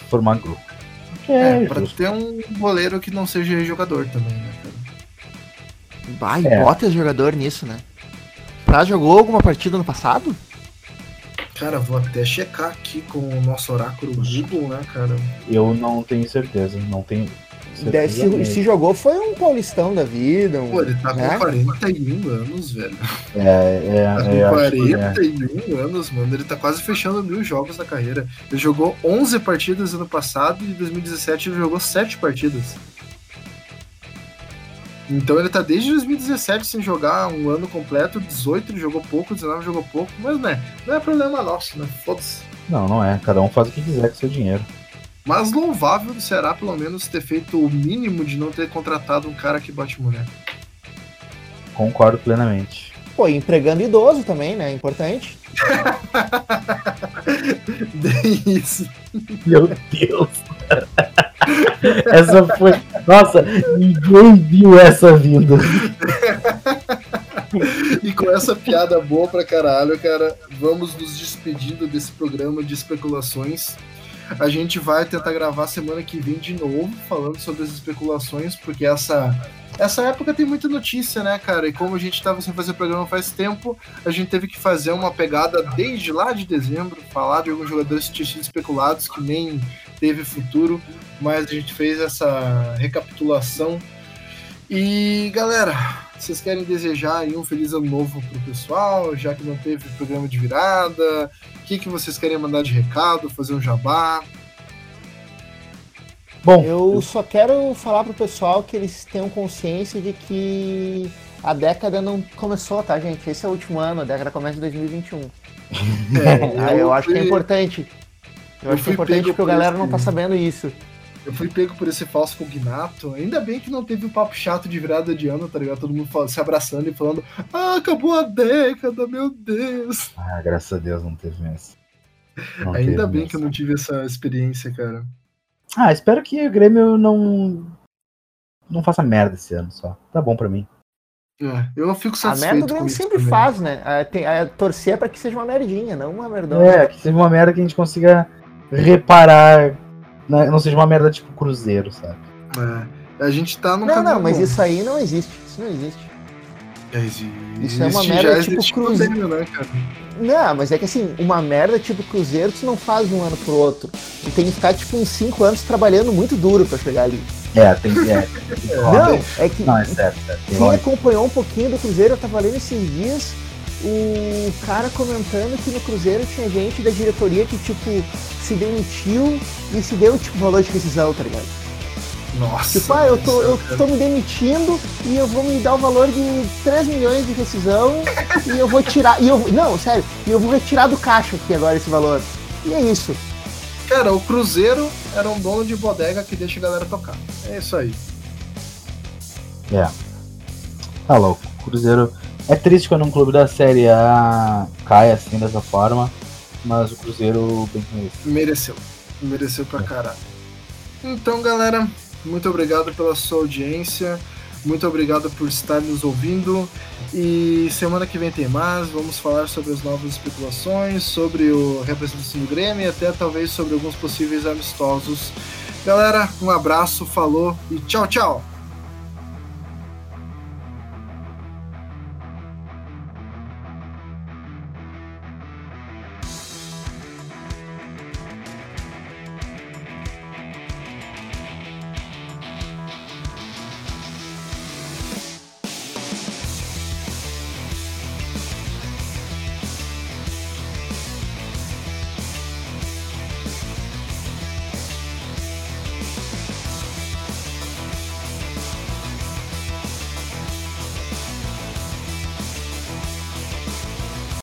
Speaker 2: formar grupo.
Speaker 1: É, é pra ter um goleiro que não seja jogador também, né,
Speaker 3: Vai, é. bota jogador nisso, né? Pra jogou alguma partida no passado?
Speaker 1: Cara, vou até checar aqui com o nosso oráculo Google, né, cara?
Speaker 2: Eu não tenho certeza, não tenho.
Speaker 3: Se, se, jogou foi um paulistão da vida. Um,
Speaker 1: Pô, ele tá né? com 41 anos, velho.
Speaker 2: É, é.
Speaker 1: Tá com é, 41 é. anos, mano. Ele tá quase fechando mil jogos na carreira. Ele jogou 11 partidas ano passado e em 2017 ele jogou 7 partidas. Então ele tá desde 2017 sem jogar um ano completo, 18 ele jogou pouco, 19 jogou pouco, mas né, não é problema nosso, né? Foda-se.
Speaker 2: Não, não é. Cada um faz o que quiser com seu dinheiro.
Speaker 1: Mas louvável do Ceará, pelo menos, ter feito o mínimo de não ter contratado um cara que bate mulher.
Speaker 2: Concordo plenamente.
Speaker 3: Pô, empregando idoso também, né? Importante.
Speaker 1: Bem isso.
Speaker 2: Meu Deus. essa foi. Nossa, ninguém viu essa vindo.
Speaker 1: e com essa piada boa pra caralho, cara, vamos nos despedindo desse programa de especulações. A gente vai tentar gravar semana que vem de novo, falando sobre as especulações, porque essa essa época tem muita notícia, né, cara? E como a gente estava sem fazer programa faz tempo, a gente teve que fazer uma pegada desde lá de dezembro, falar de alguns jogadores que tinham sido especulados que nem teve futuro, mas a gente fez essa recapitulação E galera, vocês querem desejar aí um feliz ano novo pro pessoal, já que não teve programa de virada? O que, que vocês querem mandar de recado, fazer um jabá?
Speaker 3: Bom, eu só quero falar pro pessoal que eles tenham consciência de que a década não começou, tá, gente? Esse é o último ano, a década começa em 2021. É, eu, eu acho que é importante. Eu, eu acho que é importante porque a galera não tá sabendo isso.
Speaker 1: Eu fui pego por esse falso cognato. Ainda bem que não teve um papo chato de virada de ano, tá ligado? Todo mundo se abraçando e falando: Ah, acabou a década, meu Deus.
Speaker 2: Ah, graças a Deus não teve mesmo.
Speaker 1: Não Ainda teve bem que eu não tive essa experiência, cara.
Speaker 2: Ah, espero que o Grêmio não. Não faça merda esse ano só. Tá bom pra mim.
Speaker 1: É, eu não fico satisfeito.
Speaker 3: A merda o Grêmio sempre também. faz, né? A, tem, a torcer é pra que seja uma merdinha, não uma merdona.
Speaker 2: É, que seja uma merda que a gente consiga reparar né, não seja uma merda tipo Cruzeiro, sabe?
Speaker 1: É. A gente tá
Speaker 3: no. Não, não, mas bom. isso aí não existe. Isso não existe.
Speaker 1: Já existe.
Speaker 3: Isso é uma merda tipo Cruzeiro. Né, cara? Não, mas é que assim, uma merda tipo Cruzeiro tu não faz de um ano pro outro. Tu tem que ficar tipo uns 5 anos trabalhando muito duro pra chegar ali.
Speaker 2: É, tem que. É,
Speaker 3: não, é que. Não, é certo, é, quem acompanhou um pouquinho do Cruzeiro, eu tava lendo esses dias o cara comentando que no Cruzeiro tinha gente da diretoria que, tipo, se demitiu e se deu, tipo, valor de rescisão, tá ligado?
Speaker 1: Nossa.
Speaker 3: Tipo, ah, eu tô, eu tô me demitindo e eu vou me dar o valor de 3 milhões de rescisão e eu vou tirar. E eu, não, sério, e eu vou retirar do caixa aqui agora esse valor. E é isso.
Speaker 1: Cara, o Cruzeiro era um dono de bodega que deixa a galera tocar. É isso aí.
Speaker 2: É. Tá louco. Cruzeiro é triste quando um clube da Série A cai assim dessa forma, mas o Cruzeiro bem
Speaker 1: mereceu. Mereceu. Mereceu pra caralho. Então, galera, muito obrigado pela sua audiência. Muito obrigado por estar nos ouvindo. E semana que vem tem mais. Vamos falar sobre as novas especulações, sobre o representação do Grêmio e até talvez sobre alguns possíveis amistosos. Galera, um abraço, falou e tchau, tchau!